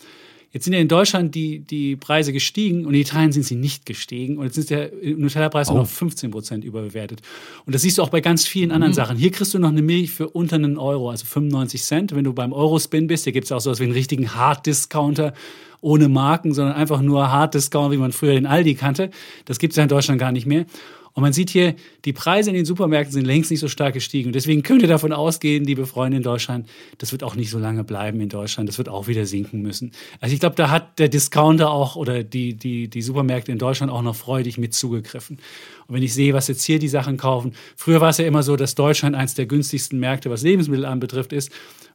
A: Jetzt sind ja in Deutschland die, die Preise gestiegen und in Italien sind sie nicht gestiegen. Und jetzt ist der Nutella-Preis oh. noch 15 Prozent überbewertet. Und das siehst du auch bei ganz vielen anderen mhm. Sachen. Hier kriegst du noch eine Milch für unter einen Euro, also 95 Cent. Wenn du beim Eurospin bist, hier gibt es auch sowas wie einen richtigen Hard-Discounter ohne Marken, sondern einfach nur Hard-Discount, wie man früher den Aldi kannte. Das gibt es ja in Deutschland gar nicht mehr. Und man sieht hier, die Preise in den Supermärkten sind längst nicht so stark gestiegen. Und deswegen könnt ihr davon ausgehen, liebe Freunde in Deutschland, das wird auch nicht so lange bleiben in Deutschland. Das wird auch wieder sinken müssen. Also ich glaube, da hat der Discounter auch oder die, die, die Supermärkte in Deutschland auch noch freudig mit zugegriffen. Und wenn ich sehe, was jetzt hier die Sachen kaufen, früher war es ja immer so, dass Deutschland eines der günstigsten Märkte, was Lebensmittel anbetrifft, ist.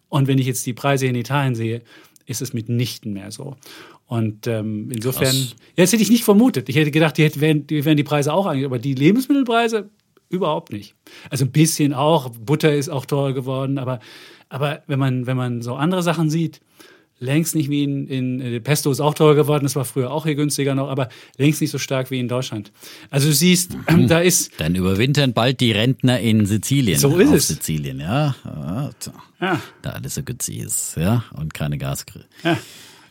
A: Und wenn ich jetzt die Preise in Italien sehe, ist es mitnichten mehr so. Und ähm, insofern, Krass. ja, das hätte ich nicht vermutet. Ich hätte gedacht, die, hätten, wären, die wären die Preise auch eigentlich, aber die Lebensmittelpreise überhaupt nicht. Also ein bisschen auch, Butter ist auch teuer geworden, aber, aber wenn, man, wenn man so andere Sachen sieht, längst nicht wie in, in, in Pesto ist auch teuer geworden, das war früher auch hier günstiger noch, aber längst nicht so stark wie in Deutschland. Also du siehst, mhm. da ist.
B: Dann überwintern bald die Rentner in Sizilien.
A: So ist es.
B: Sizilien, ja. ja. Da alles so günstig ist, ja, und keine Gasgrill. Ja.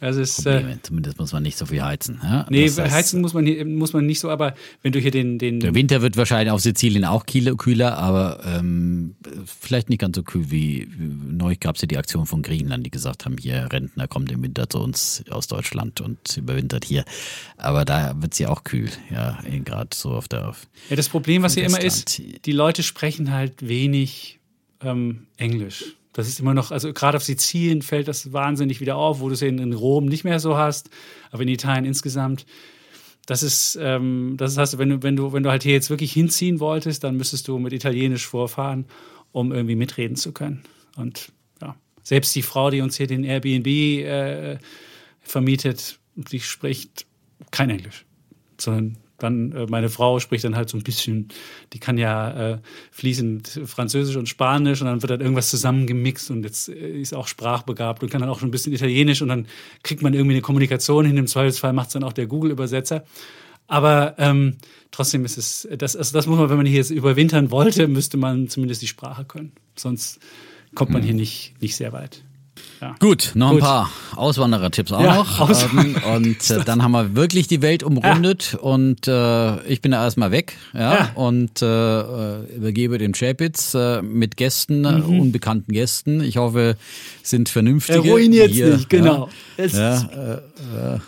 A: Das ist,
B: Probleme. Äh, Zumindest muss man nicht so viel heizen. Ja?
A: Nee, das heizen muss man, muss man nicht so, aber wenn du hier den, den.
B: Der Winter wird wahrscheinlich auf Sizilien auch kühler, aber ähm, vielleicht nicht ganz so kühl wie. Neulich gab es ja die Aktion von Griechenland, die gesagt haben: hier, Rentner kommt im Winter zu uns aus Deutschland und überwintert hier. Aber da wird es ja auch kühl, ja, gerade so auf der. Auf
A: ja, das Problem, was hier immer ist, die Leute sprechen halt wenig ähm, Englisch. Das ist immer noch, also gerade auf Sizilien fällt das wahnsinnig wieder auf, wo du es in, in Rom nicht mehr so hast, aber in Italien insgesamt. Das ist, ähm, das heißt, wenn du, wenn du, wenn du halt hier jetzt wirklich hinziehen wolltest, dann müsstest du mit Italienisch vorfahren, um irgendwie mitreden zu können. Und ja, selbst die Frau, die uns hier den Airbnb äh, vermietet, die spricht kein Englisch, sondern dann äh, meine Frau spricht dann halt so ein bisschen, die kann ja äh, fließend Französisch und Spanisch und dann wird dann irgendwas zusammengemixt und jetzt äh, ist auch sprachbegabt und kann dann auch schon ein bisschen Italienisch und dann kriegt man irgendwie eine Kommunikation hin. Im Zweifelsfall macht es dann auch der Google-Übersetzer. Aber ähm, trotzdem ist es, das, also das muss man, wenn man hier jetzt überwintern wollte, müsste man zumindest die Sprache können. Sonst kommt man hm. hier nicht, nicht sehr weit.
B: Ja. Gut, noch Gut. ein paar Auswanderer-Tipps auch ja, noch. Ähm, und äh, dann haben wir wirklich die Welt umrundet ja. und äh, ich bin da erstmal weg ja, und äh, äh, übergebe den Chapitz äh, mit Gästen, mhm. unbekannten Gästen. Ich hoffe, sind vernünftige.
A: Er ruiniert nicht, genau. Ja, äh, äh,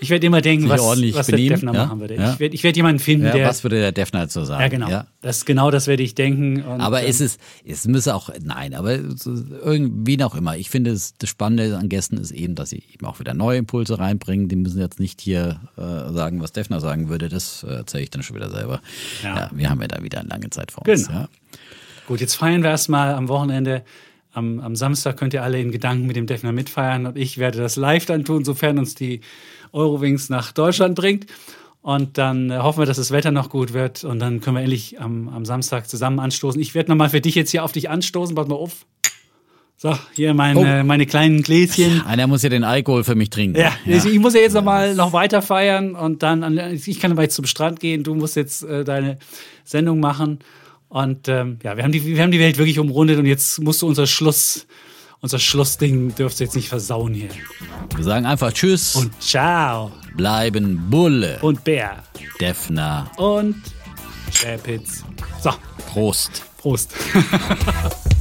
A: ich werde immer denken, was, was der Defner ja? machen würde. Ja? Ich werde ich werd jemanden finden,
B: ja,
A: der.
B: Was würde der Defner dazu sagen?
A: Ja, genau. Ja. Das, genau das werde ich denken.
B: Und, aber ähm, es ist, es müsse auch, nein, aber irgendwie auch immer. Ich finde, das Spannende an Gästen ist eben, dass sie eben auch wieder neue Impulse reinbringen. Die müssen jetzt nicht hier äh, sagen, was Defner sagen würde. Das äh, erzähle ich dann schon wieder selber. Ja. wir haben ja da wieder eine lange Zeit vor uns.
A: Genau. Gut, jetzt feiern wir erstmal am Wochenende am, am Samstag könnt ihr alle in Gedanken mit dem Defner mitfeiern und ich werde das live dann tun, sofern uns die Eurowings nach Deutschland bringt. Und dann äh, hoffen wir, dass das Wetter noch gut wird und dann können wir endlich am, am Samstag zusammen anstoßen. Ich werde nochmal für dich jetzt hier auf dich anstoßen. Warte mal auf. So, hier meine, oh. meine kleinen Gläschen.
B: Einer muss ja den Alkohol für mich trinken.
A: Ja, ja. ich muss ja jetzt nochmal noch weiter feiern und dann, ich kann aber jetzt zum Strand gehen, du musst jetzt äh, deine Sendung machen. Und ähm, ja, wir haben, die, wir haben die Welt wirklich umrundet und jetzt musst du unser Schluss, unser Schlussding dürfst du jetzt nicht versauen hier.
B: Wir sagen einfach Tschüss.
A: Und ciao.
B: Bleiben Bulle.
A: Und Bär.
B: Defner.
A: Und Chapitz. So.
B: Prost.
A: Prost.